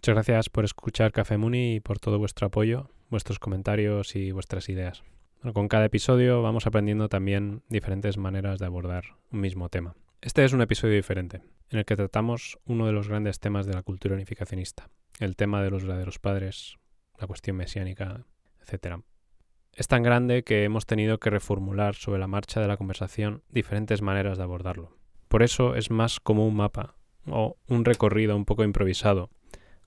Muchas gracias por escuchar Café Muni y por todo vuestro apoyo, vuestros comentarios y vuestras ideas. con cada episodio vamos aprendiendo también diferentes maneras de abordar un mismo tema. Este es un episodio diferente, en el que tratamos uno de los grandes temas de la cultura unificacionista, el tema de los verdaderos padres, la cuestión mesiánica, etc. Es tan grande que hemos tenido que reformular sobre la marcha de la conversación diferentes maneras de abordarlo. Por eso es más como un mapa o un recorrido un poco improvisado,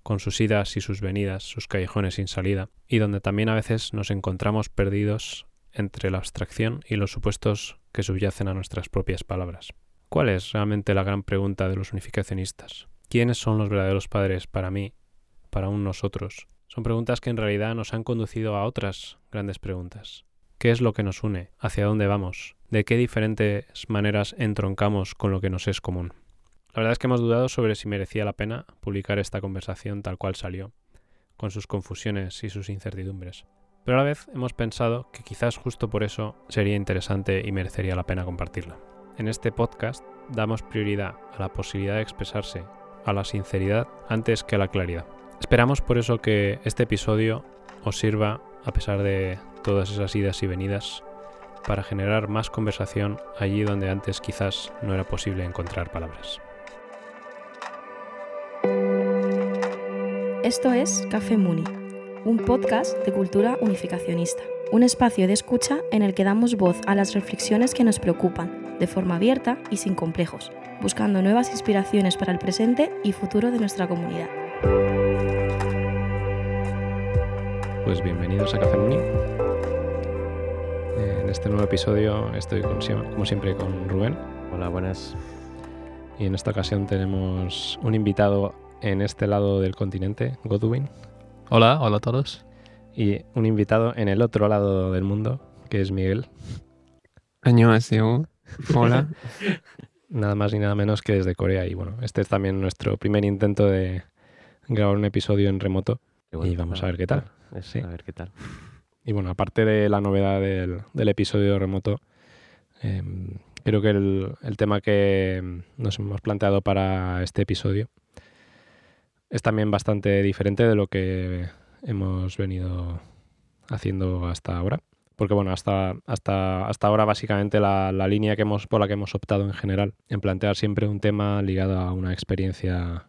con sus idas y sus venidas, sus callejones sin salida, y donde también a veces nos encontramos perdidos entre la abstracción y los supuestos que subyacen a nuestras propias palabras. ¿Cuál es realmente la gran pregunta de los unificacionistas? ¿Quiénes son los verdaderos padres para mí, para un nosotros? Son preguntas que en realidad nos han conducido a otras grandes preguntas. ¿Qué es lo que nos une? ¿Hacia dónde vamos? ¿De qué diferentes maneras entroncamos con lo que nos es común? La verdad es que hemos dudado sobre si merecía la pena publicar esta conversación tal cual salió, con sus confusiones y sus incertidumbres. Pero a la vez hemos pensado que quizás justo por eso sería interesante y merecería la pena compartirla. En este podcast damos prioridad a la posibilidad de expresarse, a la sinceridad antes que a la claridad. Esperamos por eso que este episodio os sirva, a pesar de todas esas idas y venidas, para generar más conversación allí donde antes quizás no era posible encontrar palabras. Esto es Café Muni, un podcast de cultura unificacionista, un espacio de escucha en el que damos voz a las reflexiones que nos preocupan, de forma abierta y sin complejos, buscando nuevas inspiraciones para el presente y futuro de nuestra comunidad. Pues bienvenidos a Café Muni. En este nuevo episodio estoy como siempre con Rubén. Hola, buenas. Y en esta ocasión tenemos un invitado en este lado del continente, Godwin. Hola, hola a todos. Y un invitado en el otro lado del mundo, que es Miguel. Año Hola. nada más ni nada menos que desde Corea. Y bueno, este es también nuestro primer intento de grabar un episodio en remoto. y vamos a ver qué tal. Sí. A ver qué tal. Y bueno, aparte de la novedad del, episodio remoto, em, creo que el tema que nos hemos planteado para este episodio es también bastante diferente de lo que hemos venido haciendo hasta ahora. Porque bueno, hasta, hasta, hasta ahora básicamente la, línea que hemos, por la que hemos optado en general, en plantear siempre un tema ligado a una experiencia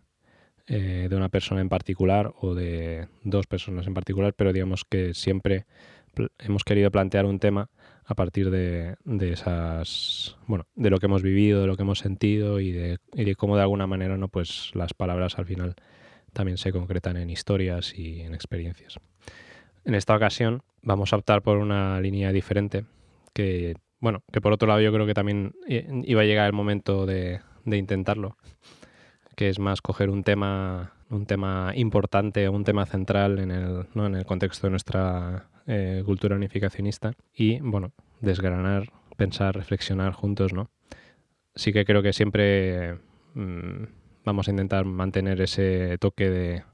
eh, de una persona en particular o de dos personas en particular, pero digamos que siempre hemos querido plantear un tema a partir de, de, esas bueno de lo que hemos vivido de lo que hemos sentido y de, y de cómo de alguna manera no pues las palabras al final también se concretan en historias y en experiencias. En esta ocasión vamos a optar por una línea diferente que, bueno, que por otro lado yo creo que también iba a llegar el momento de, intentarlo, que es más coger un tema, un tema importante, un tema central en el, ¿no? en el contexto de nuestra eh, cultura unificacionista y, bueno, desgranar, pensar, reflexionar juntos, ¿no? Sí que creo que siempre... Mm, vamos a intentar mantener ese toque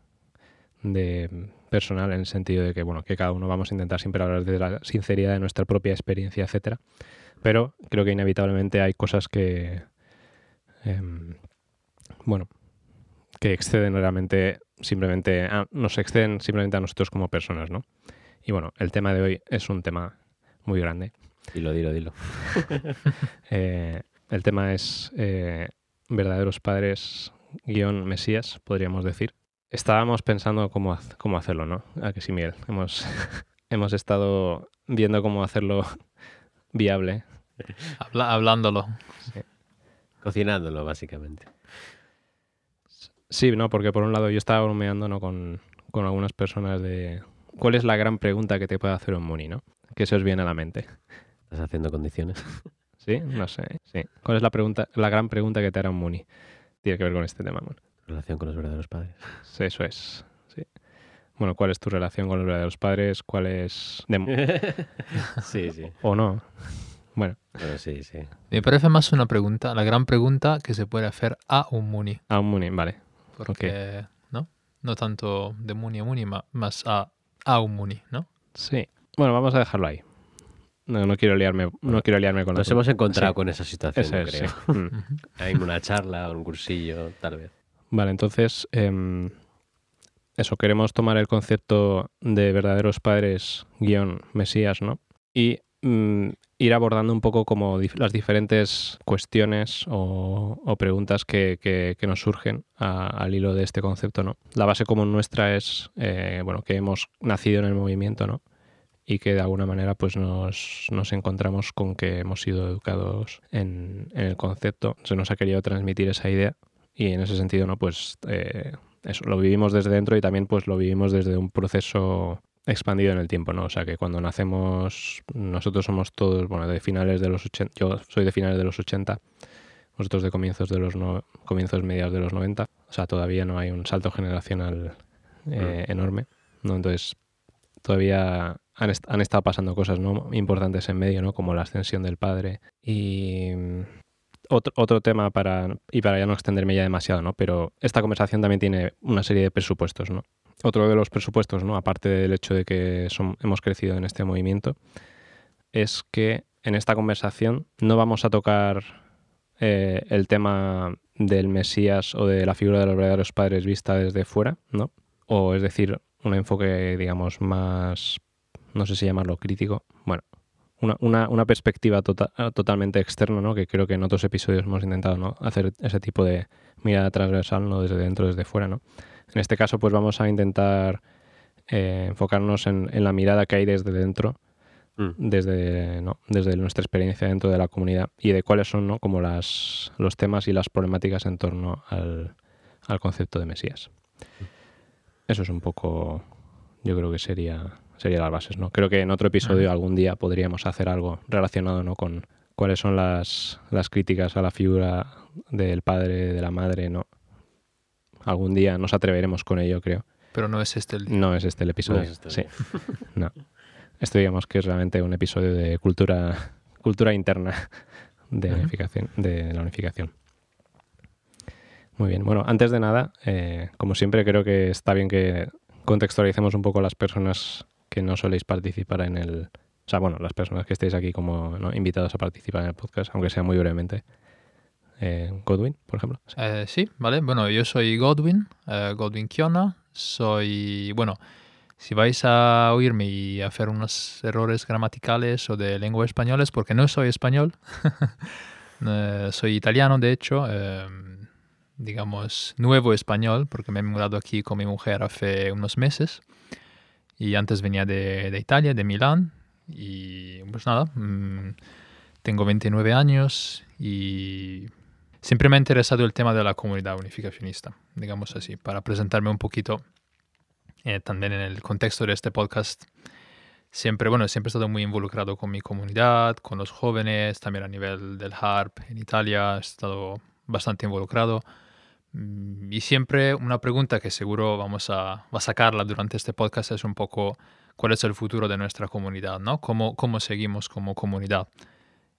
de, personal en el sentido de que, bueno, que cada uno vamos a intentar siempre hablar de la sinceridad de nuestra propia experiencia, etcétera. Pero creo que inevitablemente hay cosas que, em, bueno, que exceden realmente simplemente, nos exceden simplemente a nosotros como personas, ¿no? Y bueno, el tema de hoy es un tema muy grande. Dilo, dilo, dilo. Eh, el tema es eh, verdaderos padres guion Mesías, podríamos decir. Estábamos pensando cómo, cómo hacerlo, ¿no? A que sí, Miguel. Hemos, hemos estado viendo cómo hacerlo viable. hablándolo. Cocinándolo, básicamente. Sí, no, porque por un lado yo estaba bromeando ¿no? con, con algunas personas de cuál es la gran pregunta que te puede hacer un Muni, ¿no? Que se os viene a la mente. ¿Estás haciendo condiciones? Sí, no sé. Sí. ¿Cuál es la pregunta, la gran pregunta que te hará un Muni? Tiene que ver con este tema. Relación con los verdaderos padres. Sí, eso es. Sí. Bueno, ¿cuál es tu relación con los verdaderos padres? ¿Cuál es... sí, sí. ¿O no? Bueno. sí, sí. Me parece más una pregunta, la gran pregunta que se puede hacer a un Muni. A un Muni, vale. Porque, ¿no? No tanto de Muni a Muni, más a, a un Muni, ¿no? Sí. Bueno, vamos a dejarlo ahí. No, no quiero liarme, no quiero liarme con Nos hemos encontrado con esa situación, creo. Mm. Hay una charla, un cursillo, tal vez. Vale, entonces, em, eso, queremos tomar el concepto de verdaderos padres guion Mesías, ¿no? Y mm, ir abordando un poco como las diferentes cuestiones o, preguntas que, nos surgen al hilo de este concepto, ¿no? La base común nuestra es, eh, bueno, que hemos nacido en el movimiento, ¿no? Y que de alguna manera pues nos, encontramos con que hemos sido educados en, el concepto. Se nos ha querido transmitir esa idea y en ese sentido, ¿no? Pues eh, eso, lo vivimos desde dentro y también pues lo vivimos desde un proceso expandido en el tiempo, ¿no? O sea que cuando nacemos, nosotros somos todos, bueno, de finales de los 80, yo soy de finales de los 80, vosotros de comienzos de los no, comienzos mediados de los 90, o sea, todavía no hay un salto generacional eh, mm. enorme, ¿no? Entonces, todavía han, han, estado pasando cosas ¿no? importantes en medio, ¿no? Como la ascensión del padre y otro, otro tema para, y para ya no extenderme ya demasiado, ¿no? Pero esta conversación también tiene una serie de presupuestos, ¿no? Otro de los presupuestos, ¿no? Aparte del hecho de que hemos crecido en este movimiento, es que en esta conversación no vamos a tocar eh, el tema del Mesías o de la figura de los verdaderos padres vista desde fuera, ¿no? O es decir, un enfoque, digamos, más, no sé si llamarlo crítico, bueno, una, una, perspectiva tota-, totalmente externa, ¿no? que creo que en otros episodios hemos intentado ¿no? hacer ese tipo de mirada transversal, no desde dentro, desde fuera. ¿no? En este caso, pues vamos a intentar eh, enfocarnos en, la mirada que hay desde dentro, mm. desde, ¿no? desde nuestra experiencia dentro de la comunidad y de cuáles son ¿no? como las, los temas y las problemáticas en torno al, al concepto de Mesías. Mm. Eso es un poco, yo creo que sería serían las bases, ¿no? Creo que en otro episodio algún día podríamos hacer algo relacionado, ¿no? Con cuáles son las, las críticas a la figura del padre, de la madre, ¿no? Algún día nos atreveremos con ello, creo. Pero no es este el día. No es este el episodio. este sí. no. Esto digamos que es realmente un episodio de cultura, cultura interna de, unificación, de la unificación. Muy bien. Bueno, antes de nada, eh, como siempre, creo que está bien que contextualicemos un poco las personas que no soléis participar en el... O sea, bueno, las personas que estéis aquí como invitados a participar en el podcast, aunque sea muy brevemente. Eh, Godwin, por ejemplo. Eh, sí, vale. Bueno, yo soy Godwin, eh, Godwin Kiona. Soy, bueno, si vais a oírme y hacer unos errores gramaticales o de lengua española es porque no soy español. soy italiano, de hecho. Digamos, nuevo español, porque me he mudado aquí con mi mujer hace unos meses. Y antes venía de, de Italia, de Milán. Y pues nada, mm, tengo 29 años y siempre me ha interesado el tema de la comunidad unificacionista, digamos así, para presentarme un poquito eh, también en el contexto de este podcast. Siempre, bueno, siempre he estado muy involucrado con mi comunidad, con los jóvenes, también a nivel del HARP en Italia, he estado bastante involucrado. Mm, y siempre una pregunta que seguro vamos a, a, sacarla durante este podcast es un poco cuál es el futuro de nuestra comunidad, ¿no? ¿Cómo, cómo seguimos como comunidad?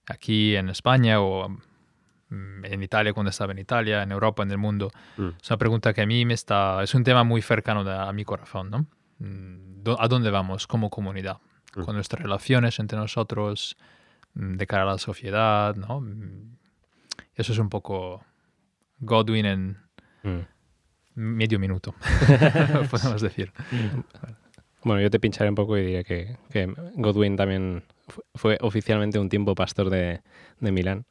Aquí en España o mm, en Italia cuando estaba en Italia, en Europa, en el mundo. Mm. Es una pregunta que a mí me está, es un tema muy cercano a mi corazón, ¿no? ¿A dónde vamos como comunidad? Con nuestras relaciones entre nosotros, de cara a la sociedad, ¿no? Eso es un poco Godwin en mm. medio minuto, podemos decir. Bueno, yo te pincharé un poco y diré que, Godwin también fue oficialmente un tiempo pastor de, de Milán.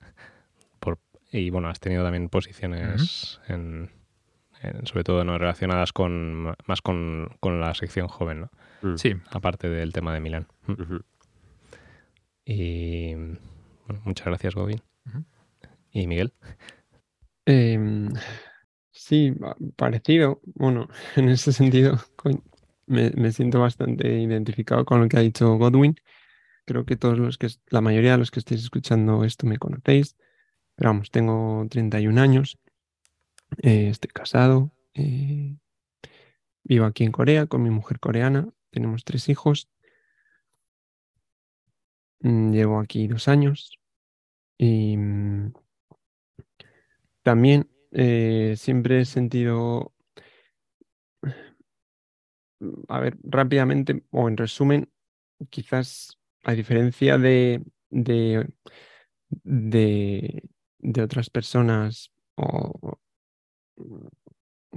Por, y bueno, has tenido también posiciones en, sobre todo no relacionadas con más con, la sección joven, ¿no? Mm. Sí. Aparte del tema de Milán. Mm. Y bueno, muchas gracias, Godwin. ¿Y Miguel? Em, sí, parecido. Bueno, en ese sentido me, siento bastante identificado con lo que ha dicho Godwin. Creo que todos los que, la mayoría de los que estéis escuchando esto me conocéis. Pero vamos, tengo 31 años, eh, estoy casado, eh, vivo aquí en Corea con mi mujer coreana, tenemos tres hijos. Mm, llevo aquí dos años y mm, también eh, siempre he sentido, a ver, rápidamente o en resumen, quizás a diferencia de, de, de, otras personas o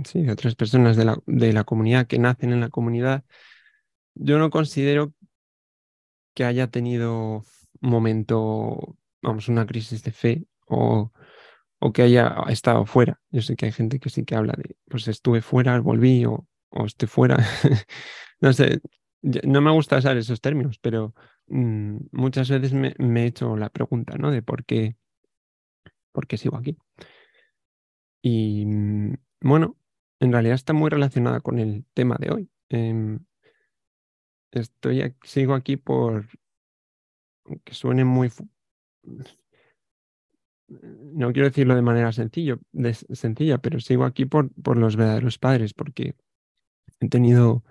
sí, de otras personas de la, de la comunidad que nacen en la comunidad, yo no considero que haya tenido un momento, vamos, una crisis de fe o, o que haya estado fuera. Yo sé que hay gente que sí que habla de, pues estuve fuera, volví o, o estoy fuera. no sé, no me gusta usar esos términos, pero mm, muchas veces me, he hecho la pregunta, ¿no? De por qué, por qué sigo aquí. Y mm, bueno, en realidad está muy relacionada con el tema de hoy. Em, estoy sigo aquí por, que suene muy, no quiero decirlo de manera sencillo, sencilla, pero sigo aquí por, por los verdaderos padres, porque he tenido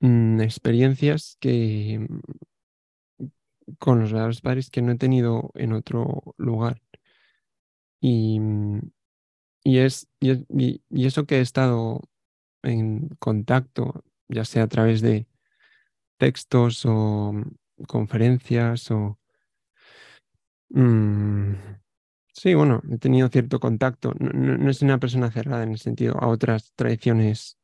mm, experiencias que con los verdaderos padres que no he tenido en otro lugar. Y, mm, y, es, y, eso que he estado en contacto, ya sea a través de textos o mm, conferencias o... sí, bueno, he tenido cierto contacto. No, no, es una persona cerrada en el sentido a otras tradiciones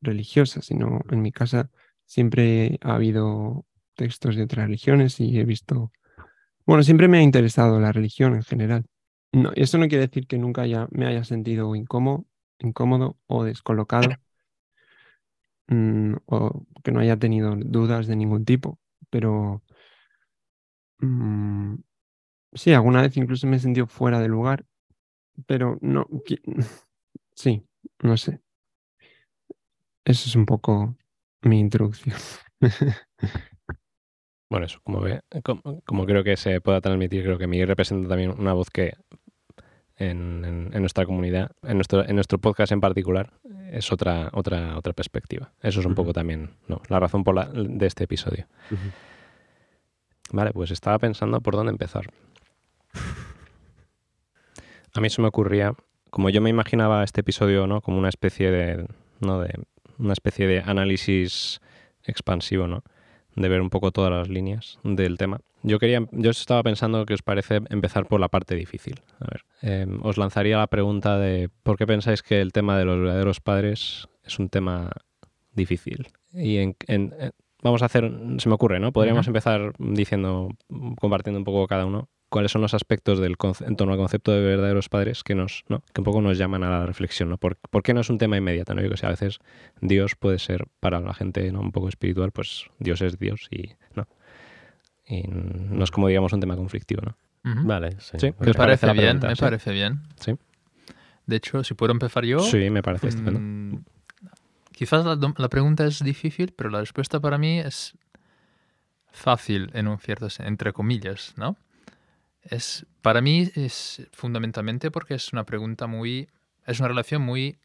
religiosas, sino en mi casa siempre ha habido textos de otras religiones y he visto, bueno, siempre me ha interesado la religión en general. No, eso no quiere decir que nunca haya, me haya sentido incómodo, incómodo o descolocado mm, o que no haya tenido dudas de ningún tipo, pero mm, sí, alguna vez incluso me he sentido fuera de lugar, pero no, sí, no sé. Eso es un poco mi introducción. Bueno, eso, como, ve, como, creo que se pueda transmitir, creo que Miguel representa también una voz que en, nuestra comunidad, en nuestro, en nuestro podcast en particular, es otra, otra, otra perspectiva. Eso es un poco también no, la razón por la, de este episodio. Vale, pues estaba pensando por dónde empezar. A mí se me ocurría, como yo me imaginaba este episodio, ¿no? Como una especie de, ¿no? de una especie de análisis expansivo, ¿no? De ver un poco todas las líneas del tema. Yo quería, yo estaba pensando que os parece empezar por la parte difícil. A ver, em, os lanzaría la pregunta de ¿por qué pensáis que el tema de los verdaderos padres es un tema difícil? Y en, vamos a hacer, se me ocurre, ¿no? Podríamos empezar diciendo, compartiendo un poco cada uno cuáles son los aspectos del en torno al concepto de verdaderos padres que nos, ¿no? que un poco nos llaman a la reflexión, ¿no? ¿Por, qué no es un tema inmediato? ¿no? Yo que sé, a veces Dios puede ser para la gente ¿no? un poco espiritual, pues Dios es Dios y no. Y no es como digamos un tema conflictivo, ¿no? Vale, sí. me parece, bien, me parece bien. Sí. De hecho, si puedo empezar yo. Sí, me parece estupendo. Mm, quizás la, la, pregunta es difícil, pero la respuesta para mí es fácil en un cierto entre comillas, ¿no? Es, para mí es fundamentalmente porque es una pregunta muy, es una relación muy,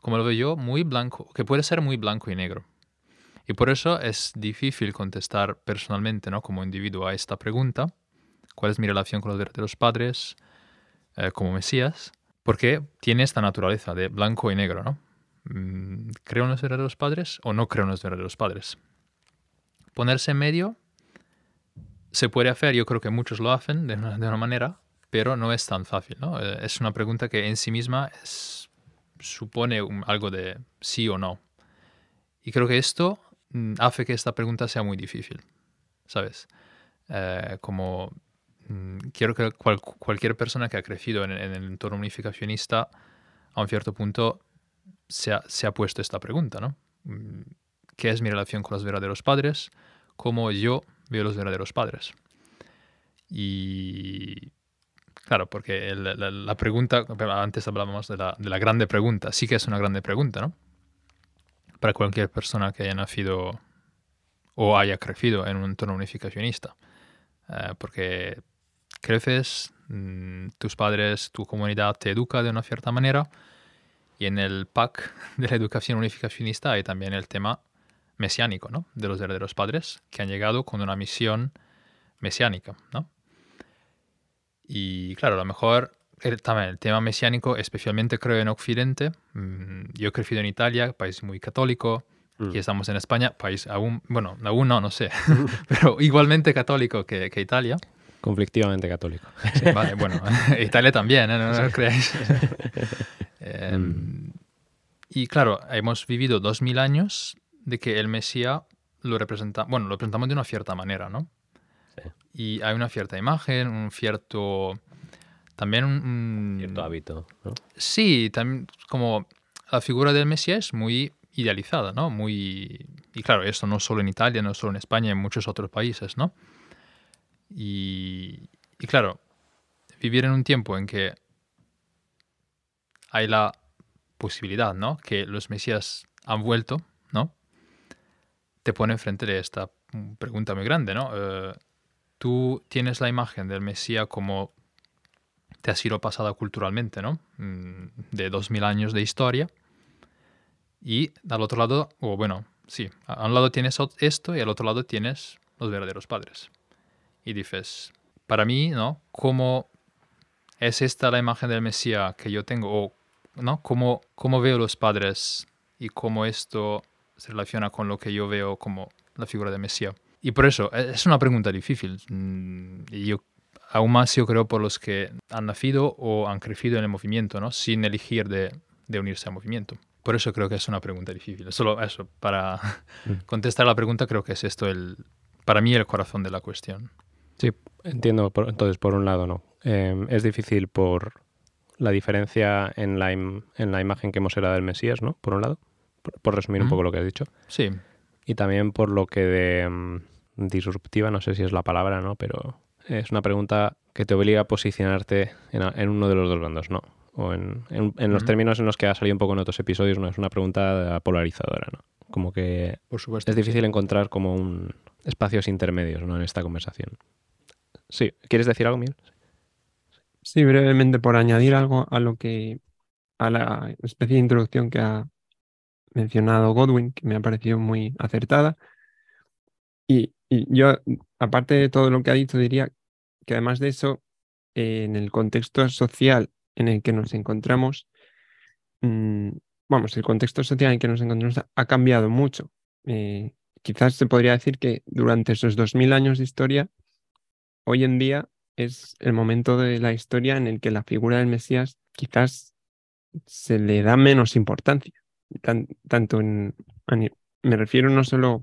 como lo veo yo, muy blanco, que puede ser muy blanco y negro. Y por eso es difícil contestar personalmente, ¿no? Como individuo a esta pregunta, ¿cuál es mi relación con los verdaderos padres eh, como Mesías? Porque tiene esta naturaleza de blanco y negro, ¿no? Mm, ¿Creo en los verdaderos padres o no creo en los verdaderos padres? Ponerse en medio se puede hacer, yo creo que muchos lo hacen de una, manera, pero no es tan fácil. ¿no? Eh, es una pregunta que en sí misma supone algo de sí o no. Y creo que esto mm, hace que esta pregunta sea muy difícil, ¿sabes? Eh, como mm, quiero que cualquier persona que ha crecido en, el entorno unificacionista, a un cierto punto, se ha, se ha puesto esta pregunta, ¿no? Mm, ¿Qué es mi relación con los verdaderos padres? ¿Cómo yo vio los verdaderos padres. Y claro, porque la, pregunta, antes hablábamos de la, de la grande pregunta, sí que es una grande pregunta, ¿no? Para cualquier persona que haya nacido o haya crecido en un entorno unificacionista. Eh, porque creces, mm, tus padres, tu comunidad te educa de una cierta manera y en el pack de la educación unificacionista hay también el tema mesiánico, ¿no? De los herederos padres, que han llegado con una misión mesiánica, ¿no? Y claro, a lo mejor el, también el tema mesiánico, especialmente creo en Occidente, mm, yo he crecido en Italia, país muy católico, y mm. estamos en España, país aún, bueno, aún no, no sé, pero igualmente católico que, que Italia. Conflictivamente católico. vale, bueno, Italia también, ¿eh? no, no, creáis. Eh, Mm. Y claro, hemos vivido dos mil años de que el Mesías lo representa, bueno, lo representamos de una cierta manera, ¿no? Sí. Y hay una cierta imagen, un cierto, también un... un- Cierto hábito, ¿no? Sí, también como la figura del Mesías es muy idealizada, ¿no? Muy... Y claro, esto no solo en Italia, no solo en España, en muchos otros países, ¿no? Y, y claro, vivir en un tiempo en que hay la posibilidad, ¿no? Que los Mesías han vuelto. Te pone enfrente de esta mm, pregunta muy grande, ¿no? Eh, tú tienes la imagen del Mesías como te ha sido pasada culturalmente, ¿no? Mm, De dos mil años de historia. Y al otro lado, o bueno, sí, a un lado tienes esto y al otro lado tienes los verdaderos padres. Y dices, para mí, ¿no? ¿Cómo es esta la imagen del Mesías que yo tengo? O, ¿no? ¿Cómo, ¿Cómo veo los padres y cómo esto se relaciona con lo que yo veo como la figura del Mesías? Y por eso, e- es una pregunta difícil. Mm, Y yo aún más yo creo por los que han nacido o han crecido en el movimiento, ¿no? Sin elegir de, de unirse al movimiento. Por eso creo que es una pregunta difícil. Solo eso, para Mm. contestar la pregunta creo que es esto el, para mí el corazón de la cuestión. Sí, entiendo. por- entonces, por un lado, no. Eh, es difícil por la diferencia en la, en la imagen que hemos heredado del Mesías, ¿no? Por un lado, por, por resumir un Ujú. poco lo que has dicho. Sí, Y también por lo que de mm, disruptiva, no sé si es la palabra, ¿no? Pero es una pregunta que te obliga a posicionarte en, en uno de los dos bandos, ¿no? O en, en- en los Ujú. términos en los que ha salido un poco en otros episodios, ¿no? Es una pregunta polarizadora, ¿no? Como que por supuesto. es difícil encontrar como un espacios intermedios, ¿no? En esta conversación. Sí, ¿quieres decir algo, Miguel? Sí, brevemente por añadir algo a lo que, a la especie de introducción que ha mencionado Godwin, que me ha parecido muy acertada. Y, yo, aparte de todo lo que ha dicho, diría que además de eso, eh, en el contexto social en el que nos encontramos, mm, vamos, el contexto social en el que nos encontramos ha, ha cambiado mucho. Eh, quizás se podría decir que durante esos 2000 años de historia, hoy en día es el momento de la historia en el que la figura del Mesías quizás se le da menos importancia. Tan- tanto en, me refiero no solo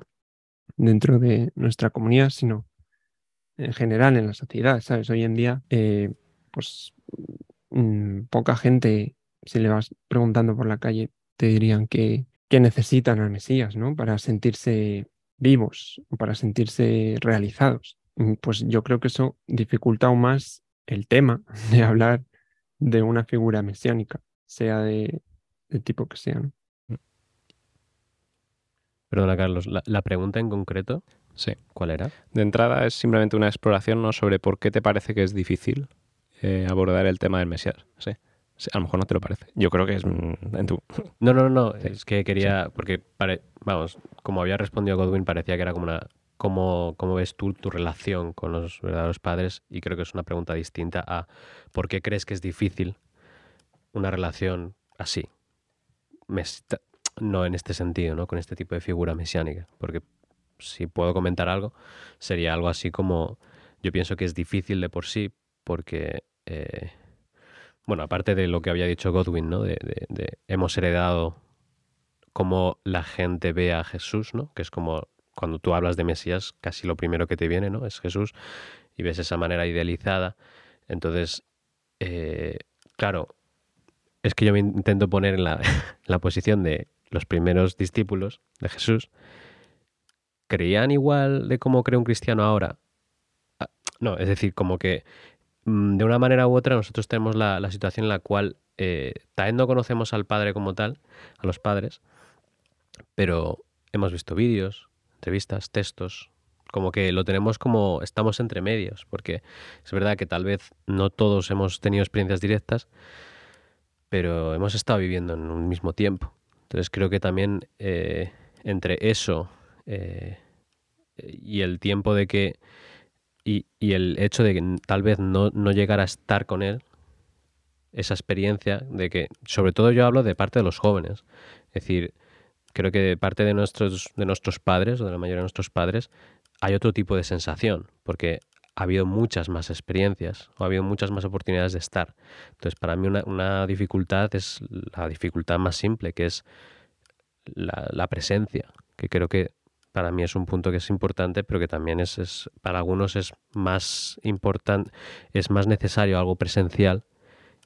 dentro de nuestra comunidad, sino en general en la sociedad, ¿sabes? Hoy en día, eh, pues mm, poca gente, si le vas preguntando por la calle, te dirían que, que necesitan al Mesías, ¿no? Para sentirse vivos, para sentirse realizados. Mm, Pues yo creo que eso dificulta aún más el tema de hablar de una figura mesiánica, sea de, de tipo que sea, ¿no? Perdona, Carlos, la, la pregunta en concreto, Sí. ¿cuál era? De entrada es simplemente una exploración ¿no? sobre por qué te parece que es difícil eh, abordar el tema del Mesías. Sí. Sí, a lo mejor no te lo parece. Yo creo que es mm, en tu... No, no, no, Sí, es que quería, porque, pare- vamos, como había respondido Godwin, parecía que era como una, ¿cómo, cómo ves tú tu relación con los verdaderos padres? Y creo que es una pregunta distinta a ¿por qué crees que es difícil una relación así? No en este sentido, ¿no? Con este tipo de figura mesiánica. Porque si puedo comentar algo, sería algo así como, yo pienso que es difícil de por sí, porque... eh, bueno, aparte de lo que había dicho Godwin, ¿no? De, hemos heredado cómo la gente ve a Jesús, ¿no? Que es como cuando tú hablas de Mesías, casi lo primero que te viene, ¿no? Es Jesús y ves esa manera idealizada. Entonces, eh, claro, es que yo me intento poner en la posición de los primeros discípulos de Jesús. ¿Creían igual de cómo cree un cristiano ahora? Ah, No, es decir, como que mm, de una manera u otra nosotros tenemos la, la situación en la cual eh, también no conocemos al padre como tal, a los padres, pero hemos visto vídeos, entrevistas, textos, como que lo tenemos como estamos entre medios, porque es verdad que tal vez no todos hemos tenido experiencias directas, pero hemos estado viviendo en un mismo tiempo. Entonces creo que también eh, entre eso eh, y el tiempo de que y, y el hecho de que tal vez no, no llegar a estar con él, esa experiencia de que, sobre todo yo hablo de parte de los jóvenes, es decir, creo que de parte de nuestros, de nuestros padres o de la mayoría de nuestros padres hay otro tipo de sensación, porque ha habido muchas más experiencias o ha habido muchas más oportunidades de estar. Entonces, para mí una, dificultad es la dificultad más simple, que es la, presencia, que creo que para mí es un punto que es importante, pero que también es, es para algunos es más importante, es más necesario algo presencial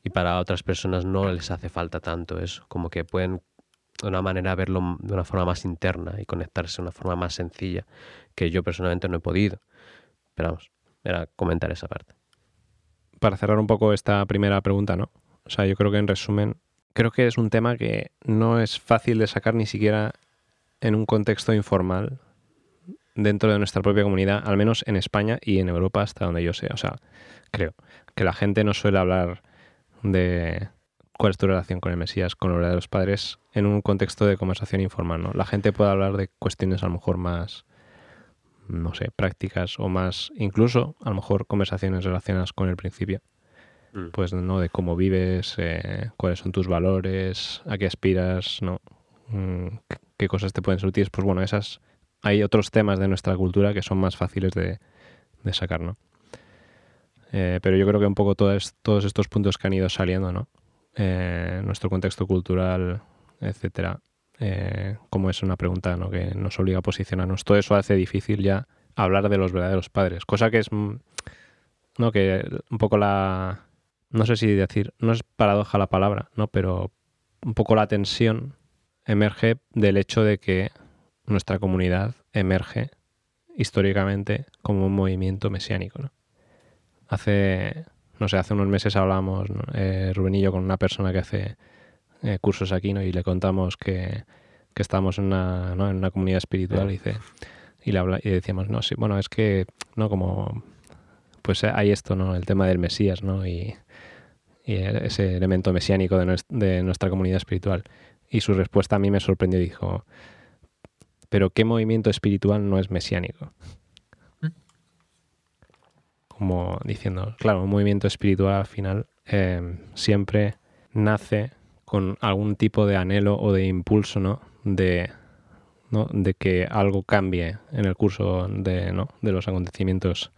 y para otras personas no les hace falta tanto eso, como que pueden de una manera verlo de una forma más interna y conectarse de una forma más sencilla, que yo personalmente no he podido. Pero vamos, era comentar esa parte. Para cerrar un poco esta primera pregunta, ¿no? O sea, yo creo que en resumen, creo que es un tema que no es fácil de sacar ni siquiera en un contexto informal dentro de nuestra propia comunidad, al menos en España y en Europa hasta donde yo sé. O sea, creo que la gente no suele hablar de cuál es tu relación con el Mesías, con la de los padres, en un contexto de conversación informal, ¿no? La gente puede hablar de cuestiones a lo mejor más, no sé, prácticas o más, incluso a lo mejor conversaciones relacionadas con el principio. Mm. Pues, ¿no? De cómo vives, eh, cuáles son tus valores, a qué aspiras, ¿no? Mm, qué cosas te pueden ser útiles. Pues bueno, esas, hay otros temas de nuestra cultura que son más fáciles de, de sacar, ¿no? Eh, pero yo creo que un poco todos, todos estos puntos que han ido saliendo, ¿no? Eh, nuestro contexto cultural, etcétera, eh, como es una pregunta ¿no? que nos obliga a posicionarnos. Todo eso hace difícil ya hablar de los verdaderos padres, cosa que es, mm, no, que un poco la, no sé si decir, no es paradoja la palabra, no, pero un poco la tensión emerge del hecho de que nuestra comunidad emerge históricamente como un movimiento mesiánico, ¿no? Hace no sé, hace unos meses hablábamos, eh, Rubén y yo, con una persona que hace eh, cursos aquí, ¿no? Y le contamos que, que estamos en una, ¿no? en una comunidad espiritual y, dice, y, le habla, y decíamos, no, sí, bueno, es que, ¿no? Como, pues hay esto, ¿no? El tema del Mesías, ¿no? Y, y ese elemento mesiánico de, de nuestra comunidad espiritual. Y su respuesta a mí me sorprendió y dijo, pero ¿qué movimiento espiritual no es mesiánico? como diciendo, claro, un movimiento espiritual al final eh, siempre nace con algún tipo de anhelo o de impulso, ¿no? De, ¿no? de que algo cambie en el curso de, ¿no? de los acontecimientos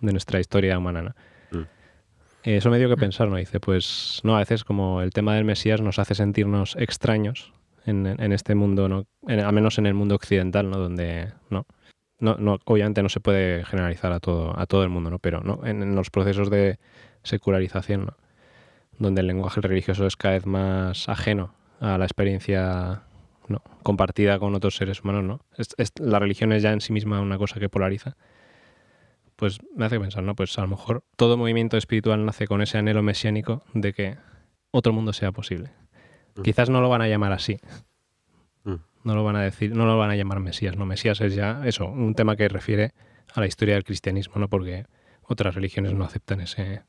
de nuestra historia humana. ¿no? Mm. Eso me dio que pensar, ¿no? Dice, pues no, a veces como el tema del Mesías nos hace sentirnos extraños en, en este mundo, ¿no? al menos en el mundo occidental, ¿no? Donde, ¿no? no, no, obviamente no se puede generalizar a todo, a todo el mundo, ¿no? pero ¿no? En, los procesos de secularización, donde el lenguaje religioso es cada vez más ajeno a la experiencia ¿no? compartida con otros seres humanos, ¿no? la religión es ya en sí misma una cosa que polariza. Pues me hace pensar, ¿no? Pues a lo mejor todo movimiento espiritual nace con ese anhelo mesiánico de que otro mundo sea posible. Mm. Quizás no lo van a llamar así, no lo van a decir, no lo van a llamar Mesías, no Mesías es ya eso, un tema que refiere a la historia del cristianismo, ¿no? Porque otras religiones no aceptan ese,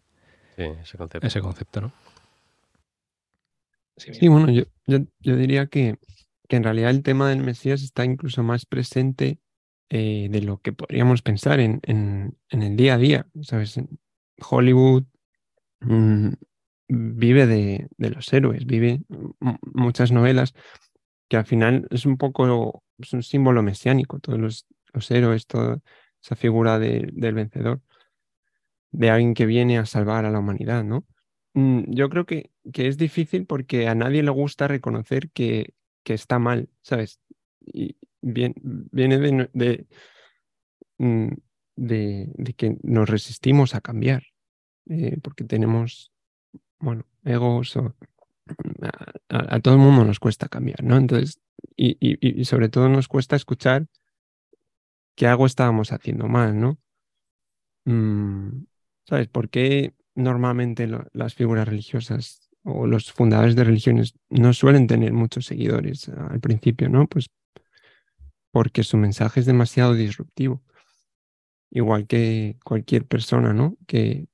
ese concepto. Ese concepto, ¿no? Sí, bueno, yo, yo, diría que, que, en realidad el tema del Mesías está incluso más presente eh, de lo que podríamos pensar en, en, en, el día a día, ¿sabes? Hollywood mm, vive de, de, los héroes, vive muchas novelas que al final es un poco es un símbolo mesiánico, todos los, los héroes, toda esa figura del vencedor, de alguien que viene a salvar a la humanidad, ¿no? Mm, yo creo que, que es difícil porque a nadie le gusta reconocer que, que está mal, ¿sabes? Y viene, mm, de, de, que nos resistimos a cambiar, eh, porque tenemos, bueno, egos o a, todo el mundo nos cuesta cambiar, ¿no? Entonces, y, sobre todo nos cuesta escuchar que algo estábamos haciendo mal, ¿no? Mm, ¿Sabes? ¿Por qué normalmente las figuras religiosas o los fundadores de religiones no suelen tener muchos seguidores al principio, ¿no? Pues porque su mensaje es demasiado disruptivo. Igual que cualquier persona, ¿no? Que,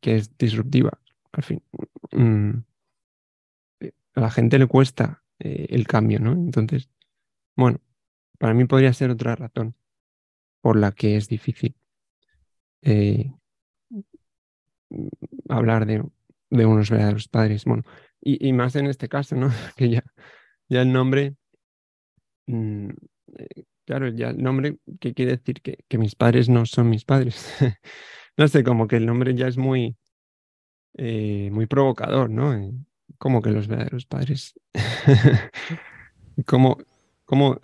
que es disruptiva, al fin. Mm, a la gente le cuesta eh, el cambio, ¿no? Entonces, bueno, para mí podría ser otra razón por la que es difícil eh, hablar de, de, unos verdaderos padres. Bueno, y, más en este caso, ¿no? que ya, ya el nombre mm, eh, claro, ya el nombre, ¿qué quiere decir? Que, que mis padres no son mis padres. no sé, como que el nombre ya es muy, eh, muy provocador, ¿no? Como que los verdaderos padres. ¿Cómo, cómo,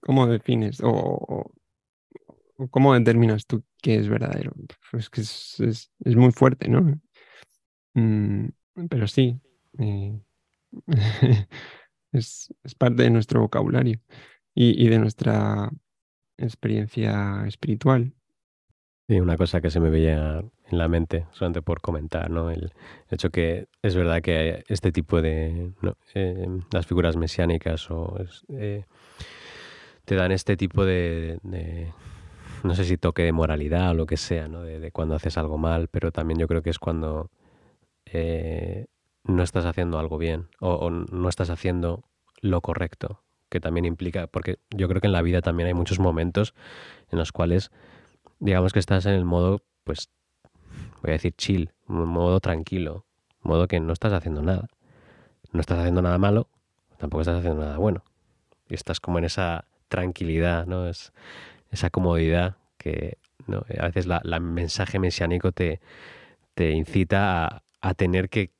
cómo defines o cómo determinas tú qué es verdadero? Pues que es, es- muy fuerte, ¿no? Mm, pero sí, eh, es, es parte de nuestro vocabulario y, y de nuestra experiencia espiritual. Sí, una cosa que se me veía en la mente, solamente por comentar, ¿no? El hecho que es verdad que este tipo de. Eh, las figuras mesiánicas o eh, te dan este tipo de- no sé si toque de moralidad o lo que sea, ¿no? De, cuando haces algo mal, pero también yo creo que es cuando eh, no estás haciendo algo bien o, no estás haciendo lo correcto, que también implica, porque yo creo que en la vida también hay muchos momentos en los cuales digamos que estás en el modo, pues, voy a decir chill, modo tranquilo, modo que no estás haciendo nada. No estás haciendo nada malo, tampoco estás haciendo nada bueno. Y estás como en esa tranquilidad, ¿no? Es esa comodidad que ¿no? a veces la, la mensaje mesiánico te, te incita a, a tener que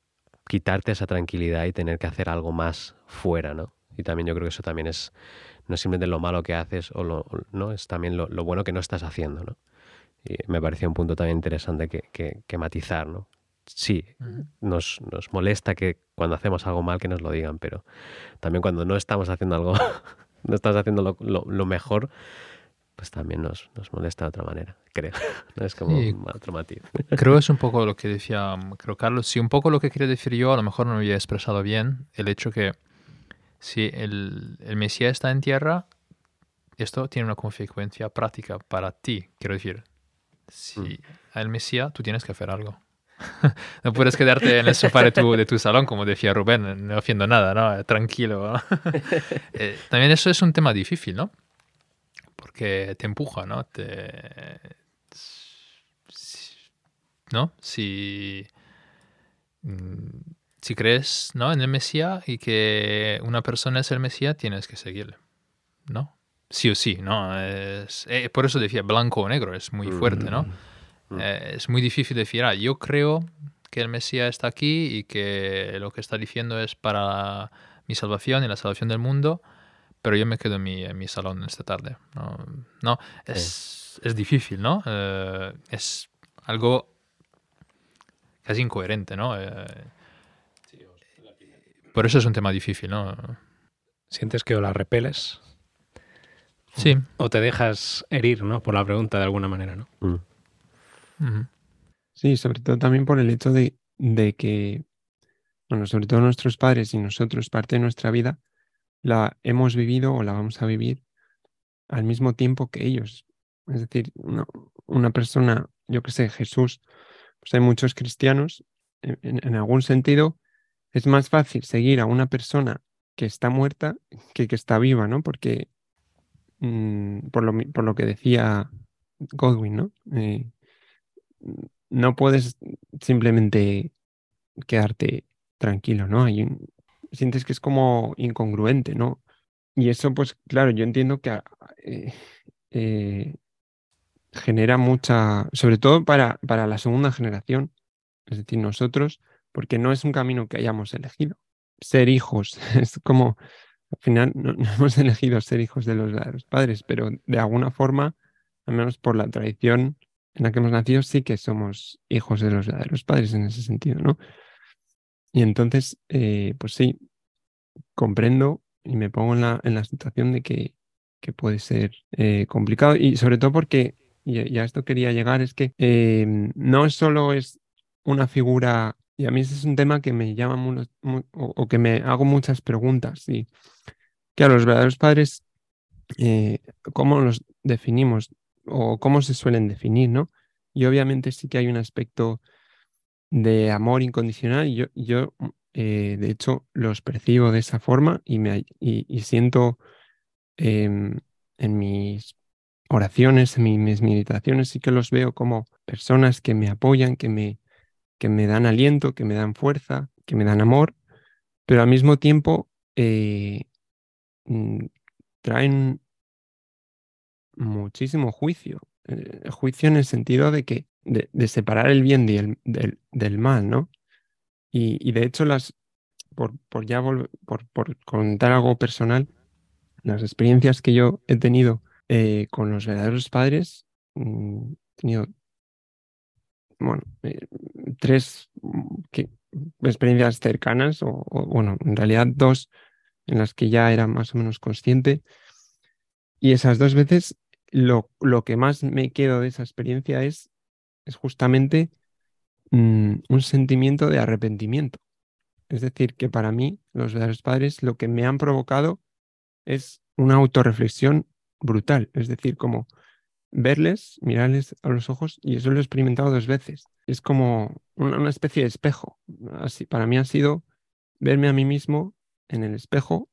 quitarte esa tranquilidad y tener que hacer algo más fuera, ¿no? Y también yo creo que eso también es no es simplemente lo malo que haces o lo, no es también lo, lo bueno que no estás haciendo, ¿no? Y me parecía un punto también interesante que, que- que matizar, ¿no? Sí, nos, nos molesta que cuando hacemos algo mal que nos lo digan, pero también cuando no estamos haciendo algo, no estás haciendo lo, lo- lo mejor, pues también nos, nos molesta de otra manera, creo. No es como Sí. un otro matiz. Creo es un poco lo que decía, mm, creo Carlos, sí, un poco lo que quería decir yo, a lo mejor no lo había expresado bien, el hecho que si el, el Mesías está en tierra, esto tiene una consecuencia práctica para ti, quiero decir. Si al Mesías tú tienes que hacer algo. no puedes quedarte en el sofá de tu, de tu salón, como decía Rubén, no haciendo nada, ¿no? Tranquilo. ¿no? Eh, también eso es un tema difícil, ¿no? Porque te empuja, ¿no? Te, si- ¿no? Si, mm, si crees ¿no? en el Mesías y que una persona es el Mesías, tienes que seguirle, ¿no? Sí o sí, ¿no? Es, eh, por eso decía blanco o negro, es muy fuerte, ¿no? Mm. Eh, es muy difícil decir, ah, yo creo que el Mesías está aquí y que lo que está diciendo es para mi salvación y la salvación del mundo, pero yo me quedo en mi, en mi salón esta tarde. No, no es, es difícil, ¿no? Eh, es algo casi incoherente, ¿no? Eh, por eso es un tema difícil, ¿no? Sientes que o la repeles Sí. o te dejas herir, ¿no? Por la pregunta de alguna manera, ¿no? Mm. Sí, sobre todo también por el hecho de, de que, bueno, sobre todo nuestros padres y nosotros, parte de nuestra vida, la hemos vivido o la vamos a vivir al mismo tiempo que ellos. Es decir, una, persona, yo que sé, Jesús, pues hay muchos cristianos, en, algún sentido, es más fácil seguir a una persona que está muerta que que está viva, ¿no? Porque, mm, por lo, por lo que decía Godwin, ¿no? Eh, no puedes simplemente quedarte tranquilo, ¿no? Hay un- sientes que es como incongruente, ¿no? Y eso, pues claro, yo entiendo que ah, eh, eh, genera mucha, sobre todo para, para la segunda generación, es decir, nosotros, porque no es un camino que hayamos elegido. Ser hijos, es como, al final no, hemos elegido ser hijos de los, padres, pero de alguna forma, al menos por la tradición en la que hemos nacido, sí que somos hijos de los padres en ese sentido, ¿no? Y entonces, eh, pues sí, comprendo y me pongo en la, en la situación de que, que puede ser eh, complicado. Y sobre todo porque, y, a esto quería llegar, es que eh, no solo es una figura, y a mí ese es un tema que me llama o, que me hago muchas preguntas, y a los verdaderos padres, eh, ¿cómo los definimos o cómo se suelen definir, ¿no? Y obviamente sí que hay un aspecto de amor incondicional yo, yo eh, de hecho los percibo de esa forma y, me, y, siento em, en mis oraciones, en mi- mis meditaciones, sí que los veo como personas que me apoyan, que me, que me dan aliento, que me dan fuerza, que me dan amor, pero al mismo tiempo eh, mm, traen muchísimo juicio. Eh, juicio en el sentido de que de, separar el bien del, del, mal, ¿no? Y, y, de hecho, las, por, por ya por, por, contar algo personal, las experiencias que yo he tenido eh, con los verdaderos padres, mmm, he tenido, bueno, eh, tres que, experiencias cercanas, o, o, bueno, en realidad dos en las que ya era más o menos consciente. Y esas dos veces lo, lo que más me quedo de esa experiencia es, es justamente mmm, un sentimiento de arrepentimiento. Es decir, que para mí los verdaderos padres lo que me han provocado es una autorreflexión brutal. Es decir, como verles, mirarles a los ojos, y eso lo he experimentado dos veces. Es como una, una especie de espejo. Así, para mí ha sido verme a mí mismo en el espejo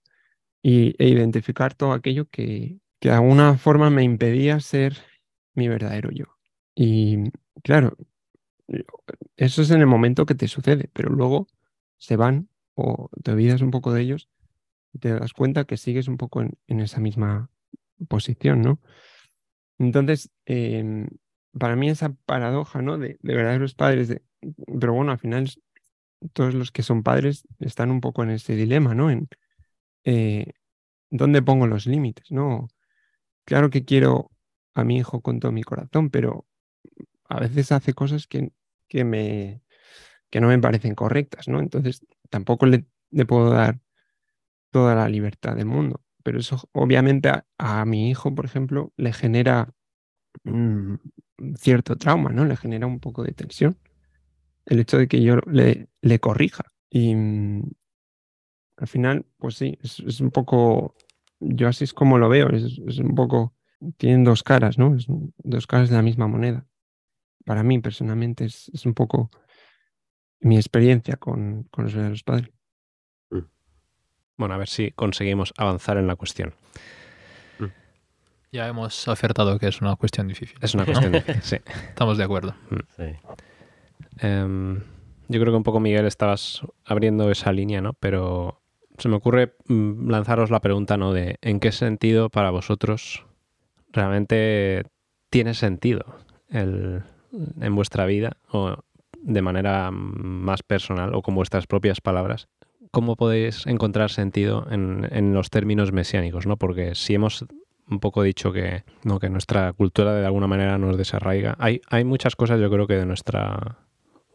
y, e identificar todo aquello que, que de alguna forma me impedía ser mi verdadero yo. Y claro, eso es en el momento que te sucede, pero luego se van o te olvidas un poco de ellos y te das cuenta que sigues un poco en, esa misma posición, ¿no? Entonces, eh, para mí esa paradoja, ¿no? De, de verdaderos padres, de, pero bueno, al final todos los que son padres están un poco en ese dilema, ¿no? En eh, dónde pongo los límites, ¿no? Claro que quiero a mi hijo con todo mi corazón, pero a veces hace cosas que, que, me, que no me parecen correctas, ¿no? Entonces tampoco le, puedo dar toda la libertad del mundo. Pero eso obviamente a, mi hijo, por ejemplo, le genera un cierto trauma, ¿no? Le genera un poco de tensión el hecho de que yo le, le corrija. Y mmm, al final, pues sí, es, es, un poco, yo así es como lo veo, es, es, un poco, tienen dos caras, ¿no? Es dos caras de la misma moneda. Para mí, personalmente, es, es un poco mi experiencia con, con los verdaderos padres. Bueno, a ver si conseguimos avanzar en la cuestión. Ya hemos acertado que es una cuestión difícil. Es una cuestión difícil, sí. Estamos de acuerdo. Sí. Um, yo creo que un poco, Miguel, estabas abriendo esa línea, ¿no? Pero se me ocurre mm, lanzaros la pregunta, ¿no? De en qué sentido para vosotros realmente tiene sentido el, en vuestra vida o de manera más personal o con vuestras propias palabras. ¿Cómo podéis encontrar sentido en, en los términos mesiánicos? ¿no? Porque si hemos un poco dicho que, ¿no? que nuestra cultura de alguna manera nos desarraiga, hay, hay muchas cosas yo creo que de nuestra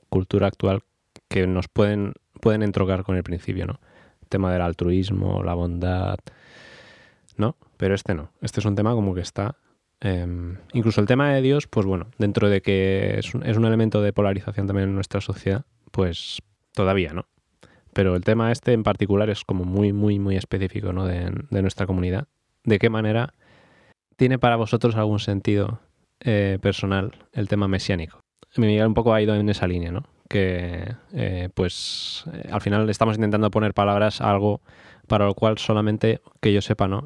cultura actual que nos pueden, pueden entrocar con el principio, ¿no? El tema del altruismo, la bondad, ¿no? Pero este no. Este es un tema como que está... Eh, incluso el tema de Dios, pues bueno, dentro de que es un, elemento de polarización también en nuestra sociedad, pues todavía, ¿no? Pero el tema este en particular es como muy, muy, muy específico, ¿no? De, nuestra comunidad. ¿De qué manera tiene para vosotros algún sentido eh, personal el tema mesiánico? Miguel un poco ha ido en esa línea, ¿no? Que eh, pues eh, al final estamos intentando poner palabras a algo para lo cual solamente que yo sepa, ¿no?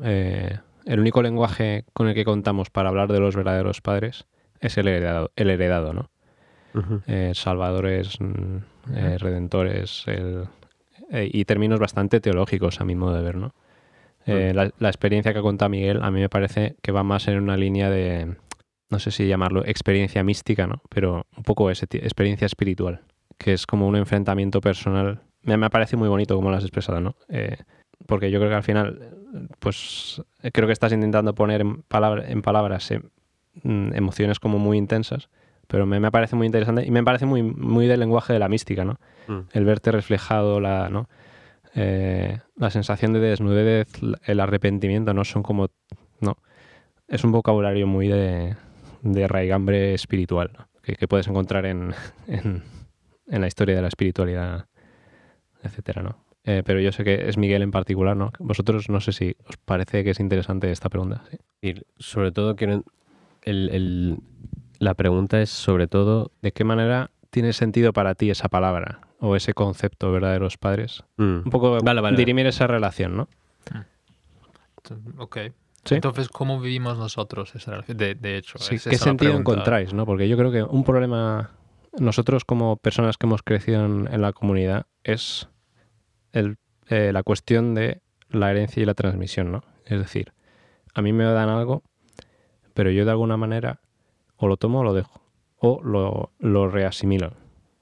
El único lenguaje con el que contamos para hablar de los verdaderos padres es el heredado, el heredado ¿no? Uh -huh. salvadores, mm, redentores, el, y términos bastante teológicos a mi modo de ver, ¿no? Uh -huh. la, la experiencia que ha contado Miguel a mí me parece que va más en una línea de no sé si llamarlo experiencia mística, ¿no? Pero un poco esa experiencia espiritual, que es como un enfrentamiento personal. Me, me parece muy bonito como lo has expresado, ¿no? Porque yo creo que al final, pues creo que estás intentando poner en, palabra, en palabras eh, emociones como muy intensas, pero me, me, parece muy interesante y me parece muy, muy del lenguaje de la mística, ¿no? Mm. El verte reflejado, la, ¿no? Eh, la sensación de desnudez, el arrepentimiento, ¿no? Son como, no, es un vocabulario muy de, de raigambre espiritual ¿no? que, que, puedes encontrar en, en, en, la historia de la espiritualidad, etcétera, ¿no? Eh, pero yo sé que es Miguel en particular, ¿no? Vosotros no sé si os parece que es interesante esta pregunta. ¿sí? Y sobre todo quiero el, el, la pregunta es sobre todo de qué manera tiene sentido para ti esa palabra o ese concepto ¿verdad? de los padres. Mm. Un poco vale, vale, dirimir esa relación, ¿no? Ok. ¿Sí? Entonces, ¿cómo vivimos nosotros esa relación? De, de hecho, sí, ¿qué sentido encontráis? ¿no? Porque yo creo que un problema, nosotros como personas que hemos crecido en, en la comunidad, es el, eh, la cuestión de la herencia y la transmisión, ¿no? Es decir, a mí me dan algo, pero yo de alguna manera o lo tomo o lo dejo, o lo, lo reasimilo.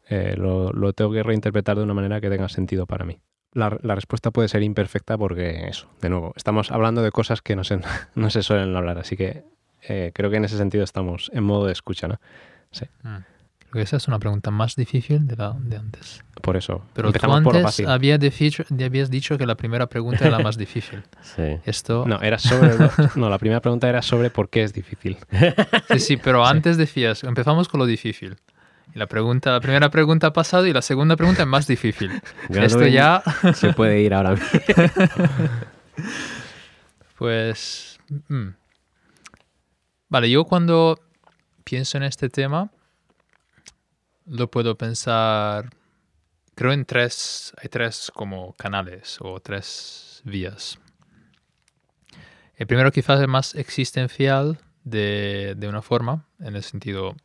Eh, lo, lo tengo que reinterpretar de una manera que tenga sentido para mí. La, la respuesta puede ser imperfecta porque eso, de nuevo, estamos hablando de cosas que no se, no se suelen hablar, así que eh, creo que en ese sentido estamos en modo de escucha, ¿no? Creo que esa es una pregunta más difícil de la de antes. Por eso. Pero tú empezamos por lo antes había habías dicho que la primera pregunta era la más difícil. Sí. Esto, No, era sobre. no, la primera pregunta era sobre por qué es difícil. sí, sí, pero antes decías, empezamos con lo difícil. Y la pregunta, la primera pregunta ha pasado y la segunda pregunta es más difícil. Esto ya, se puede ir ahora mismo. pues... mm. Vale, yo cuando pienso en este tema, lo puedo pensar, creo en tres, hay tres como canales o tres vías. El primero quizás es más existencial de, de una forma, en el sentido,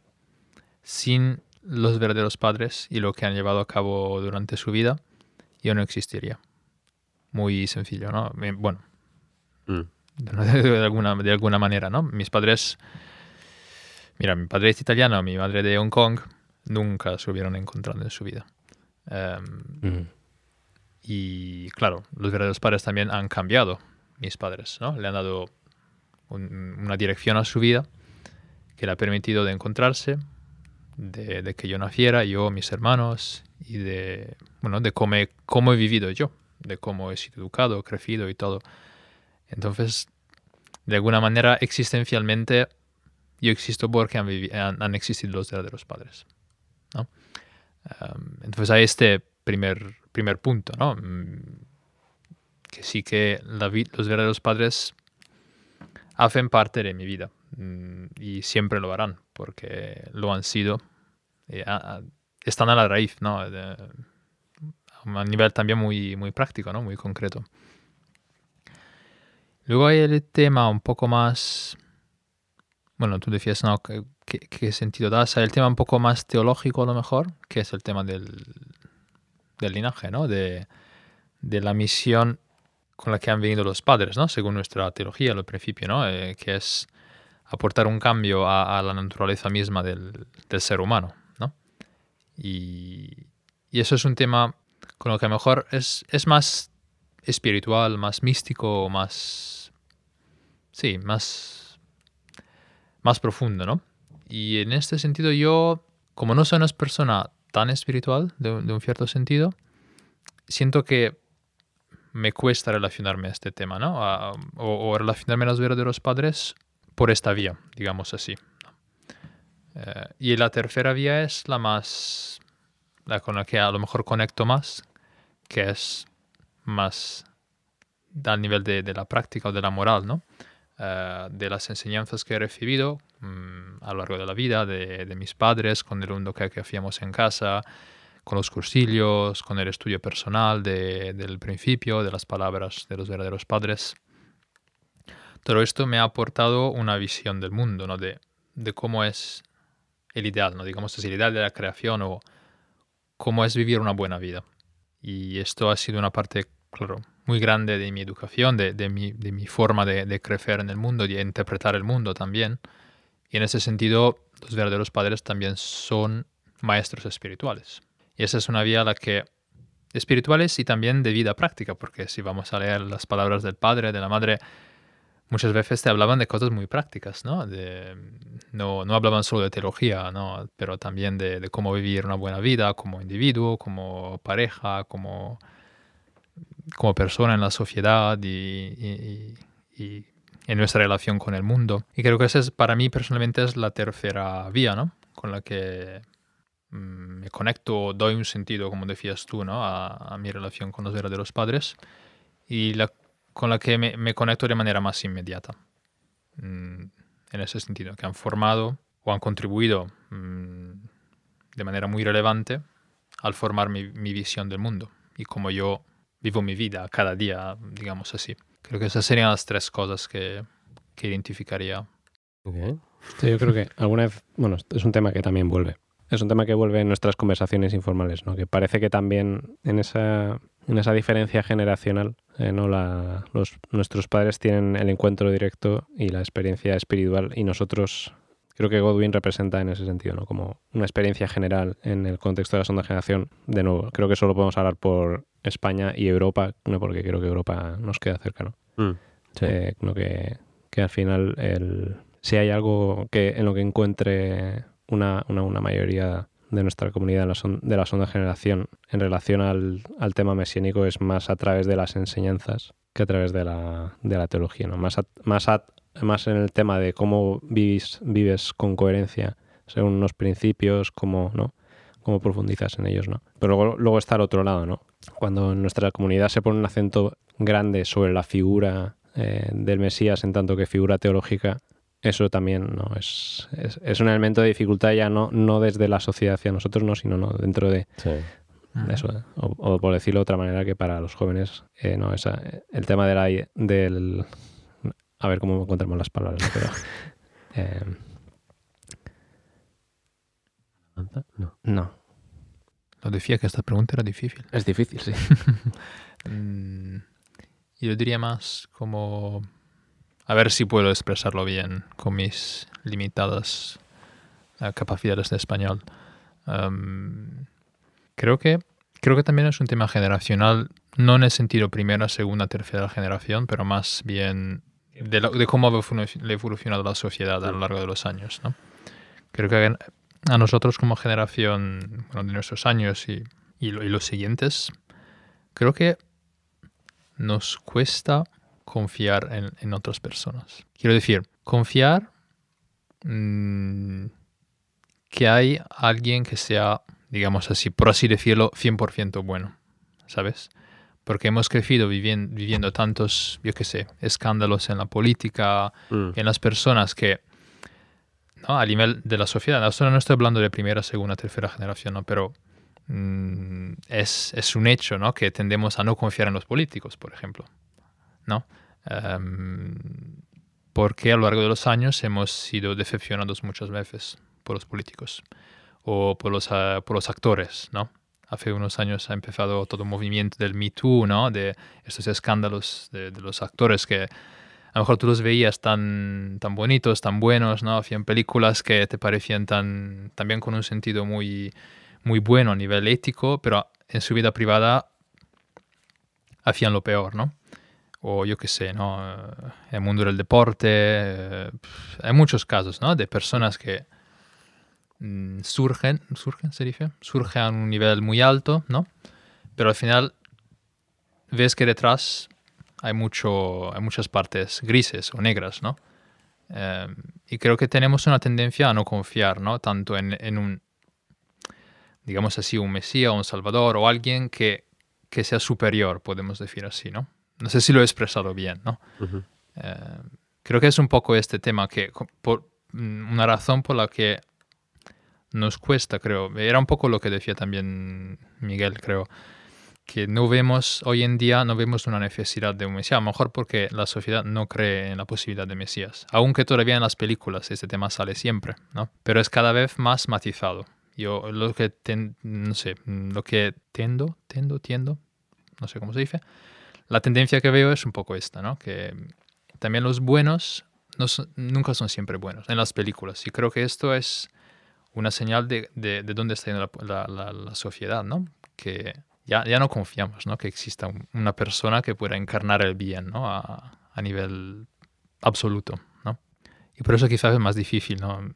sin los verdaderos padres y lo que han llevado a cabo durante su vida, yo no existiría. Muy sencillo, ¿no? Bueno, Mm. de, de alguna, de alguna manera, ¿no? Mis padres, mira, mi padre es italiano, mi madre de Hong Kong, nunca se hubieran encontrado en su vida. Em, Mm. y claro, los verdaderos padres también han cambiado, mis padres, ¿no? Le han dado un- una dirección a su vida que le ha permitido de encontrarse, de, de que yo naciera, yo, mis hermanos, y de, bueno, de cómo he, cómo he vivido yo, de cómo he sido educado, crecido y todo. Entonces, de alguna manera, existencialmente, yo existo porque han, han, han existido los verdaderos padres. ¿No? Um, entonces, hay este primer, primer punto, ¿no? Mm, Que sí que la los verdaderos padres hacen parte de mi vida mm, y siempre lo harán porque lo han sido. y a- a- están a la raíz, ¿no? De- a nivel también muy, muy práctico, ¿no? Muy concreto. Luego hay el tema un poco más, bueno, tú decías, ¿no? ¿Qué, sentido das? Hay el tema un poco más teológico a lo mejor, que es el tema del, del linaje, ¿no? De, de la misión con la que han venido los padres, ¿no? Según nuestra teología al principio, ¿no? Eh, que es aportar un cambio a, a la naturaleza misma del, del ser humano, ¿no? Y, y eso es un tema con lo que a lo mejor es, es más espiritual, más místico, más... Sí, más... Más profundo, ¿no? Y en este sentido yo, como no soy una persona tan espiritual, de, de un cierto sentido, siento que me cuesta relacionarme a este tema, ¿no? A- o, o relacionarme a los padres por esta vía, digamos así. Eh, y la tercera vía es la más... la con la que a lo mejor conecto más, que es más al nivel de, de la práctica o de la moral, ¿no? Eh, de las enseñanzas que he recibido mm, a lo largo de la vida, de, mis padres, con el mundo que, que hacíamos en casa, con los cursillos, con el estudio personal de- del principio, de las palabras de los verdaderos padres. Todo esto me ha aportado una visión del mundo, ¿no? De, de cómo es el ideal, ¿no? Digamos, es el ideal de la creación o cómo es vivir una buena vida. Y esto ha sido una parte, claro, muy grande de mi educación, de, de mi, de mi forma de, crecer en el mundo, de interpretar el mundo también. Y en ese sentido, los verdaderos padres también son maestros espirituales. Y esa es una vía a la que espirituales y también de vida práctica, porque si vamos a leer las palabras del padre, de la madre, muchas veces te hablaban de cosas muy prácticas, ¿no? No, no hablaban solo de teología, ¿no? Pero también de, de cómo vivir una buena vida como individuo, como pareja, como, como persona en la sociedad y, y- y- y en nuestra relación con el mundo. Y creo que esa es, para mí personalmente es la tercera vía, ¿no? Con la que mm, me conecto, doy un sentido, como decías tú, ¿no? A, a mi relación con los verdaderos padres y la, con la que me, me conecto de manera más inmediata. Mm, en ese sentido, que han formado o han contribuido mm, de manera muy relevante al formar mi, mi visión del mundo y cómo yo vivo mi vida cada día, digamos así. Creo que esas serían las tres cosas que, que identificaría. Ok. Sí, yo creo que alguna vez, bueno, es un tema que también vuelve. Es un tema que vuelve en nuestras conversaciones informales, ¿no? Que parece que también en esa en esa diferencia generacional, eh, ¿no? La, los, nuestros padres tienen el encuentro directo y la experiencia espiritual y nosotros creo que Godwin representa en ese sentido, ¿no? Como una experiencia general en el contexto de la segunda generación. De nuevo, creo que solo podemos hablar por España y Europa, ¿no? porque creo que Europa nos queda cerca, ¿no? Mm, sí. Eh, creo que, que al final el, si hay algo que en lo que encuentre una, una, una mayoría de nuestra comunidad de la, son- de la segunda generación en relación al, al tema mesiánico es más a través de las enseñanzas que a través de la, de la teología, ¿no? Más, a- más, a- más en el tema de cómo vivís, vives con coherencia según unos principios, cómo, ¿no? cómo profundizas en ellos, ¿no? Pero luego, luego está el otro lado, ¿no? Cuando en nuestra comunidad se pone un acento grande sobre la figura eh, del Mesías en tanto que figura teológica, eso también no es, es, es un elemento de dificultad ya no, no desde la sociedad hacia nosotros, no, sino no dentro de, Sí. de eso. ¿eh? O, o por decirlo de otra manera que para los jóvenes, eh, no, esa, el tema de la, del... A ver cómo encontramos las palabras, ¿no? pero... eh, No. no, Lo decía que esta pregunta era difícil. es difícil, sí. Mm, y lo diría más como... A ver si puedo expresarlo bien con mis limitadas eh, capacidades de español. Am, creo, que, creo que también es un tema generacional, no en el sentido primera, segunda, tercera generación, pero más bien de, cómo ha evolu- ha evolucionado la sociedad a lo largo de los años. ¿no? Creo que a nosotros como generación bueno, de nuestros años y, y lo- y los siguientes, creo que nos cuesta confiar en, en otras personas. Quiero decir, confiar mm, que hay alguien que sea, digamos así, por así decirlo, 100% bueno, ¿sabes? Porque hemos crecido vivien- viviendo tantos, yo qué sé, escándalos en la política, Mm, en las personas que, ¿no? a nivel de la sociedad, ahora no estoy hablando de primera, segunda, tercera generación, ¿no? pero mm, es, es un hecho ¿no? que tendemos a no confiar en los políticos, por ejemplo. ¿no? Em, porque a lo largo de los años hemos sido decepcionados muchas veces por los políticos o por los, ah, por los actores. ¿no? Hace unos años ha empezado todo el movimiento del Me Too, ¿no? de estos escándalos de, los actores que a lo mejor tú los veías tan, tan bonitos, tan buenos, ¿no? Hacían películas que te parecían tan, también con un sentido muy, muy bueno a nivel ético, pero en su vida privada hacían lo peor, ¿no? O yo qué sé, ¿no? El mundo del deporte, eh, hay muchos casos, ¿no? De personas que mm, surgen, surgen, se dice, surgen a un nivel muy alto, ¿no? Pero al final ves que detrás hay, mucho, hay muchas partes grises o negras, ¿no? Eh, y creo que tenemos una tendencia a no confiar, ¿no? Tanto en, en un, digamos así, un Mesías, un Salvador o alguien que, que sea superior, podemos decir así, ¿no? No sé si lo he expresado bien, ¿no? Eh, creo que es un poco este tema que, por, mm, una razón por la que nos cuesta, creo, era un poco lo que decía también Miguel, creo, que no vemos, hoy en día no vemos una necesidad de un Mesías, a lo mejor porque la sociedad no cree en la posibilidad de Mesías, aunque todavía en las películas este tema sale siempre, ¿no? Pero es cada vez más matizado. Yo lo que, ten- no sé, lo que tendo, tendo, tiendo, no sé cómo se dice, la tendencia que veo es un poco esta, ¿no? Que también los buenos no nunca son siempre buenos en las películas. Y creo que esto es una señal de, de, de dónde está yendo la, la- sociedad, ¿no? Que ya, ya no confiamos, ¿no? Que exista un- una persona que pueda encarnar el bien, ¿no? A, a nivel absoluto, ¿no? Y por eso quizás es más difícil, ¿no?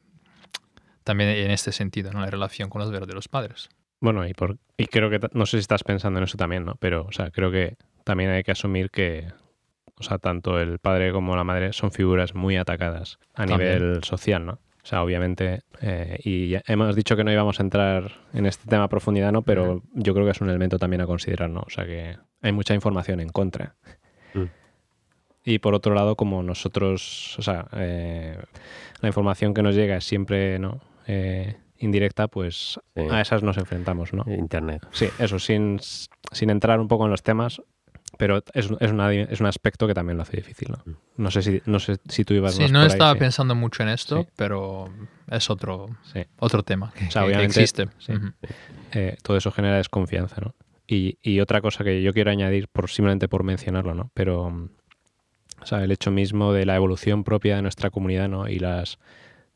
También en este sentido, ¿no? La relación con los verdaderos padres. Bueno, y, por, y creo que, no sé si estás pensando en eso también, ¿no? Pero, o sea, creo que también hay que asumir que, o sea, tanto el padre como la madre son figuras muy atacadas a También. nivel social, ¿no? O sea, obviamente, eh, y hemos dicho que no íbamos a entrar en este tema a profundidad, ¿no? Pero yo creo que es un elemento también a considerar, ¿no? O sea, que hay mucha información en contra. Mm. Y por otro lado, como nosotros, o sea, eh, la información que nos llega es siempre, ¿no? Eh, indirecta, pues Sí. a esas nos enfrentamos, ¿no? Internet. Sí, eso, sin, sin entrar un poco en los temas, pero es, es, una- es un aspecto que también lo hace difícil, ¿no? No sé si, no sé si tú ibas Sí, más no por ahí, estaba sí. pensando mucho en esto, Sí. pero es otro, Sí. otro tema que, O sea, que obviamente, existe. Eh, todo eso genera desconfianza, ¿no? Y, y otra cosa que yo quiero añadir, por simplemente por mencionarlo, ¿no? Pero o sea, el hecho mismo de la evolución propia de nuestra comunidad, ¿no? Y las,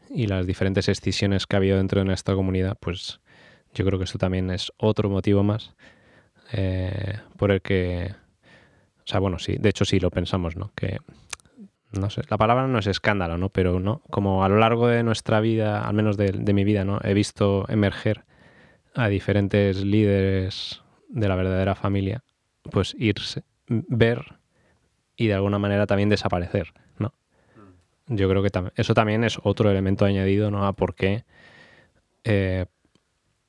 y las diferentes escisiones que ha habido dentro de nuestra comunidad, pues yo creo que esto también es otro motivo más eh, por el que, sea, bueno, sí, de hecho sí lo pensamos, ¿no? Que, no sé, la palabra no es escándalo, ¿no? Pero, ¿no? Como a lo largo de nuestra vida, al menos de, de mi vida, ¿no? He visto emerger a diferentes líderes de la verdadera familia, pues irse, ver y de alguna manera también desaparecer, ¿no? Yo creo que eso también es otro elemento añadido, ¿no? A por qué eh,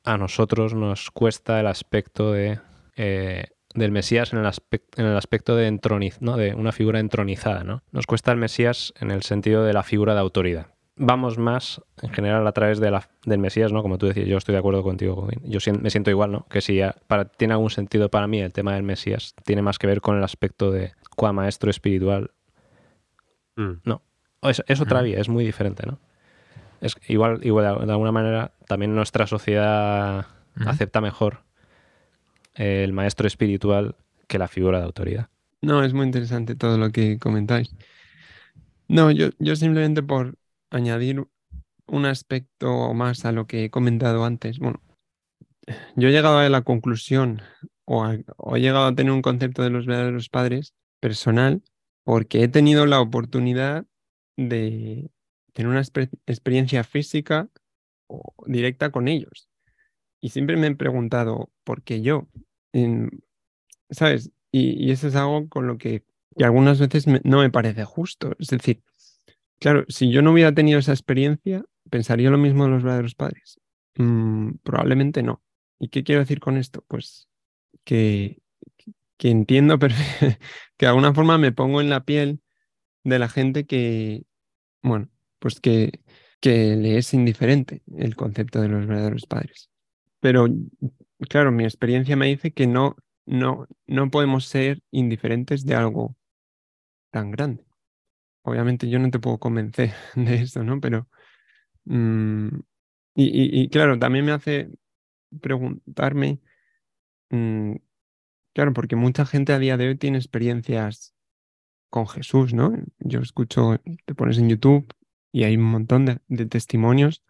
a nosotros nos cuesta el aspecto de eh, del Mesías en el, aspecto, en el aspecto de, entroniz, ¿no? de una figura entronizada. ¿no? Nos cuesta el Mesías en el sentido de la figura de autoridad. Vamos más, en general, a través de la, del Mesías, ¿no? Como tú decías, yo estoy de acuerdo contigo. Yo me siento igual, ¿no? Que si para, tiene algún sentido para mí el tema del Mesías, tiene más que ver con el aspecto de cuá maestro espiritual. Mm. No, es, es otra vía, es muy diferente, ¿no? Es igual, igual de alguna manera, también nuestra sociedad acepta mejor el maestro espiritual que la figura de autoridad. No, es muy interesante todo lo que comentáis. No, yo, yo simplemente por añadir un aspecto más a lo que he comentado antes. Bueno, yo he llegado a la conclusión o, he llegado a tener un concepto de los verdaderos padres personal porque he tenido la oportunidad de tener una experiencia física directa con ellos. Y siempre me he preguntado, ¿por qué yo? ¿Sabes? Y, eso es algo con lo que, algunas veces no me parece justo. Es decir, claro, si yo no hubiera tenido esa experiencia, ¿pensaría lo mismo de los verdaderos padres? Mm, probablemente no. ¿Y qué quiero decir con esto? Pues que, que entiendo que de alguna forma me pongo en la piel de la gente que, bueno, pues que, que le es indiferente el concepto de los verdaderos padres. Pero claro, mi experiencia me dice que no, no, no podemos ser indiferentes de algo tan grande. Obviamente yo no te puedo convencer de esto, ¿no? Pero, mm, y, claro, también me hace preguntarme, mm, claro, porque mucha gente a día de hoy tiene experiencias con Jesús, ¿no? Yo escucho, te pones en YouTube y hay un montón de, testimonios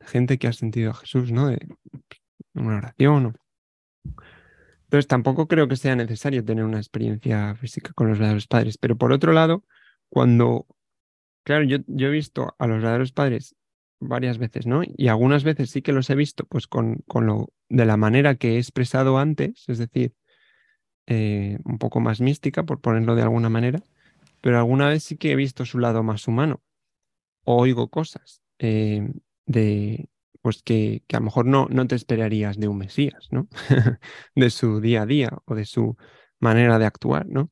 de gente que ha sentido a Jesús, ¿no? Una oración. Entonces tampoco creo que sea necesario tener una experiencia física con los verdaderos padres. Pero por otro lado, cuando, claro, yo, yo he visto a los verdaderos padres varias veces, ¿no? Y algunas veces sí que los he visto, pues con, con lo, de la manera que he expresado antes, es decir, eh, un poco más mística, por ponerlo de alguna manera, pero alguna vez sí que he visto su lado más humano. O oigo cosas eh, de, pues que, a lo mejor no, no te esperarías de un Mesías, ¿no? de su día a día o de su manera de actuar, ¿no?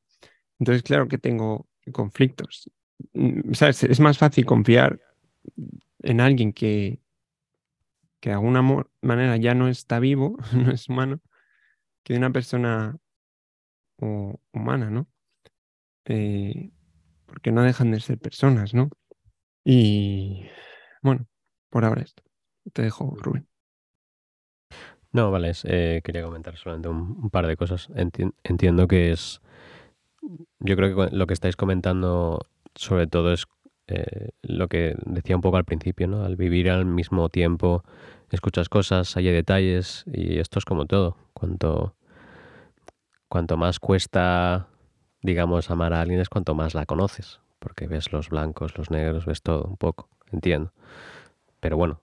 Entonces, claro que tengo conflictos. Mm, ¿Sabes? Es más fácil confiar en alguien que, que de alguna manera ya no está vivo, no es humano, que de una persona humana, ¿no? Eh, porque no dejan de ser personas, ¿no? Y bueno, por ahora esto. Te dejo, Rubén. No, vale, eh, quería comentar solamente un, par de cosas. entiendo que es. Yo creo que lo que estáis comentando, sobre todo, es eh, lo que decía un poco al principio, ¿no? Al vivir al mismo tiempo, escuchas cosas, hay detalles, y esto es como todo. Cuanto, cuanto más cuesta, digamos, amar a alguien es cuanto más la conoces, porque ves los blancos, los negros, ves todo un poco, entiendo. Pero bueno,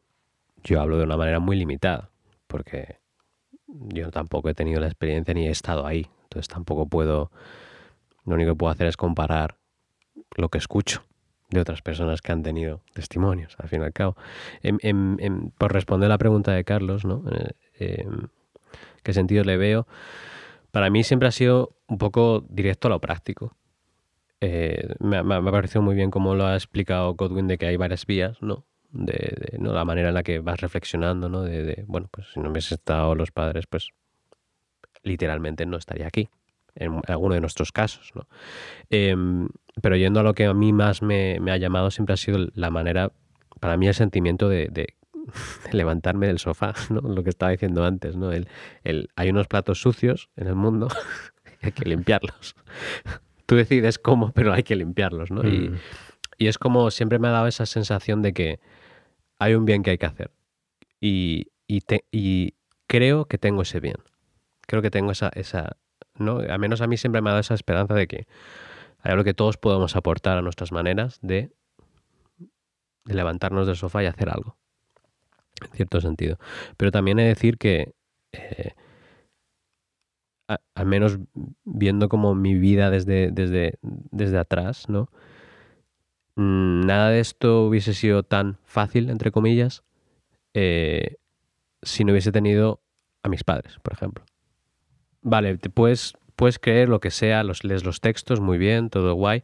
yo hablo de una manera muy limitada, porque yo tampoco he tenido la experiencia ni he estado ahí. Entonces tampoco puedo, lo único que puedo hacer es comparar lo que escucho de otras personas que han tenido testimonios, al fin y al cabo. por responder la pregunta de Carlos, ¿no? Em, ¿Qué sentido le veo? Para mí siempre ha sido un poco directo a lo práctico. Eh, me, me, ha parecido muy bien cómo lo ha explicado Godwin de que hay varias vías, ¿no? De, ¿no? la manera en la que vas reflexionando, ¿no? De, bueno, pues si no hubiese estado los padres, pues literalmente no estaría aquí, en alguno de nuestros casos, ¿no? Em, pero yendo a lo que a mí más me, ha llamado siempre ha sido la manera, para mí el sentimiento de, levantarme del sofá, ¿no? Lo que estaba diciendo antes, ¿no? El, el, hay unos platos sucios en el mundo y hay que limpiarlos. Tú decides cómo, pero hay que limpiarlos, ¿no? Y, Mm. y es como siempre me ha dado esa sensación de que hay un bien que hay que hacer. Y, y, creo que tengo ese bien. Creo que tengo esa, esa, ¿no? Al menos a mí siempre me ha dado esa esperanza de que hay algo que todos podemos aportar a nuestras maneras de, levantarnos del sofá y hacer algo. En cierto sentido. Pero también he de decir que eh, al menos viendo como mi vida desde, desde, desde atrás, ¿no? Mm, Nada de esto hubiese sido tan fácil, entre comillas, eh, si no hubiese tenido a mis padres, por ejemplo. Vale, puedes, puedes creer lo que sea, los, lees los textos, muy bien, todo guay,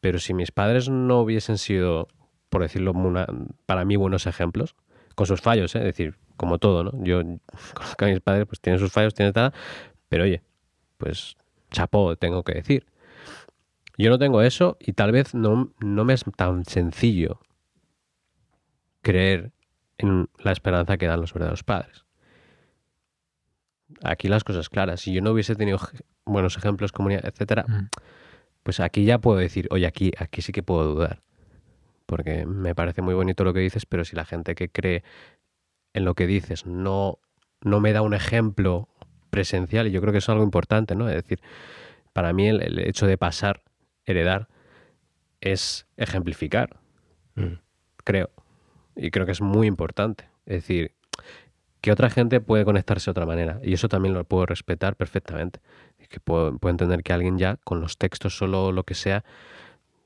pero si mis padres no hubiesen sido, por decirlo una- para mí, buenos ejemplos, con sus fallos, ¿eh? es decir, como todo, ¿no? Yo conozco a mis padres, pues tienen sus fallos, tienen tal, pero oye, pues chapó, tengo que decir. Yo no tengo eso y tal vez no, no me es tan sencillo creer en la esperanza que dan los verdaderos padres. Aquí las cosas claras. Si yo no hubiese tenido buenos ejemplos, comunidad, etcétera, Mm. pues aquí ya puedo decir, oye, aquí, aquí sí que puedo dudar. Porque me parece muy bonito lo que dices, pero si la gente que cree en lo que dices no, no me da un ejemplo presencial, y yo creo que eso es algo importante, ¿no? Es decir, para mí el, el hecho de pasar, heredar, es ejemplificar, Mm. creo. Y creo que es muy importante. Es decir, que otra gente puede conectarse de otra manera. Y eso también lo puedo respetar perfectamente. Que puedo, puedo entender que alguien ya, con los textos solo lo que sea,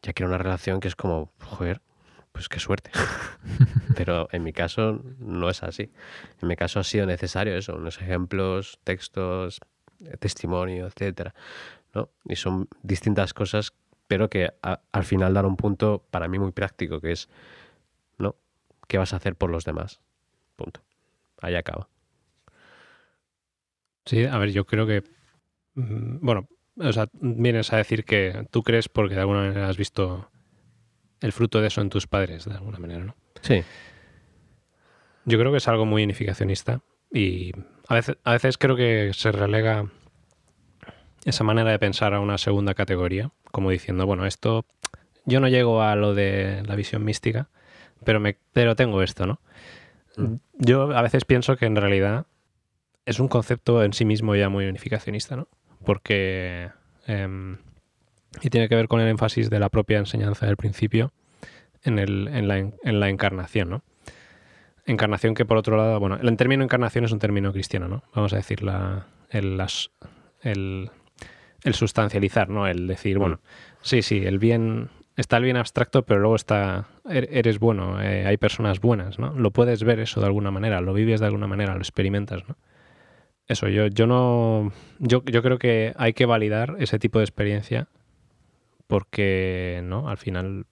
ya quiere una relación que es como, joder, pues qué suerte. Pero en mi caso no es así. En mi caso ha sido necesario eso, unos ejemplos, textos, testimonio, etcétera. ¿no? Y son distintas cosas, pero que a- al final dan un punto para mí muy práctico, que es, ¿no? ¿Qué vas a hacer por los demás? Punto. Ahí acaba. Sí, a ver, yo creo que. mm, Bueno, o sea, vienes a decir que tú crees porque de alguna manera has visto el fruto de eso en tus padres, de alguna manera, ¿no? Sí. Yo creo que es algo muy unificacionista y a veces, a veces creo que se relega esa manera de pensar a una segunda categoría, como diciendo, bueno, esto yo no llego a lo de la visión mística, pero me pero tengo esto, ¿no? Mm. Yo a veces pienso que en realidad es un concepto en sí mismo ya muy unificacionista, ¿no? Porque em, y tiene que ver con el énfasis de la propia enseñanza del principio en, el, en, la, en- en la encarnación, ¿no? Encarnación que por otro lado, bueno, el término encarnación es un término cristiano, ¿no? Vamos a decir la, el, las- el, el sustancializar, ¿no? El decir, bueno, sí, sí, el bien, está el bien abstracto, pero luego está, er- eres bueno, eh, hay personas buenas, ¿no? Lo puedes ver eso de alguna manera, lo vives de alguna manera, lo experimentas, ¿no? Eso, yo, yo no, yo, yo creo que hay que validar ese tipo de experiencia porque, ¿no? Al final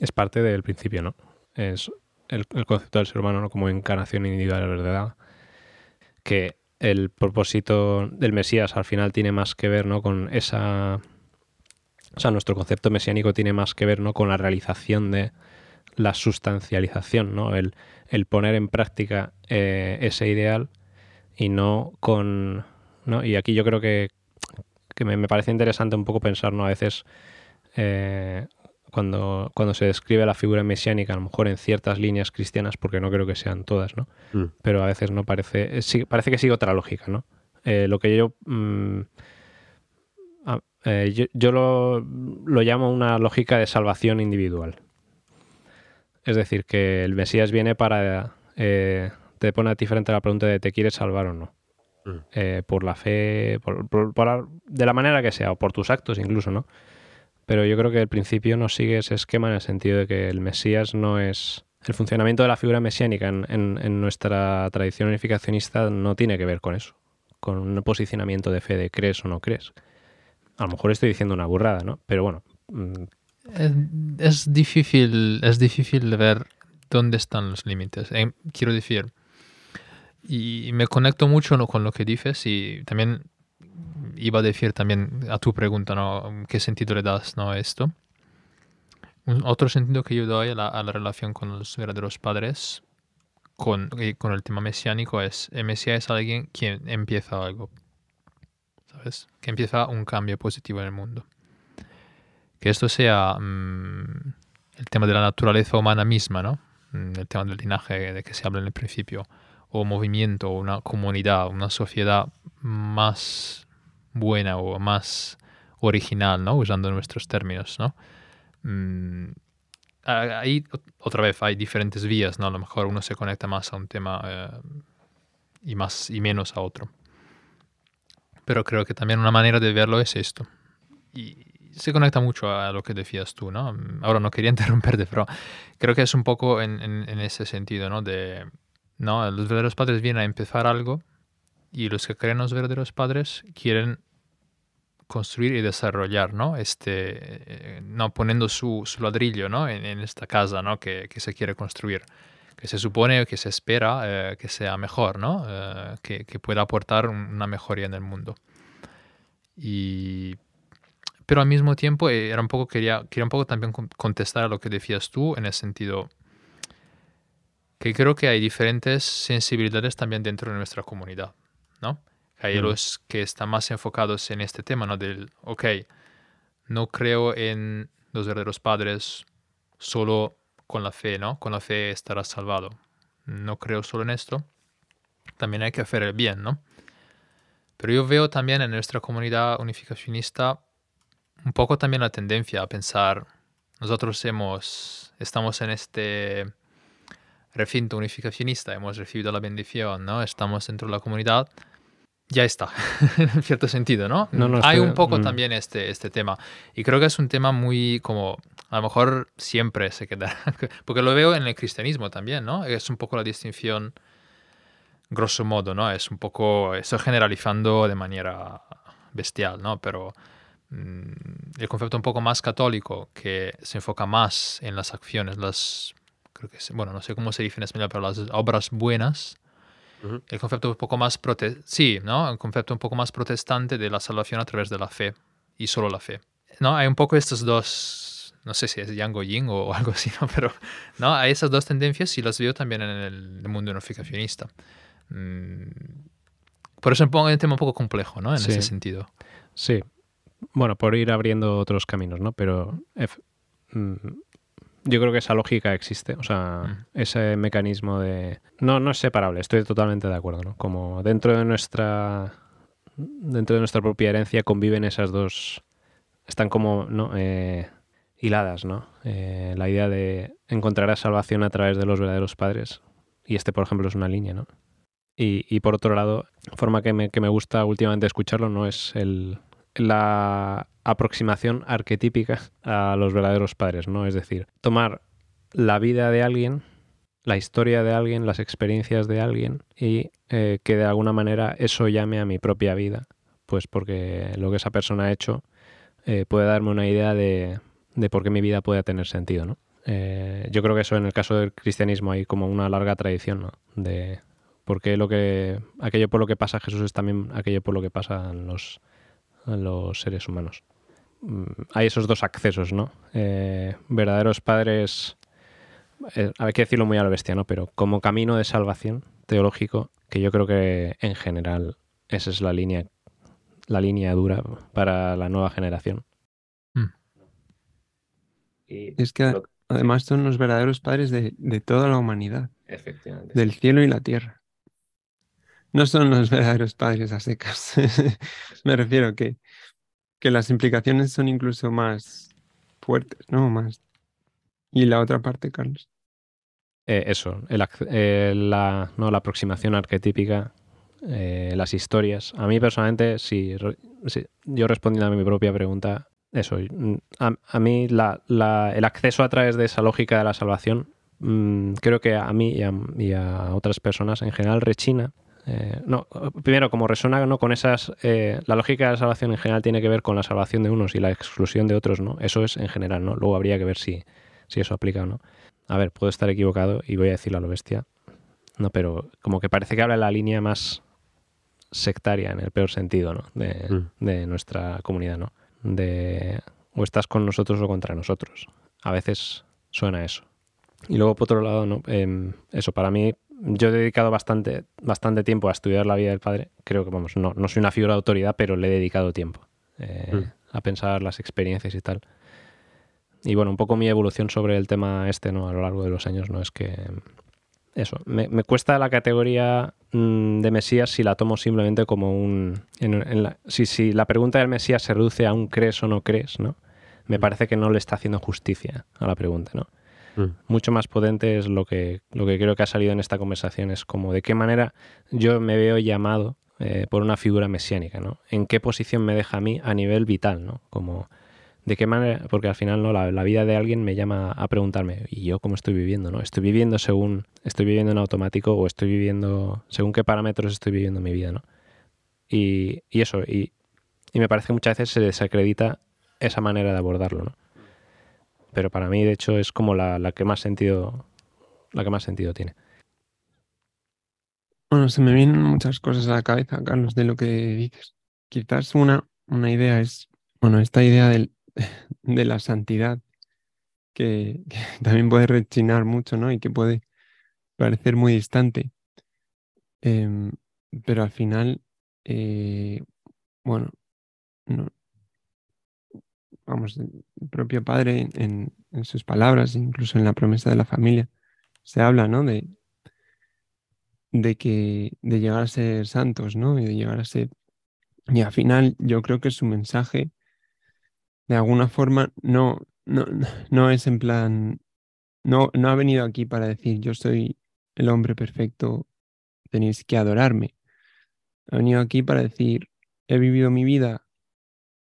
es parte del principio, ¿no? Es el, el concepto del ser humano ¿no? como encarnación individual de verdad, que el propósito del Mesías al final tiene más que ver, ¿no? Con esa... O sea, nuestro concepto mesiánico tiene más que ver, ¿no? Con la realización de la sustancialización, ¿no? El, el poner en práctica eh, ese ideal y no con... ¿no? Y aquí yo creo que, que me, me parece interesante un poco pensar, ¿no? A veces eh, cuando, cuando se describe la figura mesiánica, a lo mejor en ciertas líneas cristianas, porque no creo que sean todas, ¿no? Mm. Pero a veces no parece, eh, sí- parece que sigue otra lógica, ¿no? Eh, lo que yo, mm, eh, yo, yo lo, lo llamo una lógica de salvación individual. Es decir, que el Mesías viene para, eh, te pone a ti frente a la pregunta de ¿te quieres salvar o no? Mm. Por la fe, por, por- de la manera que sea, o por tus actos incluso, ¿no? Pero yo creo que el principio no sigue ese esquema en el sentido de que el Mesías no es... El funcionamiento de la figura mesiánica en, nuestra tradición unificacionista no tiene que ver con eso, con un posicionamiento de fe de crees o no crees. A lo mejor estoy diciendo una burrada, ¿no? Pero bueno, mm, Es, difícil, es difícil ver dónde están los límites. Eh, quiero decir, y me conecto mucho con lo que dices y también iba a decir también a tu pregunta, ¿no? ¿Qué sentido le das ¿no? a esto? Un- otro sentido que yo doy a la, a la relación con los verdaderos padres con, con el tema mesiánico es, el Mesías es alguien quien empieza algo, ¿sabes? Que empieza un cambio positivo en el mundo. Que esto sea mm, el tema de la naturaleza humana misma, ¿no? Mm, el tema del linaje de que se habla en el principio, o movimiento, o una comunidad, una sociedad más buena o más original, ¿no? Usando nuestros términos, ¿no? Mm, ahí otra vez hay diferentes vías, ¿no? A lo mejor uno se conecta más a un tema eh, y más y menos a otro. Pero creo que también una manera de verlo es esto. Y se conecta mucho a lo que decías tú, ¿no? Ahora no quería interrumperte, pero creo que es un poco en, en, ese sentido, ¿no? De, ¿no? Los verdaderos padres vienen a empezar algo y los que creen los verdaderos padres quieren construir y desarrollar, ¿no? Este, eh, no poniendo su, su ladrillo, ¿no? En, esta casa, ¿no? Que, que, se quiere construir, que se supone que se espera eh, que sea mejor, ¿no? Eh, que, que, pueda aportar una mejoría en el mundo. Y, pero al mismo tiempo era un poco quería, quería un poco también contestar a lo que decías tú en el sentido que creo que hay diferentes sensibilidades también dentro de nuestra comunidad, ¿no? Hay los que están más enfocados en este tema, ¿no? Del, ok, no creo en los verdaderos padres solo con la fe, ¿no? Con la fe estarás salvado. No creo solo en esto. También hay que hacer el bien, ¿no? Pero yo veo también en nuestra comunidad unificacionista un poco también la tendencia a pensar, nosotros hemos, estamos en este recinto unificacionista, hemos recibido la bendición, ¿no? Estamos dentro de la comunidad, ya está, en cierto sentido, ¿no? Hay un poco mm. también este, este tema. Y creo que es un tema muy como, a lo mejor siempre se quedará, porque lo veo en el cristianismo también, ¿no? Es un poco la distinción, grosso modo, ¿no? Es un poco, estoy generalizando de manera bestial, ¿no? Pero mm, el concepto un poco más católico, que se enfoca más en las acciones, las, creo que, bueno, no sé cómo se dice en español, pero las obras buenas, el concepto un poco más sí, ¿no? El concepto un poco más protestante de la salvación a través de la fe y solo la fe. ¿No? Hay un poco estos dos, no sé si es Yang o Yin o algo así, ¿no? Pero ¿no? hay esas dos tendencias y las veo también en el, mundo unificacionista. Mm, por eso es un tema un poco complejo, ¿no? En ese sentido. Sí. Bueno, por ir abriendo otros caminos, ¿no? Pero mm, yo creo que esa lógica existe, o sea, mm. ese mecanismo de... No, no es separable, estoy totalmente de acuerdo, ¿no? Como dentro de nuestra... Dentro de nuestra propia herencia conviven esas dos... Están como, ¿no? Eh, hiladas, ¿no? Eh, la idea de encontrar la salvación a través de los verdaderos padres. Y este, por ejemplo, es una línea, ¿no? Y, y por otro lado, forma que me, que me gusta últimamente escucharlo, ¿no? Es el, la aproximación arquetípica a los verdaderos padres, ¿no? Es decir, tomar la vida de alguien, la historia de alguien, las experiencias de alguien y eh, que de alguna manera eso llame a mi propia vida, pues porque lo que esa persona ha hecho eh, puede darme una idea de, de, por qué mi vida puede tener sentido, ¿no? Eh, yo creo que eso en el caso del cristianismo hay como una larga tradición, ¿no? De por qué lo que aquello por lo que pasa Jesús es también aquello por lo que pasan los, los seres humanos. Mm, hay esos dos accesos, ¿no? Eh, verdaderos padres, eh, hay que decirlo muy a la bestia, ¿no? Pero como camino de salvación teológico, que yo creo que en general esa es la línea, la línea dura para la nueva generación. Hmm. Y es que además son los verdaderos padres de, de toda la humanidad. Efectivamente. Del cielo y la tierra. No son los verdaderos padres a secas. Me refiero que que las implicaciones son incluso más fuertes, ¿no? Más. Y la otra parte, Carlos. Eh, eso, eh, la, no, la aproximación arquetípica, eh, las historias. A mí personalmente, si, yo respondiendo a mi propia pregunta, eso, mm, a, mí el acceso a través de esa lógica de la salvación, mm, creo que a mí y a otras personas en general rechina eh, no, primero, como resuena ¿no? con esas. Eh, la lógica de la salvación en general tiene que ver con la salvación de unos y la exclusión de otros, ¿no? Eso es en general, ¿no? Luego habría que ver si, si eso aplica o no. A ver, puedo estar equivocado y voy a decirlo a lo bestia. No, pero como que parece que habla la línea más sectaria en el peor sentido, ¿no? De, mm. de nuestra comunidad, ¿no? De o estás con nosotros o contra nosotros. A veces suena eso. Y luego, por otro lado, ¿no? Em, eso, para mí, yo he dedicado bastante, bastante tiempo a estudiar la vida del padre. Creo que, vamos, no, no soy una figura de autoridad, pero le he dedicado tiempo eh, Mm. a pensar las experiencias y tal. Y bueno, un poco mi evolución sobre el tema este, ¿no? A lo largo de los años, ¿no? Es que. Eso, me, me cuesta la categoría mm, de Mesías si la tomo simplemente como un. en- en la- si, si la pregunta del Mesías se reduce a un crees o no crees, ¿no? Me Mm. parece que no le está haciendo justicia a la pregunta, ¿no? Mm. mucho más potente es lo que, lo que creo que ha salido en esta conversación, es como de qué manera yo me veo llamado eh, por una figura mesiánica, ¿no? En qué posición me deja a mí a nivel vital, ¿no? Como de qué manera, porque al final no la, la vida de alguien me llama a preguntarme, ¿y yo cómo estoy viviendo, no? ¿Estoy viviendo según, estoy viviendo en automático o estoy viviendo, según qué parámetros estoy viviendo mi vida, ¿no? Y, y eso, y, y me parece que muchas veces se desacredita esa manera de abordarlo, ¿no? Pero para mí, de hecho, es como la, la que más sentido, la que más sentido tiene. Bueno, se me vienen muchas cosas a la cabeza, Carlos, de lo que dices. Quizás una, una idea es, bueno, esta idea del- de la santidad, que, también puede rechinar mucho, ¿no? Y que puede parecer muy distante. Em, pero al final, eh, bueno, no, vamos, el propio padre en, sus palabras, incluso en la promesa de la familia, se habla, ¿no? De, de que de llegar a ser santos, ¿no? Y de llegar a ser. Y al final, yo creo que su mensaje, de alguna forma, no, no, no es en plan. No, no ha venido aquí para decir yo soy el hombre perfecto, tenéis que adorarme. Ha venido aquí para decir he vivido mi vida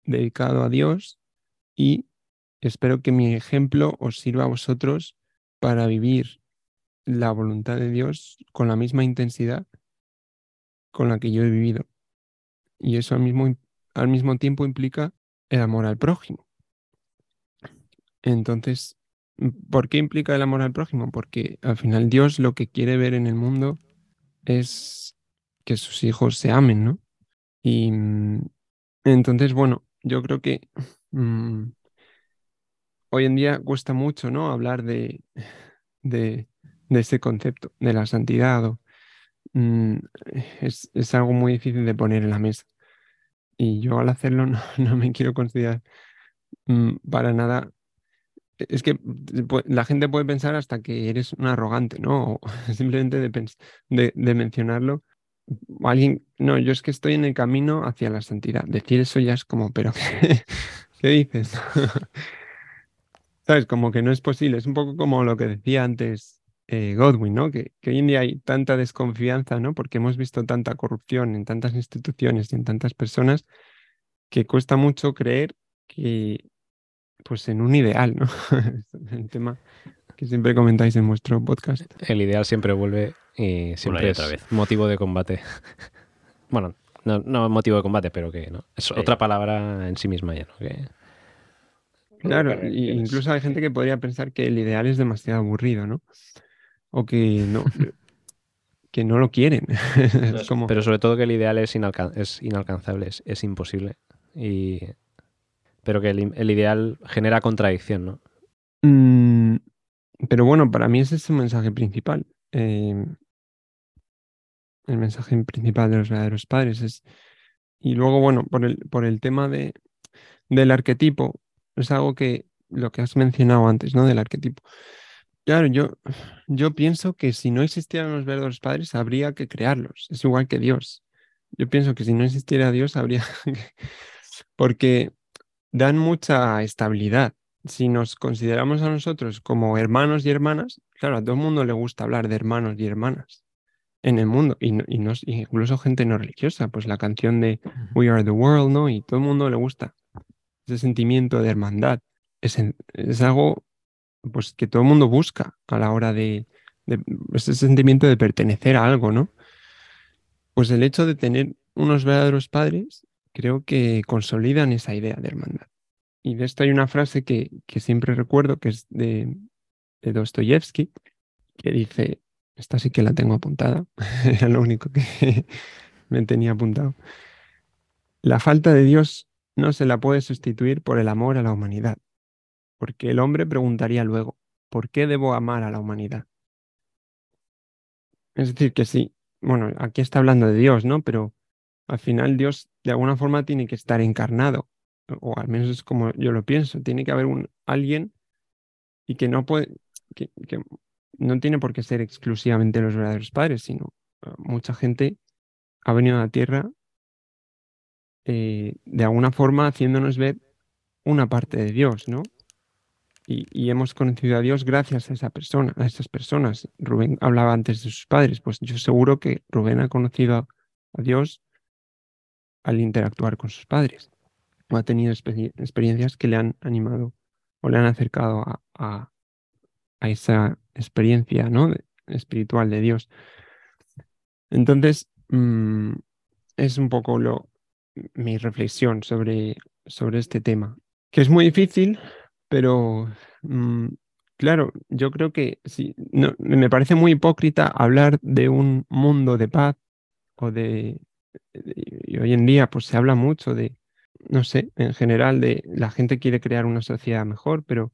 dedicado a Dios y espero que mi ejemplo os sirva a vosotros para vivir la voluntad de Dios con la misma intensidad con la que yo he vivido. Y eso al mismo, al mismo tiempo implica el amor al prójimo. Entonces, ¿por qué implica el amor al prójimo? Porque al final Dios lo que quiere ver en el mundo es que sus hijos se amen, ¿no? Y mm, entonces, bueno, yo creo que mm, hoy en día cuesta mucho, ¿no? Hablar de, de, ese concepto, de la santidad. o- mm, es, es algo muy difícil de poner en la mesa. Y yo al hacerlo no, me quiero considerar mm, para nada. Es que pu- la gente puede pensar hasta que eres un arrogante, ¿no? O simplemente de, de mencionarlo. Alguien, no, yo es que estoy en el camino hacia la santidad. Decir eso ya es como, pero ¿qué, dices? ¿Sabes? Como que no es posible. Es un poco como lo que decía antes eh, Godwin, ¿no? Que, que hoy en día hay tanta desconfianza, ¿no? Porque hemos visto tanta corrupción en tantas instituciones y en tantas personas que cuesta mucho creer que, pues, en un ideal, ¿no? El tema que siempre comentáis en vuestro podcast. El ideal siempre vuelve y siempre y es otra vez. motivo de combate. bueno, no, no motivo de combate, pero que no. Es otra palabra en sí misma ya, ¿no? Que, Claro, y incluso hay gente que podría pensar que el ideal es demasiado aburrido, ¿no? O que no, que no lo quieren. Es como, Pero sobre todo que el ideal es, inalcan- es inalcanzable, es, es imposible. Y... Pero que el, el ideal genera contradicción, ¿no? Mm, pero bueno, para mí ese es el mensaje principal. Eh, el mensaje principal de los verdaderos padres es. Y luego, bueno, por el, por el tema de, del arquetipo, es algo que lo que has mencionado antes, ¿no? Del arquetipo. Claro, yo, yo pienso que si no existieran los verdaderos padres, habría que crearlos. Es igual que Dios. Yo pienso que si no existiera Dios, habría que... Porque dan mucha estabilidad. Si nos consideramos a nosotros como hermanos y hermanas, claro, a todo el mundo le gusta hablar de hermanos y hermanas en el mundo, y, no- y no- incluso gente no religiosa, pues la canción de We Are the World, ¿no? Y todo el mundo le gusta ese sentimiento de hermandad. Es, es algo pues, que todo el mundo busca a la hora de, de ese sentimiento de pertenecer a algo, ¿no? Pues el hecho de tener unos verdaderos padres, creo que consolidan esa idea de hermandad. Y de esto hay una frase que, que siempre recuerdo, que es de, de Dostoyevsky, que dice, esta sí que la tengo apuntada, era lo único que me tenía apuntado. La falta de Dios no se la puede sustituir por el amor a la humanidad, porque el hombre preguntaría luego, ¿por qué debo amar a la humanidad? Es decir, que sí, bueno, aquí está hablando de Dios, ¿no? Pero al final Dios de alguna forma tiene que estar encarnado, o al menos es como yo lo pienso, tiene que haber un alguien y que no puede, no tiene por qué ser exclusivamente los verdaderos padres, sino ah, mucha gente ha venido a la tierra eh, de alguna forma haciéndonos ver una parte de Dios, ¿no? Y, hemos conocido a Dios gracias a esa persona, a esas personas. Rubén hablaba antes de sus padres, pues yo seguro que Rubén ha conocido a, Dios al interactuar con sus padres, o ha tenido experiencias que le han animado o le han acercado a, esa experiencia ¿no? espiritual de Dios. Entonces, mm, es un poco lo, mi reflexión sobre, sobre este tema, que es muy difícil pero, mm, claro, yo creo que sí, no, me parece muy hipócrita hablar de un mundo de paz o de, y hoy en día pues se habla mucho de, no sé, en general de la gente quiere crear una sociedad mejor, pero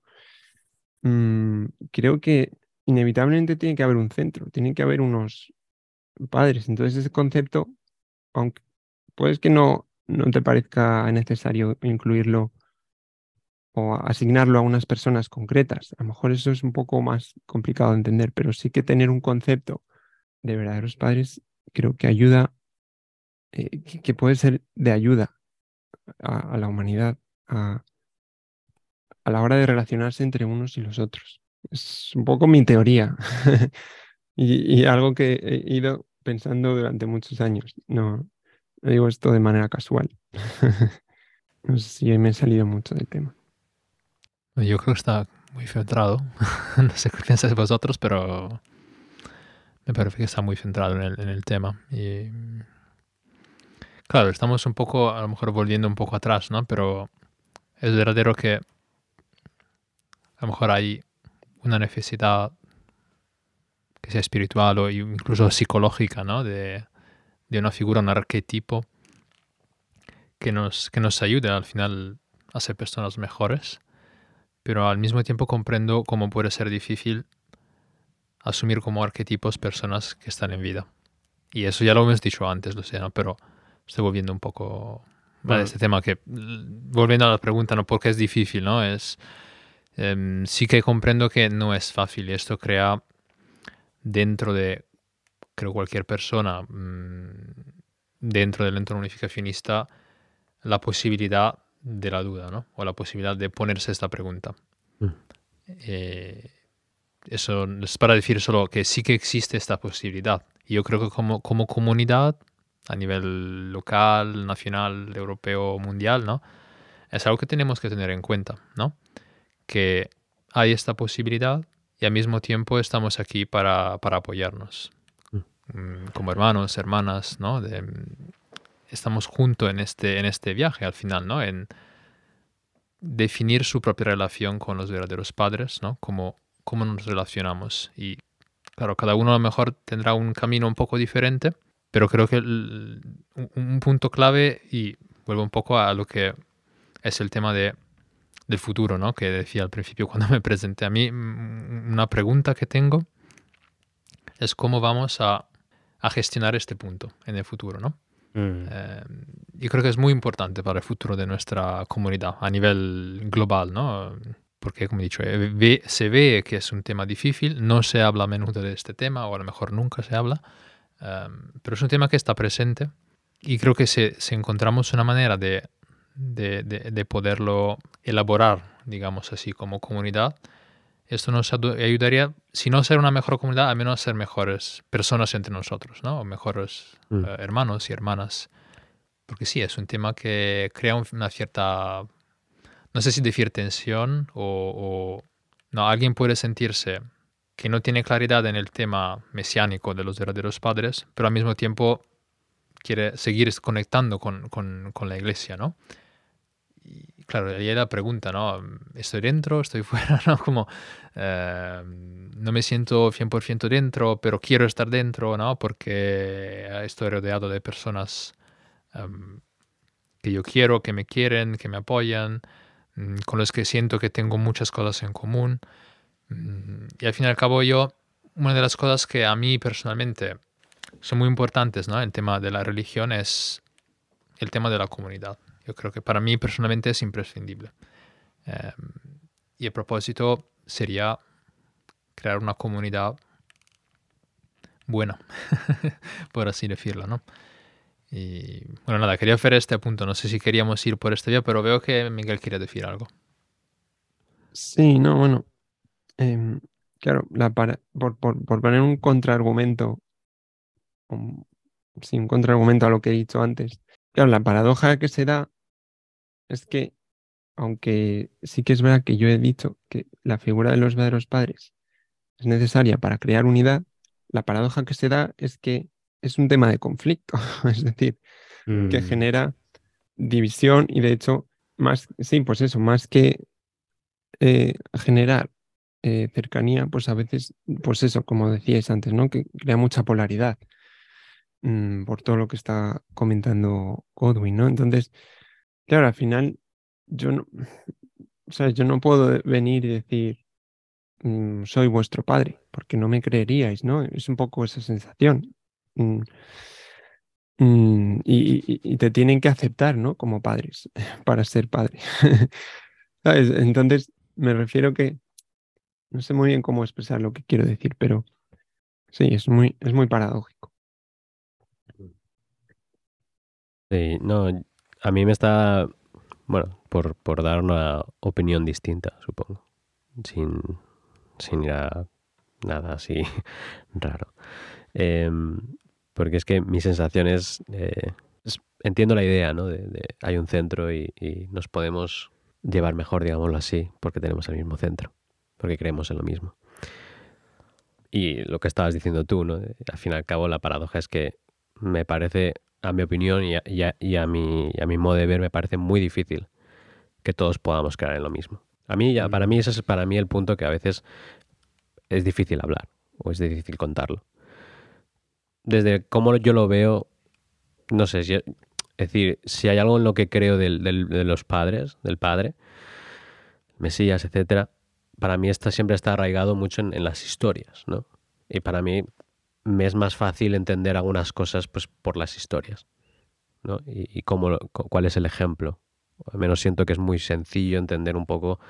mm, creo que inevitablemente tiene que haber un centro, tiene que haber unos padres. Entonces ese concepto, aunque puedes que no, no te parezca necesario incluirlo o asignarlo a unas personas concretas. A lo mejor eso es un poco más complicado de entender, pero sí que tener un concepto de verdaderos padres creo que ayuda, eh, que, puede ser de ayuda a, la humanidad a, la hora de relacionarse entre unos y los otros. Es un poco mi teoría y, algo que he ido pensando durante muchos años. No, digo esto de manera casual. no sé si me he salido mucho del tema. Yo creo que está muy centrado. no sé qué pensáis vosotros, pero me parece que está muy centrado en el, tema. Claro, estamos un poco, a lo mejor volviendo un poco atrás, ¿no? Pero es verdadero que a lo mejor hay una necesidad que sea espiritual o incluso psicológica, ¿no? De, de una figura, un arquetipo que nos, que nos ayude al final a ser personas mejores pero al mismo tiempo comprendo cómo puede ser difícil asumir como arquetipos personas que están en vida. Y eso ya lo hemos dicho antes, lo sé, ¿no? pero estoy volviendo un poco a este tema que, volviendo a la pregunta, ¿no? ¿Por qué es difícil? ¿no? Es, em, sí que comprendo que no es fácil y esto crea dentro de, creo, cualquier persona, mm, dentro del entorno unificacionista, la posibilidad de la duda, ¿no? O la posibilidad de ponerse esta pregunta. Mm. Eh, eso es para decir solo que sí que existe esta posibilidad. Y yo creo que como, como comunidad, a nivel local, nacional, europeo, mundial, ¿no? Es algo que tenemos que tener en cuenta, ¿no? Que hay esta posibilidad y al mismo tiempo estamos aquí para, para apoyarnos. Mm. Mm, como hermanos, hermanas, ¿no? De, estamos juntos en este, en este viaje al final, ¿no? En definir su propia relación con los verdaderos padres, ¿no? Cómo, cómo nos relacionamos. Y claro, cada uno a lo mejor tendrá un camino un poco diferente, pero creo que un punto clave, y vuelvo un poco a lo que es el tema de, del futuro, ¿no? Que decía al principio cuando me presenté a mí, una pregunta que tengo es cómo vamos a, a gestionar este punto en el futuro, ¿no? Mm. Eh, yo creo que es muy importante para el futuro de nuestra comunidad a nivel global, ¿no? Porque, como he dicho, eh, se ve que es un tema difícil, no se habla a menudo de este tema, o a lo mejor nunca se habla, eh, pero es un tema que está presente y creo que si, encontramos una manera de, de, de, poderlo elaborar, digamos así, como comunidad, esto nos ayudaría, si no ser una mejor comunidad, al menos a ser mejores personas entre nosotros, ¿no? O mejores mm. eh, hermanos y hermanas. Porque sí, es un tema que crea una cierta, no sé si decir tensión o, no, alguien puede sentirse que no tiene claridad en el tema mesiánico de los verdaderos padres, pero al mismo tiempo quiere seguir conectando con, con, con la iglesia, ¿no? Claro, ahí hay la pregunta, ¿no? ¿Estoy dentro? ¿Estoy fuera? ¿no? Como eh, no me siento 100% dentro, pero quiero estar dentro, ¿no? Porque estoy rodeado de personas em, que yo quiero, que me quieren, que me apoyan, mm, con los que siento que tengo muchas cosas en común. Mm, y al fin y al cabo yo una de las cosas que a mí personalmente son muy importantes, ¿no? El tema de la religión es el tema de la comunidad. Yo creo que para mí personalmente es imprescindible. Em, y el propósito sería crear una comunidad buena, por así decirlo, ¿no? Y bueno, nada, quería hacer este punto. No sé si queríamos ir por este vía, pero veo que Miguel quiere decir algo. Sí, no, bueno. Em, claro, la para, por, por, por, poner un contraargumento, un, sí, un contraargumento a lo que he dicho antes. Claro, la paradoja que se da es que, aunque sí que es verdad que yo he dicho que la figura de los verdaderos padres es necesaria para crear unidad, la paradoja que se da es que es un tema de conflicto, es decir, que Mm, genera división y de hecho, más, sí, pues eso, más que eh, generar eh, cercanía, pues a veces, pues eso, como decíais antes, ¿no? Que crea mucha polaridad mm, por todo lo que está comentando Godwin, ¿no? Entonces, claro, al final, yo no, o yo no puedo venir y decir, mm, soy vuestro padre, porque no me creeríais, ¿no? Es un poco esa sensación. Mm, mm, y te tienen que aceptar, ¿no? Como padres, para ser padre. ¿Sabes? Entonces, me refiero que no sé muy bien cómo expresar lo que quiero decir, pero sí, es muy, es muy paradójico. Sí, no, a mí me está, bueno, por, por dar una opinión distinta, supongo, sin, sin ir a nada así raro. Em, porque es que mi sensación es, eh, es- entiendo la idea, ¿no? De, de hay un centro y, y nos podemos llevar mejor, digámoslo así, porque tenemos el mismo centro, porque creemos en lo mismo. Y lo que estabas diciendo tú, ¿no? Al fin y al cabo, la paradoja es que me parece, a mi opinión y a, y a- y a mi, y a mi modo de ver, me parece muy difícil que todos podamos creer en lo mismo. A mí, ya, para mí, ese es para mí el punto que a veces es difícil hablar o es difícil contarlo. Desde cómo yo lo veo, no sé, si, es decir, si hay algo en lo que creo del- del- de los padres, del padre, Mesías, etcétera, para mí está, siempre está arraigado mucho en, en las historias, ¿no? Y para mí me es más fácil entender algunas cosas pues, por las historias, ¿no? Y, cómo, cuál es el ejemplo. Al menos siento que es muy sencillo entender un poco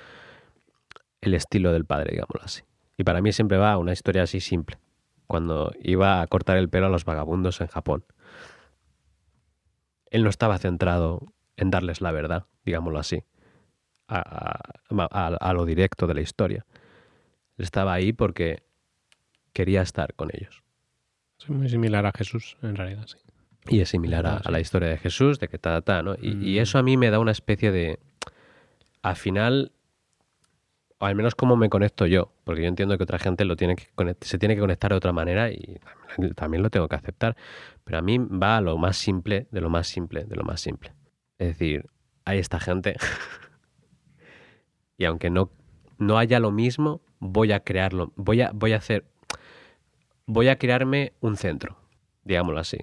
el estilo del padre, digámoslo así. Y para mí siempre va una historia así simple. Cuando iba a cortar el pelo a los vagabundos en Japón. Él no estaba centrado en darles la verdad, digámoslo así, a, a- lo directo de la historia. Estaba ahí porque quería estar con ellos. Es muy similar a Jesús, en realidad, sí. Y es similar a, a la historia de Jesús, de que ta, ta, ¿no? Y, y Mm. eso a mí me da una especie de... Al final, o al menos cómo me conecto yo, porque yo entiendo que otra gente lo tiene que se tiene que conectar de otra manera y también, también lo tengo que aceptar. Pero a mí va a lo más simple, de lo más simple, de lo más simple. Es decir, hay esta gente y aunque no, no haya lo mismo, voy a crearlo, voy a, voy a hacer, voy a crearme un centro, digámoslo así.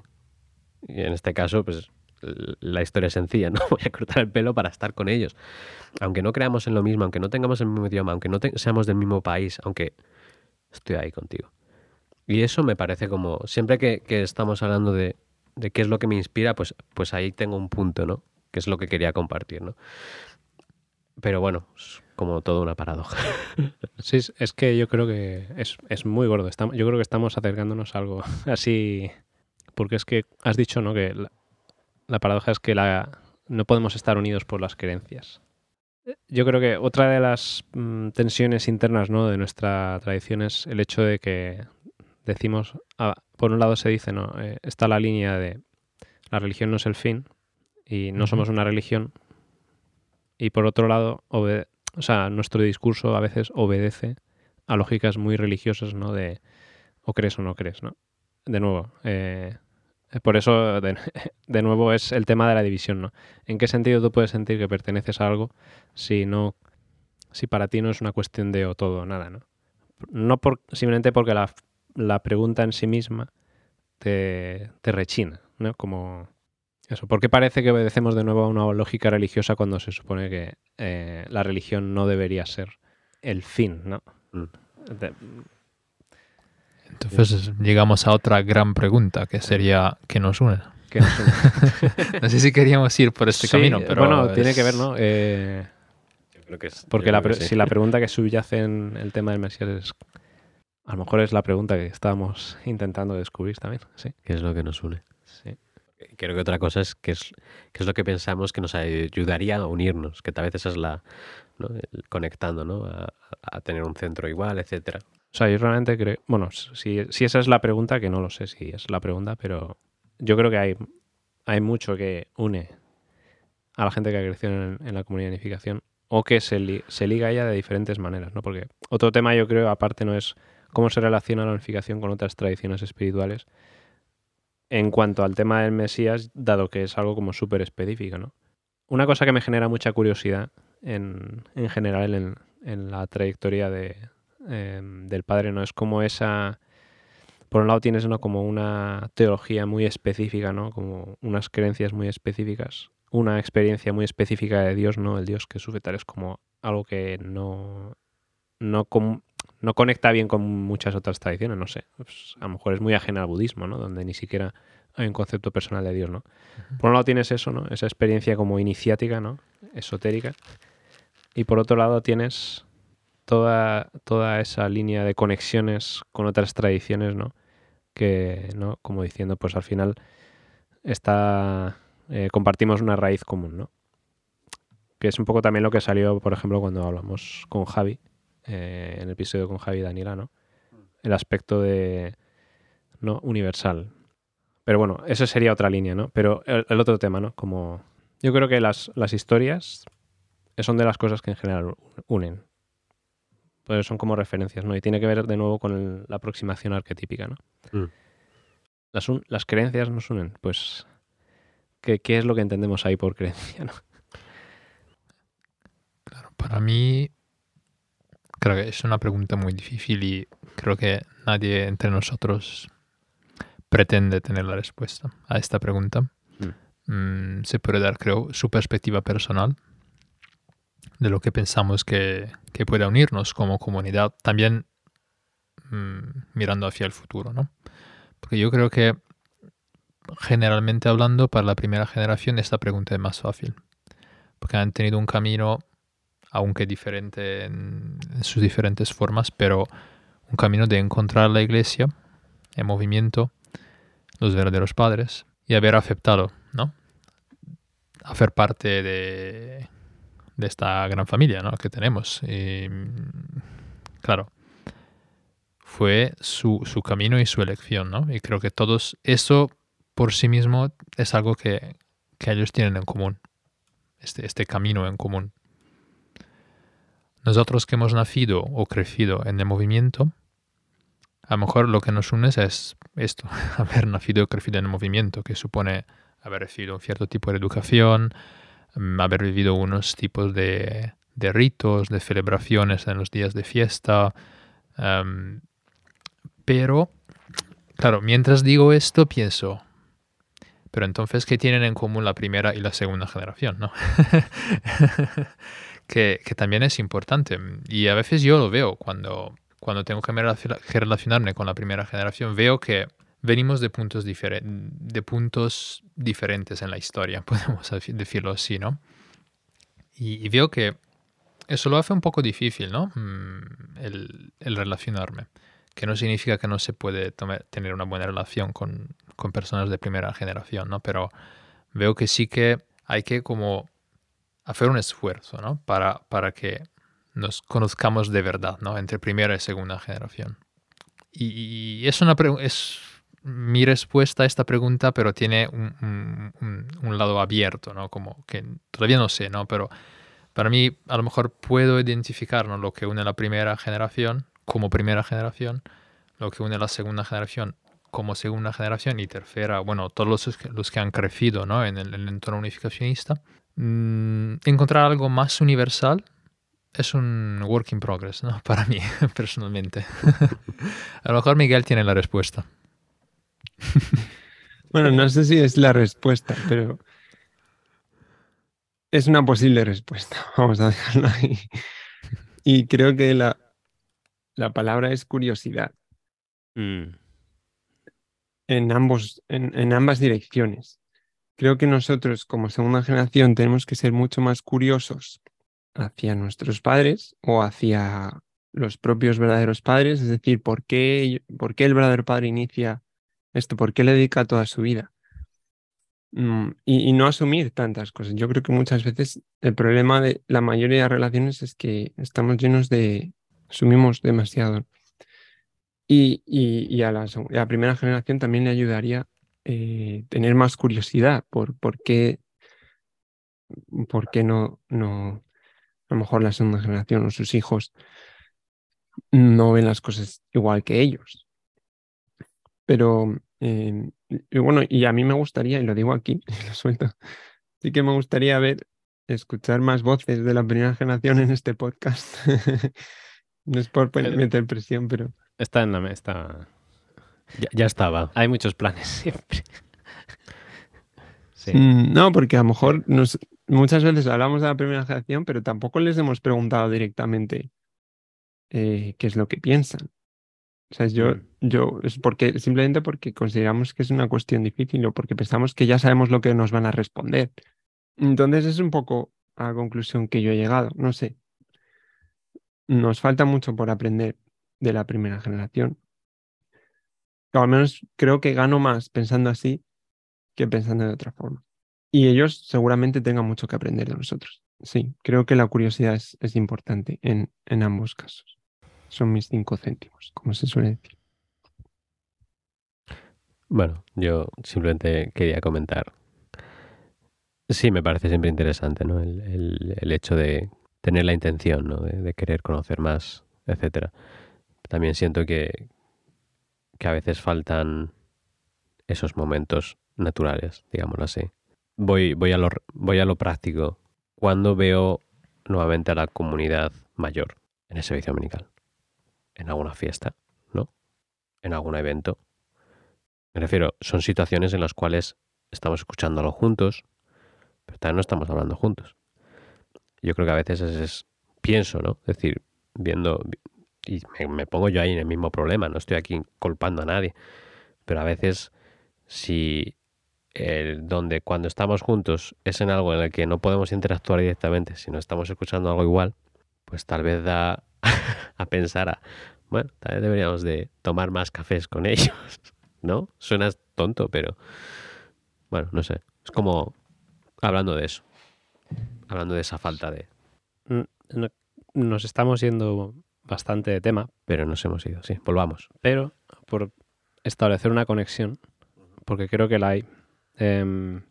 Y en este caso, pues la historia es sencilla, ¿no? Voy a cortar el pelo para estar con ellos. Aunque no creamos en lo mismo, aunque no tengamos el mismo idioma, aunque no seamos del mismo país, aunque estoy ahí contigo. Y eso me parece como, siempre que, que estamos hablando de, de qué es lo que me inspira, pues, pues ahí tengo un punto, ¿no? Que es lo que quería compartir, ¿no? Pero bueno, es como toda una paradoja. Sí, es- que yo creo que es, es muy gordo. Estamos, yo creo que estamos acercándonos a algo así. Porque es que has dicho, ¿no? Que la, la paradoja es que la, no podemos estar unidos por las creencias. Yo creo que otra de las mm, tensiones internas ¿no? de nuestra tradición es el hecho de que decimos, ah, por un lado se dice, ¿no? Eh, está la línea de la religión no es el fin y no somos una religión. Y por otro lado, o sea, nuestro discurso a veces obedece a lógicas muy religiosas, ¿no? De o crees o no crees, ¿no? De nuevo, eh, por eso, de, de nuevo, es el tema de la división, ¿no? ¿En qué sentido tú puedes sentir que perteneces a algo si no, si para ti no es una cuestión de o todo o nada, ¿no? No por, simplemente porque la, la pregunta en sí misma te, te rechina, ¿no? Como eso. ¿Por qué parece que obedecemos de nuevo a una lógica religiosa cuando se supone que eh, la religión no debería ser el fin, ¿no? Mm. De- Entonces llegamos a otra gran pregunta, que sería, ¿qué nos une? No sé. No sé si queríamos ir por este Sí, camino, pero... Bueno, tiene que ver, ¿no? Eh, Yo creo que es- porque yo la creo que pre- sí. si la pregunta que subyace en el tema del Mesías es. A lo mejor es la pregunta que estábamos intentando descubrir también. Sí. ¿Qué es lo que nos une? Creo que otra cosa es que es, qué es lo que pensamos que nos ayudaría a unirnos, que tal vez esa es la... conectando, ¿no? A, tener un centro igual, etcétera. O sea, yo realmente creo. Bueno, si, si esa es la pregunta, que no lo sé si es la pregunta, pero yo creo que hay, hay mucho que une a la gente que ha crecido en, la comunidad de unificación o que se, se liga a ella de diferentes maneras, ¿no? Porque otro tema, yo creo, aparte, no es cómo se relaciona la unificación con otras tradiciones espirituales en cuanto al tema del Mesías, dado que es algo como súper específico, ¿no? Una cosa que me genera mucha curiosidad en, en general en, en la trayectoria de, eh, del padre, ¿no? Es como esa. Por un lado tienes como una teología muy específica, ¿no? Como unas creencias muy específicas, una experiencia muy específica de Dios, ¿no? El Dios que sufre tal es como algo que no, no, com- no conecta bien con muchas otras tradiciones, no sé. Pues, a lo mejor es muy ajena al budismo, ¿no? Donde ni siquiera hay un concepto personal de Dios, ¿no? Por un lado tienes eso, ¿no? Esa experiencia como iniciática, ¿no? Esotérica. Y por otro lado tienes toda, toda esa línea de conexiones con otras tradiciones, ¿no? Que, ¿no? Como diciendo, pues al final está, eh, compartimos una raíz común, ¿no? Que es un poco también lo que salió, por ejemplo, cuando hablamos con Javi, eh, en el episodio con Javi y Daniela, ¿no? El aspecto de, ¿no? Universal. Pero bueno, esa sería otra línea, ¿no? Pero el, el otro tema, ¿no? Como yo creo que las, las historias son de las cosas que en general unen. Pues son como referencias, ¿no? Y tiene que ver de nuevo con el- la aproximación arquetípica, ¿no? Mm. Las, un- las creencias nos unen, pues ¿qué, qué es lo que entendemos ahí por creencia, no? Claro, para mí creo que es una pregunta muy difícil y creo que nadie entre nosotros pretende tener la respuesta a esta pregunta. Mm, se puede dar, creo, su perspectiva personal de lo que pensamos que, que pueda unirnos como comunidad, también mm, mirando hacia el futuro, ¿no? Porque yo creo que generalmente hablando, para la primera generación esta pregunta es más fácil, porque han tenido un camino aunque diferente en, sus diferentes formas, pero un camino de encontrar la iglesia en movimiento, los verdaderos padres, y haber aceptado, ¿no? Hacer parte de, de esta gran familia, ¿no? Que tenemos. Y, claro, fue su, su camino y su elección, ¿no? Y creo que todos, eso por sí mismo es algo que, que ellos tienen en común, este, este camino en común. Nosotros que hemos nacido o crecido en el movimiento, a lo mejor lo que nos une es esto, haber nacido o crecido en el movimiento, que supone haber recibido un cierto tipo de educación, mm, haber vivido unos tipos de, ritos, de celebraciones en los días de fiesta. em, pero, claro, mientras digo esto, pienso, pero entonces, ¿qué tienen en común la primera y la segunda generación? ¿no? que, que también es importante. Y a veces yo lo veo cuando, cuando tengo que, me relaciona- que relacionarme con la primera generación, veo que venimos de puntos, de puntos diferentes en la historia, podemos decirlo así, ¿no? Y, y veo que eso lo hace un poco difícil, ¿no? Mm, El, el relacionarme. Que no significa que no se puede tome- tener una buena relación con, con personas de primera generación, ¿no? Pero veo que sí que hay que como hacer un esfuerzo, ¿no? Para, para que nos conozcamos de verdad, ¿no? Entre primera y segunda generación. Y, es una es mi respuesta a esta pregunta, pero tiene un, un- lado abierto, ¿no? Como que todavía no sé, ¿no? Pero para mí a lo mejor puedo identificar ¿no? lo que une la primera generación como primera generación, lo que une la segunda generación como segunda generación y tercera, bueno, todos los, los que han crecido ¿no? en el entorno unificacionista. Mm, encontrar algo más universal es un work in progress, ¿no? Para mí, personalmente. A lo mejor Miguel tiene la respuesta. Bueno, no sé si es la respuesta, pero es una posible respuesta. Vamos a dejarlo ahí. Y creo que la, la palabra es curiosidad. Mm. en, ambos, en, en ambas direcciones. Creo que nosotros como segunda generación tenemos que ser mucho más curiosos hacia nuestros padres o hacia los propios verdaderos padres, es decir, ¿por qué, por qué el verdadero padre inicia esto? ¿Por qué le dedica toda su vida? Mm, y, no asumir tantas cosas. Yo creo que muchas veces el problema de la mayoría de relaciones es que estamos llenos de, asumimos demasiado. Y, y- a, la, a la primera generación también le ayudaría eh, tener más curiosidad por, por qué, por qué no, no, a lo mejor la segunda generación o sus hijos no ven las cosas igual que ellos. Pero, eh, y bueno, y a mí me gustaría, y lo digo aquí, lo suelto, sí que me gustaría ver, escuchar más voces de la primera generación en este podcast. No es por meter presión, pero Está en la está... Ya, ya estaba. Hay muchos planes siempre. Sí. Mm, no, porque a lo mejor nos, muchas veces hablamos de la primera generación, pero tampoco les hemos preguntado directamente eh, qué es lo que piensan. O sea, yo, Mm. yo, es porque, simplemente porque consideramos que es una cuestión difícil o porque pensamos que ya sabemos lo que nos van a responder. Entonces es un poco a la conclusión que yo he llegado. No sé. Nos falta mucho por aprender de la primera generación. O al menos creo que gano más pensando así que pensando de otra forma. Y ellos seguramente tengan mucho que aprender de nosotros. Sí, creo que la curiosidad es, es importante en, en ambos casos. Son mis cinco céntimos, como se suele decir. Bueno, yo simplemente quería comentar. Sí, me parece siempre interesante, ¿no? El, el- hecho de tener la intención, ¿no? De, de querer conocer más, etcétera. También siento que, que a veces faltan esos momentos naturales, digámoslo así. Voy, voy, a lo, voy a lo práctico. Cuando veo nuevamente a la comunidad mayor en el servicio dominical? En alguna fiesta, ¿no? En algún evento. Me refiero, son situaciones en las cuales estamos escuchándolo juntos, pero también no estamos hablando juntos. Yo creo que a veces es, es- pienso, ¿no? Es decir, viendo, y me, pongo yo ahí en el mismo problema, no estoy aquí culpando a nadie, pero a veces si el, donde cuando estamos juntos es en algo en el que no podemos interactuar directamente, si no estamos escuchando algo igual, pues tal vez da a pensar a, bueno, tal vez deberíamos de tomar más cafés con ellos. ¿no? Suena tonto, pero bueno, no sé. Es como hablando de eso. Hablando de esa falta de... No- Nos estamos yendo bastante de tema, Pero nos hemos ido, sí. Volvamos. pero por establecer una conexión, porque creo que la hay. em,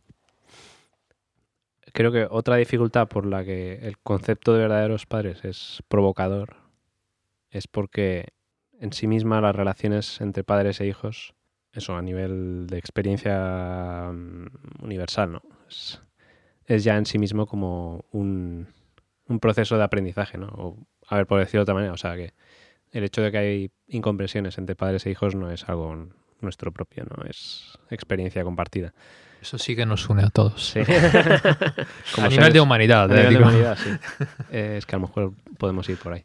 creo que otra dificultad por la que el concepto de verdaderos padres es provocador es porque en sí misma las relaciones entre padres e hijos, eso a nivel de experiencia mm, universal, ¿no? Es, ya en sí mismo como un, un proceso de aprendizaje, ¿no? A ver, por decirlo de otra manera, o sea que el hecho de que hay incomprensiones entre padres e hijos no es algo nuestro propio, ¿no? Es experiencia compartida. Eso sí que nos une a todos. Sí. a nivel seres- de humanidad. a eh, nivel de humanidad, sí. Eh, es que a lo mejor podemos ir por ahí.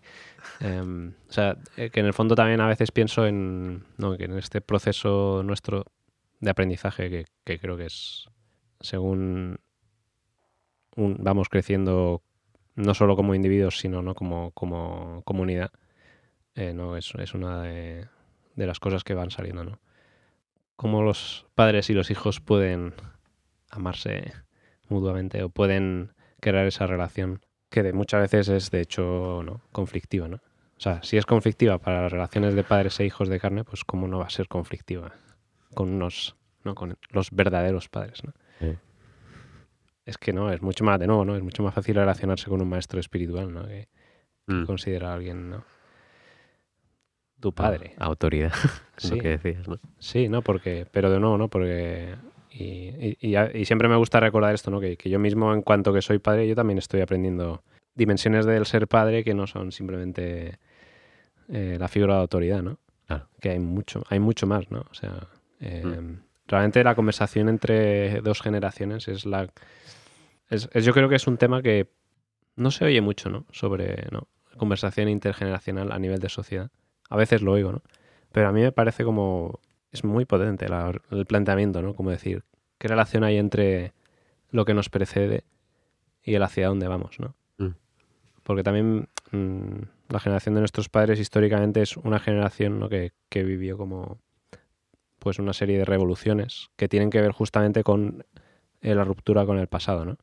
Em, o sea, eh, que en el fondo también a veces pienso en, no, que en este proceso nuestro de aprendizaje que, que creo que es según un- vamos creciendo no solo como individuos, sino no como, como comunidad, eh, no es, es una de, las cosas que van saliendo, ¿no? Cómo los padres y los hijos pueden amarse mutuamente o pueden crear esa relación que de muchas veces es de hecho no conflictiva, ¿no? O sea, si es conflictiva para las relaciones de padres e hijos de carne, pues cómo no va a ser conflictiva con unos, no, con los verdaderos padres, ¿no? Sí. Es que no, es mucho más de nuevo, ¿no? Es mucho más fácil relacionarse con un maestro espiritual, ¿no? Que Mm. considera a alguien, ¿no? Tu padre. Ah, autoridad, Sí. lo que decías, ¿no? Sí, ¿no? Porque, pero de nuevo, ¿no? Porque... Y, y- siempre me gusta recordar esto, ¿no? Que, que yo mismo, en cuanto que soy padre, yo también estoy aprendiendo dimensiones del ser padre que no son simplemente eh, la figura de autoridad, ¿no? Claro. Que hay mucho, hay mucho más, ¿no? O sea, eh, realmente la conversación entre dos generaciones es la... Es, es- yo creo que es un tema que no se oye mucho, ¿no? Sobre, ¿no? Conversación intergeneracional a nivel de sociedad. A veces lo oigo, ¿no? pero a mí me parece como... Es muy potente el planteamiento, ¿no? Como decir, ¿qué relación hay entre lo que nos precede y el hacia dónde vamos, ¿no? Mm. Porque también mm, la generación de nuestros padres históricamente es una generación que, que, vivió como pues una serie de revoluciones que tienen que ver justamente con la ruptura con el pasado, ¿no?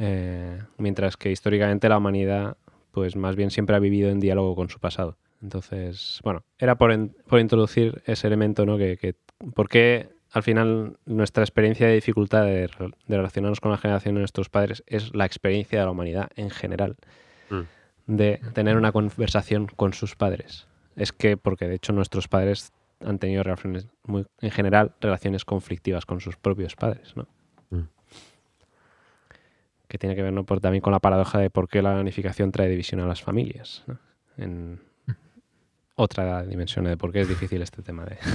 Eh, mientras que históricamente la humanidad, pues más bien siempre ha vivido en diálogo con su pasado. Entonces, bueno, era por, introducir ese elemento, ¿no? Que, que, ¿Por qué al final nuestra experiencia de dificultad de, relacionarnos con la generación de nuestros padres es la experiencia de la humanidad en general? Mm. De tener una conversación con sus padres. Es que, porque de hecho nuestros padres han tenido relaciones, muy, en general, relaciones conflictivas con sus propios padres, ¿no? Que tiene que ver ¿no? por, también con la paradoja de por qué la unificación trae división a las familias. En otra dimensión de por qué es difícil este tema de...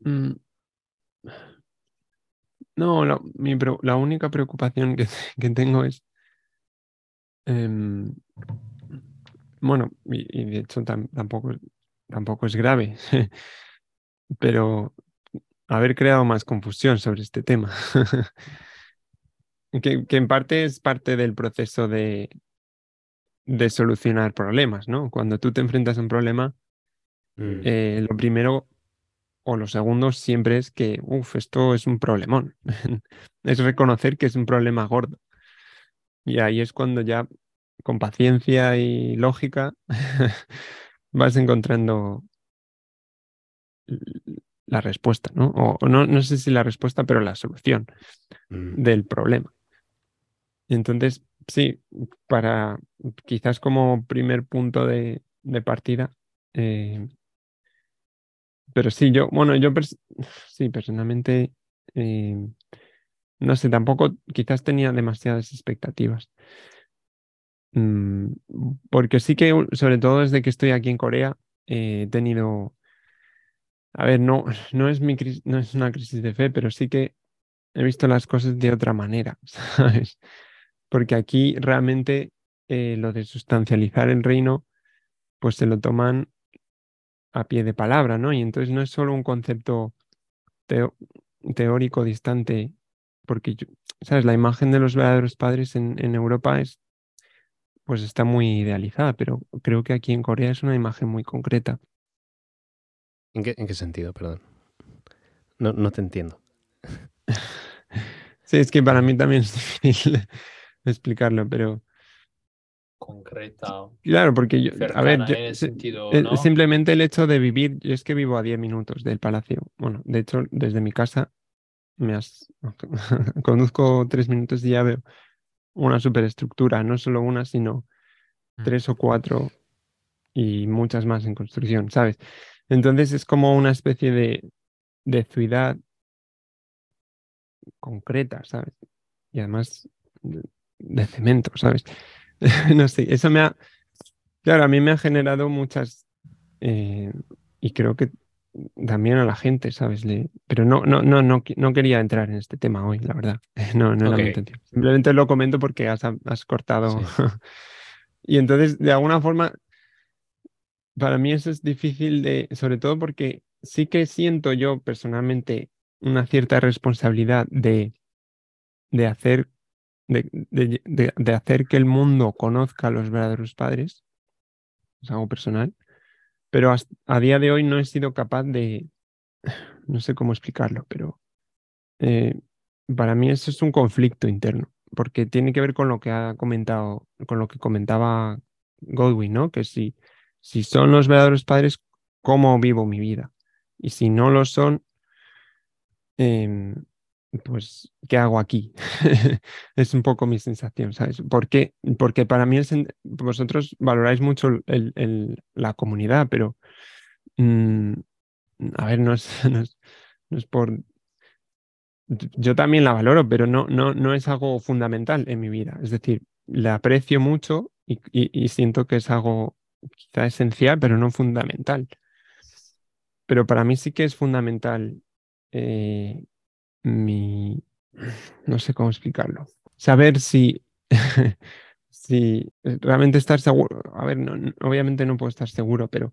Mm. No, la, única preocupación que, tengo es... Em, bueno, y, de hecho tampoco, tampoco es grave, pero haber creado más confusión sobre este tema. que, en parte es parte del proceso de, de solucionar problemas, ¿no? Cuando tú te enfrentas a un problema, mm. eh, lo primero o lo segundo siempre es que, uff, esto es un problemón. es reconocer que es un problema gordo. Y ahí es cuando ya, con paciencia y lógica, vas encontrando la respuesta, ¿no? O, no, no, sé si la respuesta, pero la solución mm. del problema. entonces, sí, para quizás como primer punto de, partida, eh, pero sí, yo, bueno, yo sí, personalmente, eh, no sé, tampoco quizás tenía demasiadas expectativas. Mm, porque sí que, sobre todo desde que estoy aquí en Corea, eh, he tenido a ver, no, no, es mi, no es una crisis de fe, pero sí que he visto las cosas de otra manera, ¿sabes? Porque aquí realmente eh, lo de sustancializar el reino, pues se lo toman a pie de palabra, ¿no? Y entonces no es solo un concepto teórico distante, porque, ¿sabes? La imagen de los verdaderos padres en, en Europa es, pues está muy idealizada, pero creo que aquí en Corea es una imagen muy concreta. ¿En qué, sentido? Perdón. No, no te entiendo. sí, es que para mí también es difícil explicarlo, pero... Concreta. Claro, porque yo, a ver, simplemente el hecho de vivir, yo es que vivo a 10 minutos del palacio. Bueno, de hecho, desde mi casa me has, conduzco tres minutos y ya veo una superestructura, no solo una, sino mm. tres o cuatro y muchas más en construcción, ¿sabes? Entonces es como una especie de, de ciudad concreta, ¿sabes? Y además de, cemento, ¿sabes? no sé, eso me ha, claro, a mí me ha generado muchas, eh, y creo que también a la gente, ¿sabes? Le, pero no, no, no, no, no quería entrar en este tema hoy, la verdad. No, no era mi intención. Simplemente lo comento porque has, has cortado. y entonces, de alguna forma, para mí eso es difícil de, sobre todo porque sí que siento yo personalmente una cierta responsabilidad de, de hacer, de, hacer que el mundo conozca a los verdaderos padres. Es algo personal. Pero a día de hoy no he sido capaz de, no sé cómo explicarlo, pero eh, para mí eso es un conflicto interno, porque tiene que ver con lo que ha comentado, con lo que comentaba Godwin, ¿no? Que si si son los verdaderos padres, ¿cómo vivo mi vida? Y si no lo son, em, pues, ¿qué hago aquí? es un poco mi sensación, ¿sabes? Porque para mí vosotros valoráis mucho la comunidad, pero, mm, a ver, no es, no es, por... Yo también la valoro, pero no, no, no es algo fundamental en mi vida. Es decir, la aprecio mucho y siento que es algo quizá esencial, pero no fundamental. Pero para mí sí que es fundamental eh, mi, no sé cómo explicarlo, saber si, si realmente estar seguro, a ver, obviamente no puedo estar seguro, pero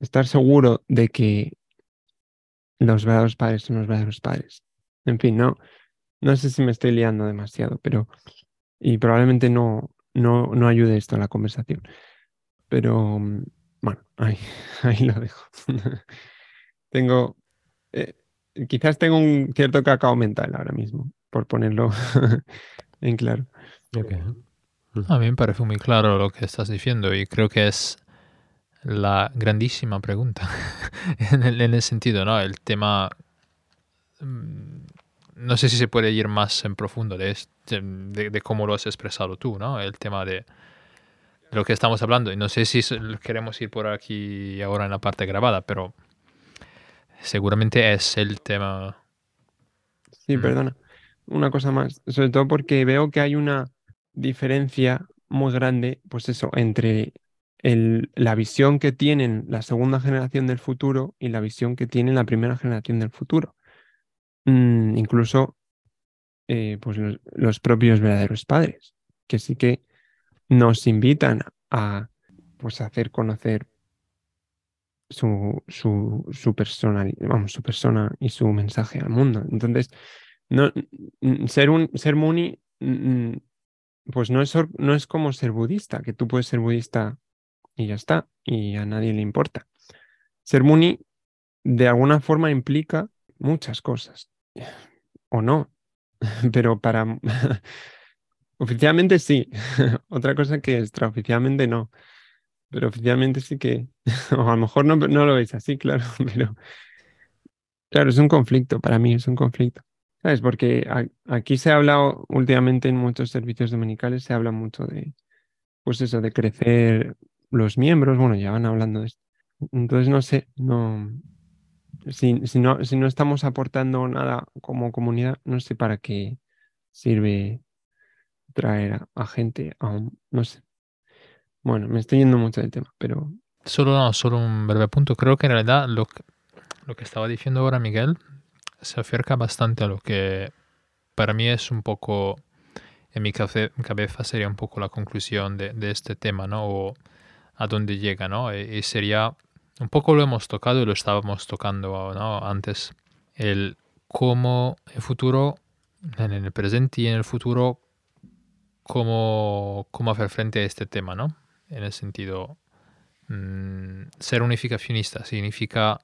estar seguro de que los verdaderos padres son los verdaderos padres. En fin, no, no sé si me estoy liando demasiado, pero y probablemente no, no, no ayude esto a la conversación. Pero bueno, ahí, ahí lo dejo. tengo, eh, quizás tengo un cierto cacao mental ahora mismo, por ponerlo en claro. A mí me parece muy claro lo que estás diciendo y creo que es la grandísima pregunta en, el, sentido, ¿no? El tema, mm, no sé si se puede ir más en profundo de, de, cómo lo has expresado tú, ¿no? El tema de, lo que estamos hablando. Y no sé si queremos ir por aquí ahora en la parte grabada, pero seguramente es el tema. Sí, mm. perdona. Una cosa más, sobre todo porque veo que hay una diferencia muy grande, pues eso, entre la visión que tienen la segunda generación del futuro y la visión que tiene la primera generación del futuro. Mm, incluso eh, pues los, propios verdaderos padres, que sí que nos invitan a pues, hacer conocer su, su, su, vamos, su persona y su mensaje al mundo. Entonces, no, ser, un, ser Muni, pues no es, no es como ser budista, que tú puedes ser budista y ya está, y a nadie le importa. Ser Muni de alguna forma implica muchas cosas, o no, pero para... oficialmente sí, otra cosa que extraoficialmente no, pero oficialmente sí que, o a lo mejor no, no lo veis así, claro, pero claro, es un conflicto, para mí es un conflicto. ¿Sabes? Porque aquí se ha hablado últimamente en muchos servicios dominicales, se habla mucho de, pues eso, de crecer los miembros, bueno, ya van hablando de esto. Entonces, no sé, no, si, si, no, si no estamos aportando nada como comunidad, no sé para qué sirve traer a, gente a un, no sé. Bueno, me estoy yendo mucho del tema, pero... Solo, solo un breve punto. Creo que en realidad lo que, lo que estaba diciendo ahora Miguel se acerca bastante a lo que para mí es un poco, en mi cabeza sería un poco la conclusión de, de este tema, ¿no? O, a dónde llega, ¿no? Y, sería, un poco lo hemos tocado y lo estábamos tocando ¿no? antes, el cómo el futuro, en el presente y en el futuro, cómo, cómo hacer frente a este tema, ¿no? En el sentido, mm, ser unificacionista significa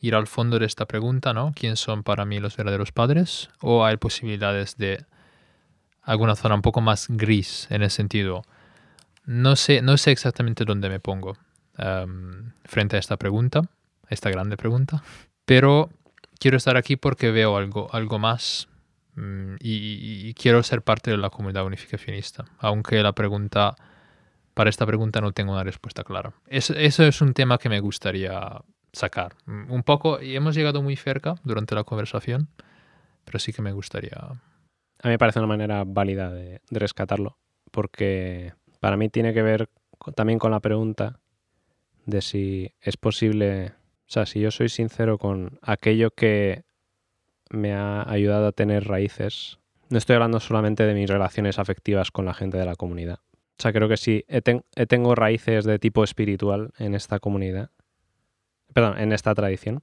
ir al fondo de esta pregunta, ¿no? ¿Quién son para mí los verdaderos padres? ¿O hay posibilidades de alguna zona un poco más gris en el sentido, no sé, no sé exactamente dónde me pongo frente a esta pregunta, esta grande pregunta, pero quiero estar aquí porque veo algo, algo más mm, y, quiero ser parte de la comunidad unificacionista, aunque la pregunta, para esta pregunta no tengo una respuesta clara. eso es un tema que me gustaría sacar. Mm, un poco, y hemos llegado muy cerca durante la conversación, pero sí que me gustaría... A mí me parece una manera válida de rescatarlo, porque para mí tiene que ver también con la pregunta de si es posible, o sea, si yo soy sincero con aquello que me ha ayudado a tener raíces, no estoy hablando solamente de mis relaciones afectivas con la gente de la comunidad. O sea, creo que si tengo raíces de tipo espiritual en esta comunidad, perdón, en esta tradición.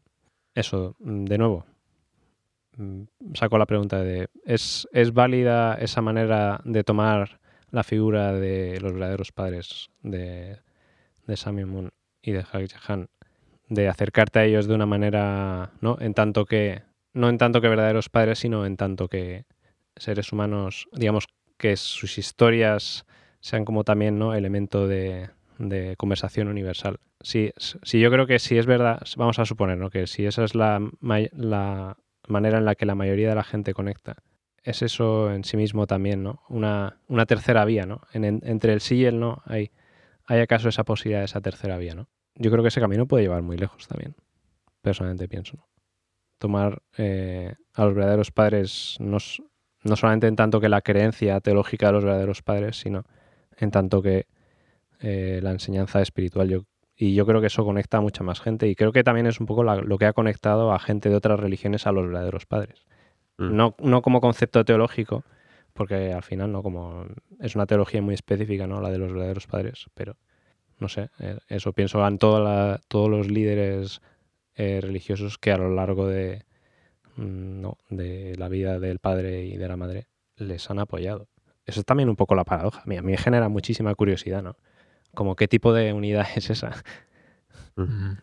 Eso, de nuevo, mm, saco la pregunta de, ¿es, ¿es válida esa manera de tomar la figura de los verdaderos padres de, de Moon y de Hak Han, de acercarte a ellos de una manera, ¿no? En tanto que, no en tanto que verdaderos padres, sino en tanto que seres humanos, digamos, que sus historias sean como también, ¿no? Elemento de, conversación universal. Si yo creo que si es verdad, vamos a suponer, ¿no? Que si esa es la, la manera en la que la mayoría de la gente conecta, es eso en sí mismo también, ¿no? Una, una tercera vía, ¿no? entre el sí y el no hay, hay acaso esa posibilidad de esa tercera vía, ¿no? Yo creo que ese camino puede llevar muy lejos también, personalmente pienso, ¿no? Tomar eh, a los verdaderos padres no, no solamente en tanto que la creencia teológica de los verdaderos padres, sino en tanto que eh, la enseñanza espiritual. Yo, y yo creo que eso conecta a mucha más gente y creo que también es un poco lo que ha conectado a gente de otras religiones a los verdaderos padres. Mm. No, no como concepto teológico, porque al final, ¿no? Como es una teología muy específica, ¿no? La de los verdaderos padres, pero no sé, eh, eso pienso en toda la- todos los líderes eh, religiosos que a lo largo de, mm, no, de la vida del padre y de la madre les han apoyado. Eso es también un poco la paradoja. A mí, a mí me genera muchísima curiosidad, ¿no? Como qué tipo de unidad es esa.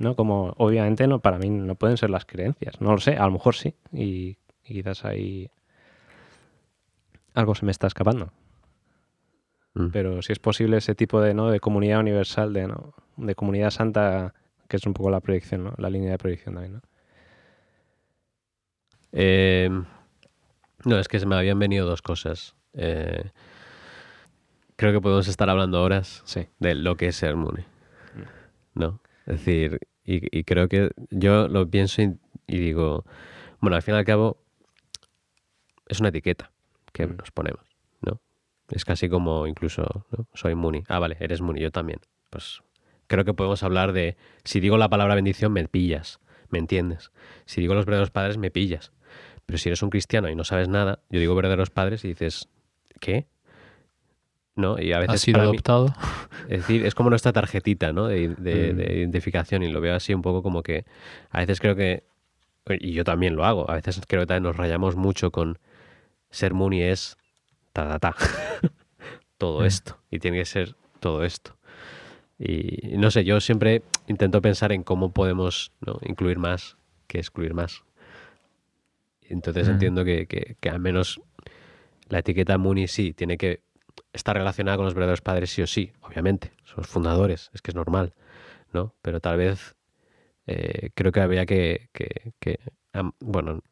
¿no? Como obviamente no para mí no pueden ser las creencias, no lo sé, a lo mejor sí y, y quizás ahí algo se me está escapando. Mm. Pero si es posible ese tipo de, ¿no? de comunidad universal, de, ¿no? de comunidad santa, que es un poco la proyección, ¿no? La línea de proyección también, ¿no? Eh, no, es que se me habían venido dos cosas. Eh, creo que podemos estar hablando horas Sí. de lo que es ser Mooney. ¿No? Es decir, y, y creo que yo lo pienso y, y digo, bueno, al fin y al cabo, es una etiqueta que Mm. nos ponemos, ¿no? Es casi como incluso, ¿no? Soy Mooney. Ah, vale, eres Mooney, yo también. Pues creo que podemos hablar de, si digo la palabra bendición, me pillas, ¿me entiendes? Si digo los verdaderos padres, me pillas. Pero si eres un cristiano y no sabes nada, yo digo verdaderos padres y dices, ¿qué? ¿No? Y a veces ¿Has sido mí- adoptado? es decir, es como nuestra tarjetita, ¿no? De, de- Mm. de identificación y lo veo así un poco como que a veces creo que, y yo también lo hago, a veces creo que también nos rayamos mucho con ser Muni es ta ta ta, todo Mm. esto y tiene que ser todo esto. Y no sé, yo siempre intento pensar en cómo podemos ¿no? incluir más que excluir más. Entonces Mm. entiendo que, que- que al menos la etiqueta Muni sí tiene que estar relacionada con los verdaderos padres sí o sí, obviamente, son los fundadores, es que es normal, ¿no? Pero tal vez eh, creo que habría que, que- bueno,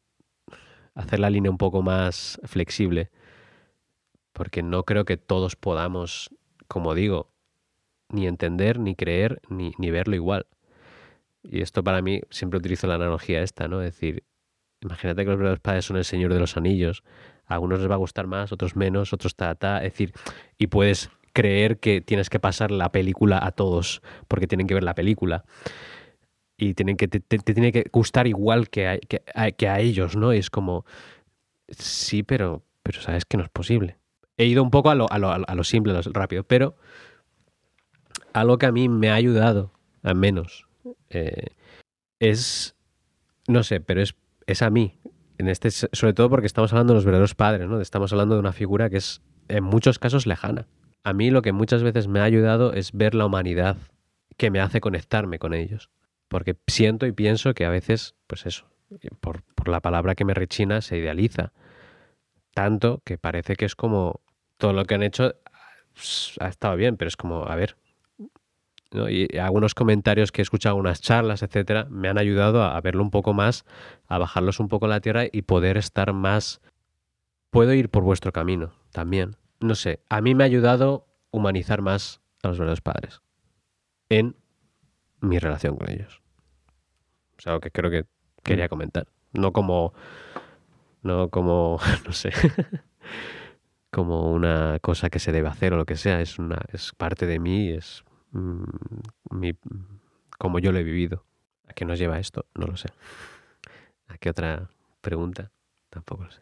hacer la línea un poco más flexible, porque no creo que todos podamos, como digo, ni entender, ni creer, ni, ni verlo igual. Y esto para mí, siempre utilizo la analogía esta, ¿no? Es decir, imagínate que los verdaderos padres son el Señor de los Anillos, a algunos les va a gustar más, otros menos, otros ta, ta, es decir, y puedes creer que tienes que pasar la película a todos porque tienen que ver la película y tienen que te, te- te tiene que gustar igual que a, que, a, que a ellos, ¿no? Y es como sí, pero pero sabes que no es posible. He ido un poco a lo, a lo, a lo simple, a lo rápido, pero algo que a mí me ha ayudado, al menos, eh, es, no sé, pero es, es a mí. En este, sobre todo porque estamos hablando de los verdaderos padres, ¿no? Estamos hablando de una figura que es en muchos casos lejana. A mí lo que muchas veces me ha ayudado es ver la humanidad que me hace conectarme con ellos. Porque siento y pienso que a veces, pues eso, por, por la palabra que me rechina, se idealiza. Tanto que parece que es como todo lo que han hecho pues, ha estado bien, pero es como, a ver. ¿No? Y algunos comentarios que he escuchado, unas charlas, etcétera, me han ayudado a, a verlo un poco más, a bajarlos un poco a la tierra y poder estar más. Puedo ir por vuestro camino también. No sé, a mí me ha ayudado humanizar más a los verdaderos padres en mi relación con ellos. Es algo que creo que quería comentar. No como. No como. No sé. como una cosa que se debe hacer o lo que sea. Es una. Es parte de mí. Es. Mm, mi, como yo lo he vivido. ¿A qué nos lleva esto? No lo sé. ¿A qué otra pregunta? Tampoco lo sé.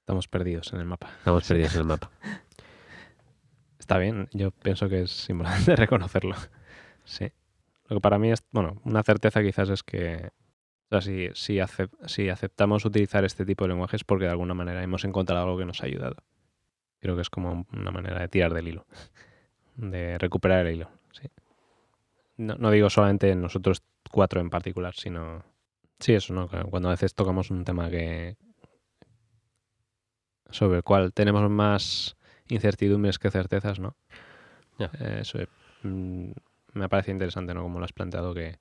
Estamos perdidos en el mapa. Estamos perdidos en el mapa. Está bien, yo pienso que es importante reconocerlo. Sí. Lo que para mí es, bueno, una certeza quizás es que, o sea, si, si, acep- si aceptamos utilizar este tipo de lenguaje es porque de alguna manera hemos encontrado algo que nos ha ayudado. Creo que es como una manera de tirar del hilo, de recuperar el hilo. Sí. No, no digo solamente nosotros cuatro en particular, sino, sí, eso, ¿no? Cuando a veces tocamos un tema que sobre el cual tenemos más incertidumbres que certezas, ¿no? Ya. Eh, Eso eh, mm, me parece interesante, ¿no? Como lo has planteado, que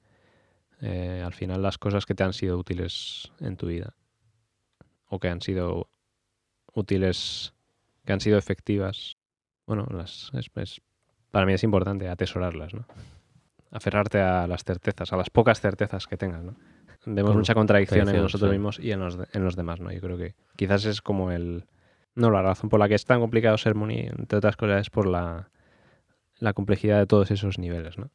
eh, al final las cosas que te han sido útiles en tu vida o que han sido útiles, que han sido efectivas, bueno, las, es, es- para mí es importante atesorarlas, ¿no? Aferrarte a las certezas, a las pocas certezas que tengas, ¿no? Vemos Con- mucha contradicción en nosotros sí. mismos y en los, de- en los demás, ¿no? Yo creo que quizás es como el... No, la razón por la que es tan complicado ser Muni, entre otras cosas, es por la, la complejidad de todos esos niveles, ¿no?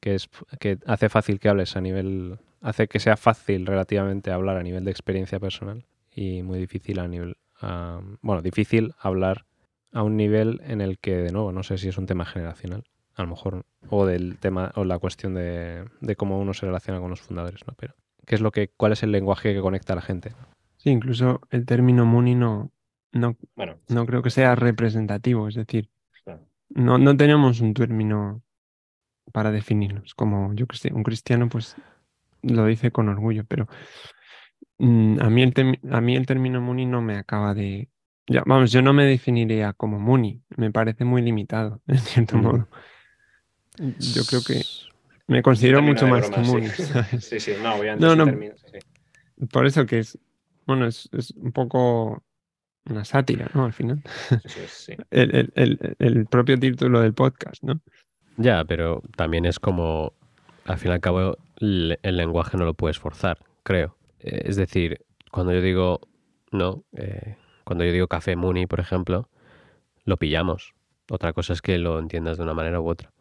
Que, es, que hace fácil que hables a nivel... Hace que sea fácil relativamente hablar a nivel de experiencia personal y muy difícil a nivel, a- bueno, difícil hablar a un nivel en el que, de nuevo, no sé si es un tema generacional, a lo mejor, o del tema, o la cuestión de, de cómo uno se relaciona con los fundadores, ¿no? Pero, ¿qué es lo que, cuál es el lenguaje que conecta a la gente? Sí, incluso el término Muni no, no, Bueno, no creo que sea representativo, es decir, Claro. no, no tenemos un término para definirnos. Como yo que sé, un cristiano pues lo dice con orgullo, pero mm, a, mí el a mí el término Muni no me acaba de... Ya, vamos, yo no me definiría como Muni, me parece muy limitado, en cierto Mm. modo. Yo creo que me considero mucho más broma, que sí. Sí, sí, no, obviamente No, es un no. término, sí. Por eso que es, bueno, es, es un poco una sátira, ¿no? Al final. Sí. El, el- el- el propio título del podcast, ¿no? Ya, pero también es como, al fin y al cabo, el, el lenguaje no lo puedes forzar, creo. Eh, Es decir, cuando yo digo, no, eh, cuando yo digo café Muni, por ejemplo, lo pillamos. Otra cosa es que lo entiendas de una manera u otra.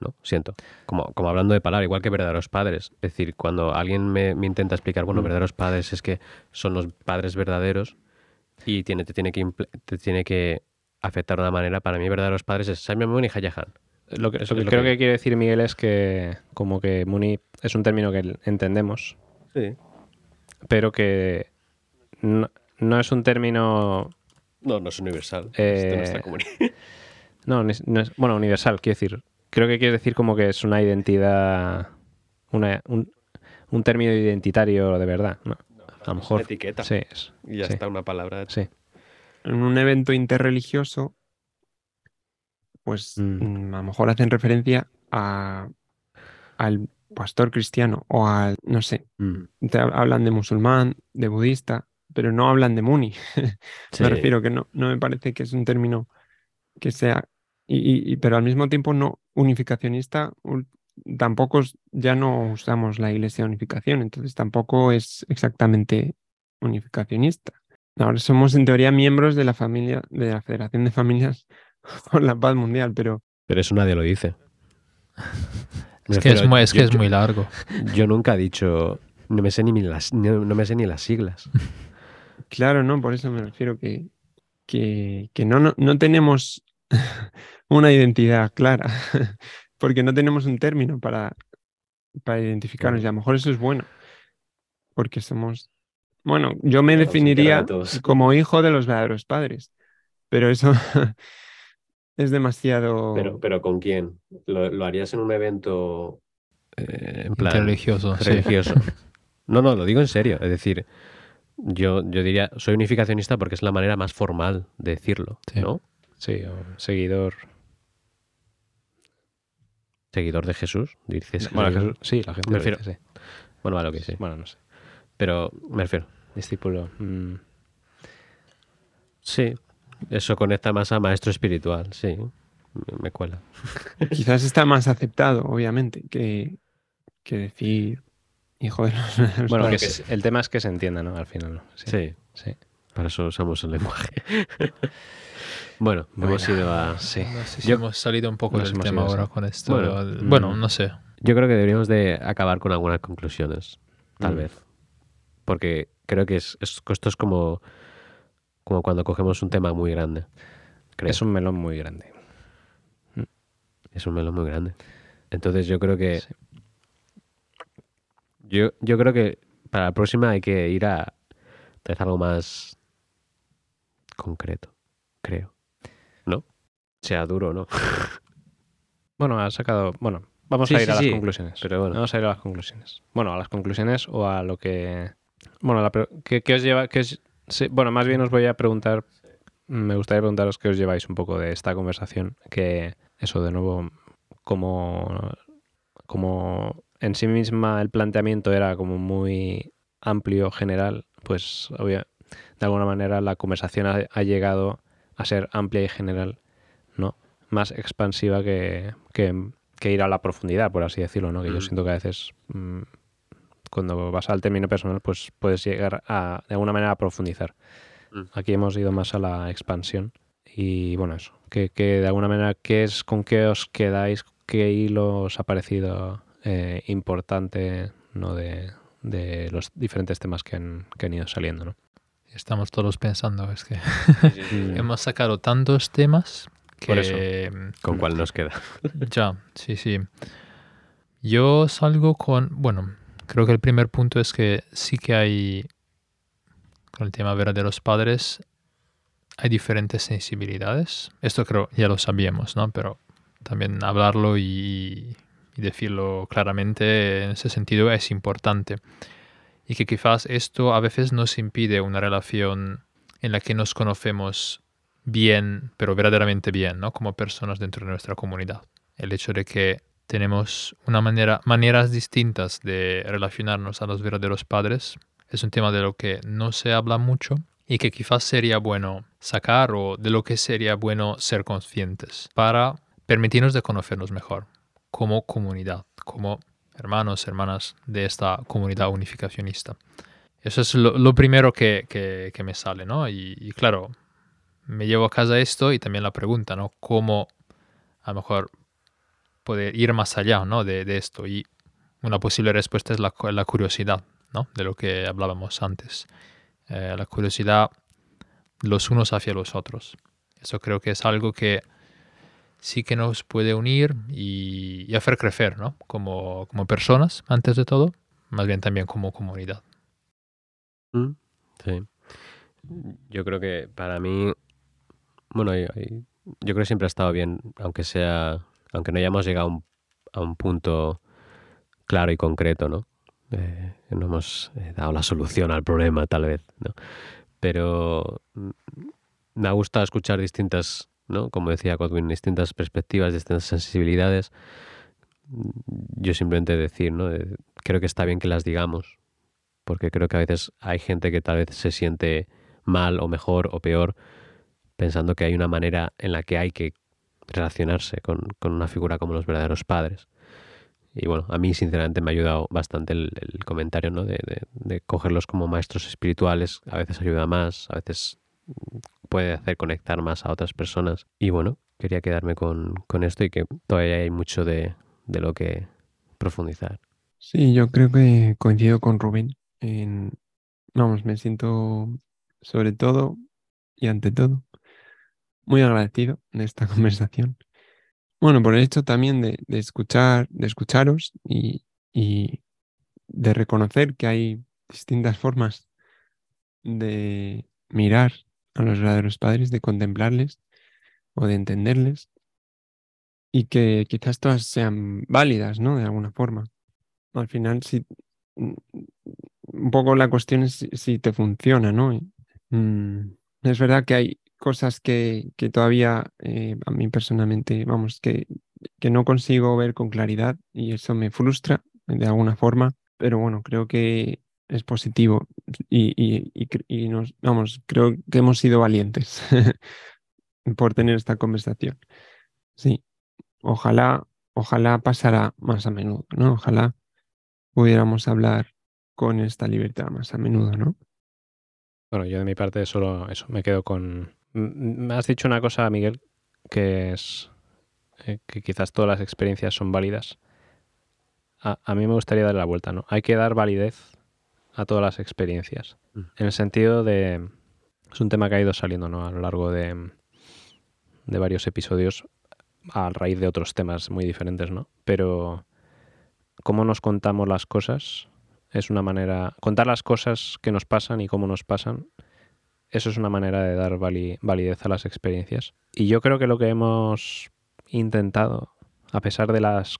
No, siento. Como, como hablando de palabra, igual que verdaderos padres. Es decir, cuando alguien me, me intenta explicar, bueno, Mm. verdaderos padres es que son los padres verdaderos y tiene, te, tiene que, te tiene que afectar de una manera. Para mí, verdaderos padres es Simon Moon y Hayahan. Lo que, lo creo que- que quiere decir Miguel es que como que Muni es un término que entendemos, Sí. Pero que no, no es un término No, no es universal. Eh, es de nuestra comunidad. No, no es, no es- bueno, universal, quiero decir. Creo que quiere decir como que es una identidad, una, un, un término identitario de verdad. ¿no? A lo mejor. etiqueta. Sí, es- Y ya sí, está una palabra. sí. En un evento interreligioso, pues Mm. mm, a lo mejor hacen referencia a, al pastor cristiano o al, no sé, Mm. te hab- hablan de musulmán, de budista, pero no hablan de muni. Sí. Me refiero que no, no me parece que es un término que sea, y, pero al mismo tiempo no unificacionista, tampoco ya no usamos la iglesia de unificación, entonces tampoco es exactamente unificacionista. Ahora somos en teoría miembros de la familia, de la Federación de Familias por la Paz Mundial, pero Pero eso nadie lo dice. Me Es que es muy, es que yo- es muy largo. Yo nunca he dicho. No me sé ni las, no, no me sé ni las siglas. claro, ¿no? Por eso me refiero que, que, que no, no, no tenemos una identidad clara, porque no tenemos un término para, para identificarnos, y a lo mejor eso es bueno, porque somos, bueno, yo me definiría como hijo de los verdaderos padres, pero eso es demasiado... Pero, pero ¿con quién? ¿Lo, lo harías en un evento eh, en plan Religioso, sí. religioso? No, no, lo digo en serio. Es decir, yo, yo diría, soy unificacionista porque es la manera más formal de decirlo, Sí. ¿no? Sí, o seguidor. Seguidor de Jesús, dices. Bueno, Jesús. Sí, la gente Me refiero- dice, sí. Bueno, vale, ok, sí. Bueno, no sé. Pero me refiero. Discípulo. mm, Sí, eso conecta más a maestro espiritual, sí. Me- cuela. Quizás está más aceptado, obviamente, que, que decir hijo de los Bueno, que padres. es- el tema es que se entienda, ¿no? Al final, ¿no? Sí. Sí, sí. para eso usamos el lenguaje. bueno, hemos ido a... Sí. No sé si Yo- hemos salido un poco del tema ahora con esto. Bueno, Bueno, bueno, mm. no sé. Yo creo que deberíamos de acabar con algunas conclusiones, tal Mm. vez. Porque creo que es, es- esto es como, como cuando cogemos un tema muy grande. Creo. Es un melón muy grande. Es un melón muy grande. Entonces yo creo que... Sí. Yo, yo creo que para la próxima hay que ir a tal vez algo más concreto, creo. ¿No? Sea duro, ¿no? Bueno, ha sacado. Bueno, vamos Sí, a ir sí, a las conclusiones. pero bueno. Vamos a ir a las conclusiones. Bueno, a las conclusiones o a lo que. Bueno, la ¿qué, qué os lleva? qué os- sí, bueno, más bien os voy a preguntar. Me gustaría preguntaros qué os lleváis un poco de esta conversación. Que eso, de nuevo, como. Como en sí misma el planteamiento era como muy amplio, general, pues obvia- de alguna manera la conversación ha, ha llegado a ser amplia y general, ¿no? Más expansiva que, que, que ir a la profundidad, por así decirlo, ¿no? Que yo siento que a veces mm, cuando vas al término personal, pues puedes llegar a, de alguna manera, a profundizar. Mm. Aquí hemos ido más a la expansión. Y bueno, eso. Que, que de alguna manera, ¿qué es, ¿con qué os quedáis? ¿Qué hilo os ha parecido eh, importante ¿no? de, de los diferentes temas que han, que han ido saliendo? ¿no? Estamos todos pensando, es que Mm. hemos sacado tantos temas que... Por eso. ¿Con cuál nos queda? Ya, sí, sí. Yo salgo con, bueno, creo que el primer punto es que sí que hay, con el tema verdaderos padres, hay diferentes sensibilidades. Esto creo ya lo sabíamos, ¿no? Pero también hablarlo y, y decirlo claramente en ese sentido es importante. Y que quizás esto a veces nos impide una relación en la que nos conocemos bien, pero verdaderamente bien, ¿no? Como personas dentro de nuestra comunidad. El hecho de que tenemos una manera, maneras distintas de relacionarnos a los verdaderos padres es un tema de lo que no se habla mucho y que quizás sería bueno sacar o de lo que sería bueno ser conscientes para permitirnos de conocernos mejor como comunidad, como hermanos, hermanas de esta comunidad unificacionista. Eso es lo, lo primero que, que, que, me sale, ¿no? Y, y, claro, me llevo a casa esto y también la pregunta, ¿no? ¿Cómo a lo mejor poder ir más allá, ¿no? De, de esto. Y una posible respuesta es la, la, curiosidad, ¿no? De lo que hablábamos antes. Eh, la curiosidad los unos hacia los otros. Eso creo que es algo que sí que nos puede unir y, y hacer crecer, ¿no? Como, como personas, antes de todo, más bien también como comunidad. Mm, Sí. Yo creo que para mí, bueno, yo, yo creo que siempre ha estado bien, aunque sea, aunque no hayamos llegado a un, a un punto claro y concreto, ¿no? Eh, no hemos eh, dado la solución al problema, tal vez, ¿no? Pero mm, me ha gustado escuchar distintas, ¿no? Como decía Godwin, distintas perspectivas, distintas sensibilidades. Yo simplemente decir, ¿no? Creo que está bien que las digamos, porque creo que a veces hay gente que tal vez se siente mal o mejor o peor pensando que hay una manera en la que hay que relacionarse con, con una figura como los verdaderos padres. Y bueno, a mí sinceramente me ha ayudado bastante el, comentario, ¿no? De, de, de, cogerlos como maestros espirituales. A veces ayuda más, a veces puede hacer conectar más a otras personas. Y bueno, quería quedarme con, con esto y que todavía hay mucho de, de lo que profundizar. Sí, yo creo que coincido con Rubén. En, vamos, me siento sobre todo y ante todo muy agradecido de esta conversación. Bueno, por el hecho también de, de escuchar, de escucharos y, y, de reconocer que hay distintas formas de mirar a los verdaderos padres, de contemplarles o de entenderles y que quizás todas sean válidas, ¿no? De alguna forma. Al final, si un poco la cuestión es si, te funciona, ¿no? Mm, es verdad que hay cosas que, que todavía eh, a mí personalmente, vamos, que, que no consigo ver con claridad y eso me frustra de alguna forma, pero bueno, creo que es positivo y, y, y, nos, vamos, creo que hemos sido valientes por tener esta conversación. Sí, ojalá, ojalá pasara más a menudo, ¿no? Ojalá pudiéramos hablar con esta libertad más a menudo, ¿no? Bueno, yo de mi parte solo eso, me quedo con... Me has dicho una cosa, Miguel, que es eh, que quizás todas las experiencias son válidas. A, a, mí me gustaría dar la vuelta, ¿no? Hay que dar validez a todas las experiencias. Mm. En el sentido de... Es un tema que ha ido saliendo, ¿no? A lo largo de, de varios episodios a raíz de otros temas muy diferentes, ¿no? Pero cómo nos contamos las cosas es una manera... Contar las cosas que nos pasan y cómo nos pasan, eso es una manera de dar vali validez a las experiencias. Y yo creo que lo que hemos intentado, a pesar de las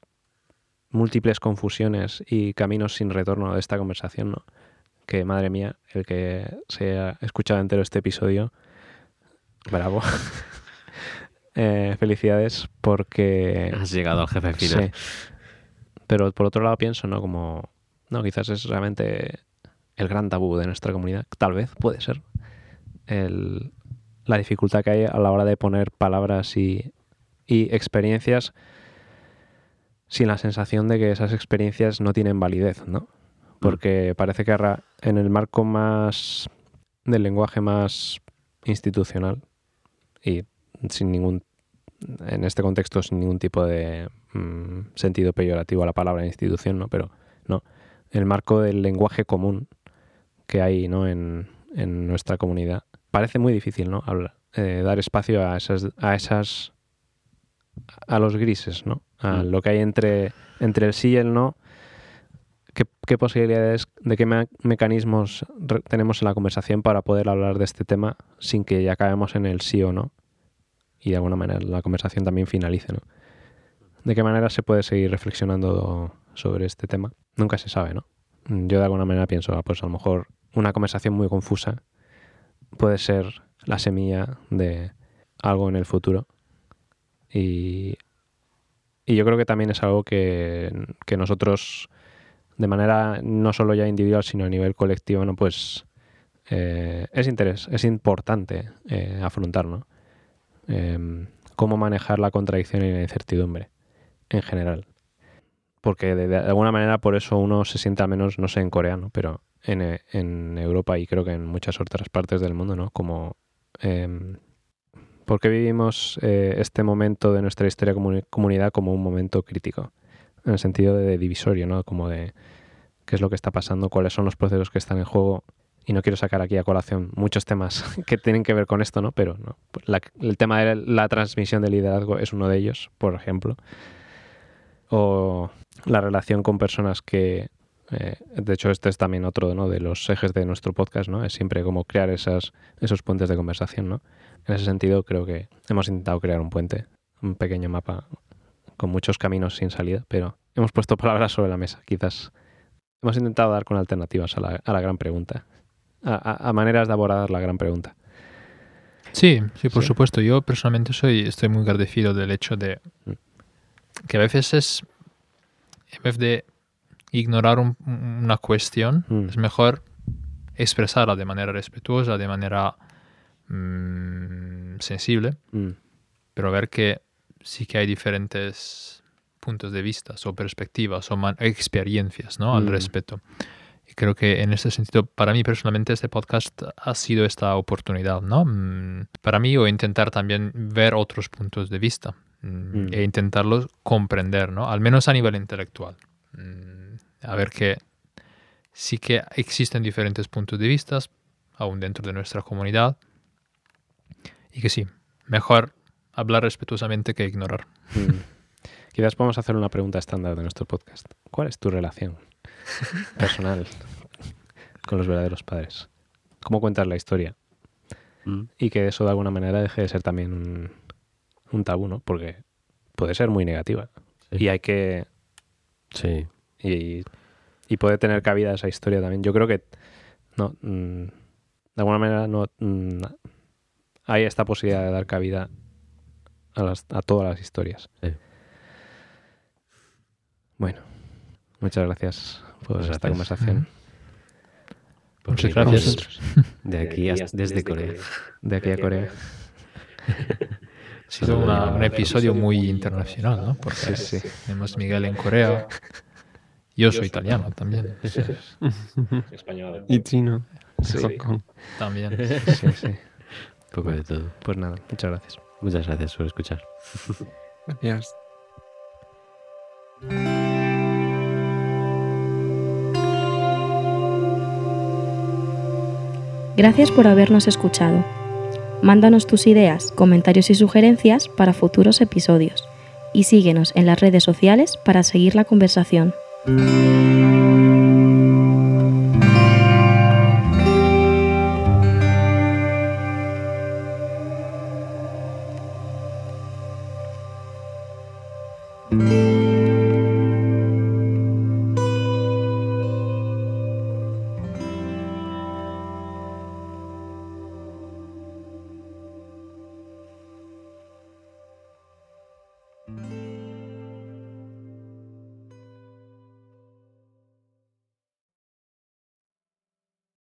múltiples confusiones y caminos sin retorno de esta conversación, ¿no? que madre mía, el que se ha escuchado entero este episodio, bravo. eh, felicidades porque... Has llegado al jefe final. Sí. Pero por otro lado pienso, ¿no? Como, no, quizás es realmente el gran tabú de nuestra comunidad. Tal vez, puede ser. El, la dificultad que hay a la hora de poner palabras y, y experiencias sin la sensación de que esas experiencias no tienen validez, ¿no? Porque parece que en el marco más del lenguaje más institucional y sin ningún en este contexto sin ningún tipo de mmm, sentido peyorativo a la palabra institución, ¿no? Pero no, el marco del lenguaje común que hay ¿no? en, en nuestra comunidad, parece muy difícil, ¿no? Hablar, eh, dar espacio a esas, a esas, a los grises, ¿no? A Mm. lo que hay entre, entre el sí y el no. ¿Qué, qué posibilidades, de qué me- mecanismos tenemos en la conversación para poder hablar de este tema sin que ya acabemos en el sí o no? Y de alguna manera la conversación también finalice, ¿no? ¿De qué manera se puede seguir reflexionando sobre este tema? Nunca se sabe, ¿no? Yo de alguna manera pienso, ah, pues a lo mejor una conversación muy confusa puede ser la semilla de algo en el futuro. Y, y yo creo que también es algo que, que nosotros, de manera no solo ya individual, sino a nivel colectivo, ¿no? Pues eh, es interés, es importante eh, afrontar, ¿no? Em, cómo manejar la contradicción y la incertidumbre en general. Porque de, alguna manera por eso uno se siente al menos, no sé, en Corea, ¿no? pero en, eh, en Europa y creo que en muchas otras partes del mundo, ¿no? Como em, ¿Por qué vivimos eh, este momento de nuestra historia como comunidad como un momento crítico? En el sentido de divisorio, ¿no? Como de qué es lo que está pasando, cuáles son los procesos que están en juego. Y no quiero sacar aquí a colación muchos temas que tienen que ver con esto, ¿no? Pero no. La- el tema de la transmisión de liderazgo es uno de ellos, por ejemplo. O la relación con personas que... eh, de hecho, este es también otro ¿no? de los ejes de nuestro podcast, ¿no? Es siempre como crear esas, esos puentes de conversación, ¿no? En ese sentido, creo que hemos intentado crear un puente, un pequeño mapa con muchos caminos sin salida, pero hemos puesto palabras sobre la mesa. Quizás hemos intentado dar con alternativas a la, a la gran pregunta, a, a- a maneras de abordar la gran pregunta. Sí, sí, por Sí. supuesto. Yo personalmente soy, estoy muy agradecido del hecho de Mm. que a veces es, en vez de ignorar un- una cuestión, Mm. es mejor expresarla de manera respetuosa, de manera mm, sensible, Mm, pero ver que sí que hay diferentes puntos de vista o perspectivas o experiencias ¿no? al Mm. respecto. Y creo que en este sentido, para mí personalmente, este podcast ha sido esta oportunidad, ¿no? Mm, Para mí, o intentar también ver otros puntos de vista mm, e intentarlos comprender, ¿no? Al menos a nivel intelectual. Mm, A ver que sí que existen diferentes puntos de vista, aún dentro de nuestra comunidad, y que sí, mejor hablar respetuosamente que ignorar. mm. Quizás podemos hacer una pregunta estándar de nuestro podcast. ¿Cuál es tu relación personal con los verdaderos padres? ¿Cómo cuentas la historia? Mm. y que eso de alguna manera deje de ser también un, un tabú, ¿no? Porque puede ser muy negativa Sí. y hay que Sí. y, y puede tener cabida esa historia también. Yo creo que no mm, de alguna manera no mm, hay esta posibilidad de dar cabida a, las- a todas las historias. Sí. Bueno, muchas gracias por Muchas esta gracias. conversación Por Muchas gracias. De aquí hasta, desde Corea. de aquí a Corea. Ha sido una- un episodio muy internacional, ¿no? Porque Sí, sí. tenemos Miguel en Corea. Yo soy italiano también. Español. Y chino. Sí. Hong Kong. También. Sí, sí. Un poco de todo. Pues nada, muchas gracias. Muchas gracias por escuchar. Gracias. Gracias por habernos escuchado. Mándanos tus ideas, comentarios y sugerencias para futuros episodios y síguenos en las redes sociales para seguir la conversación.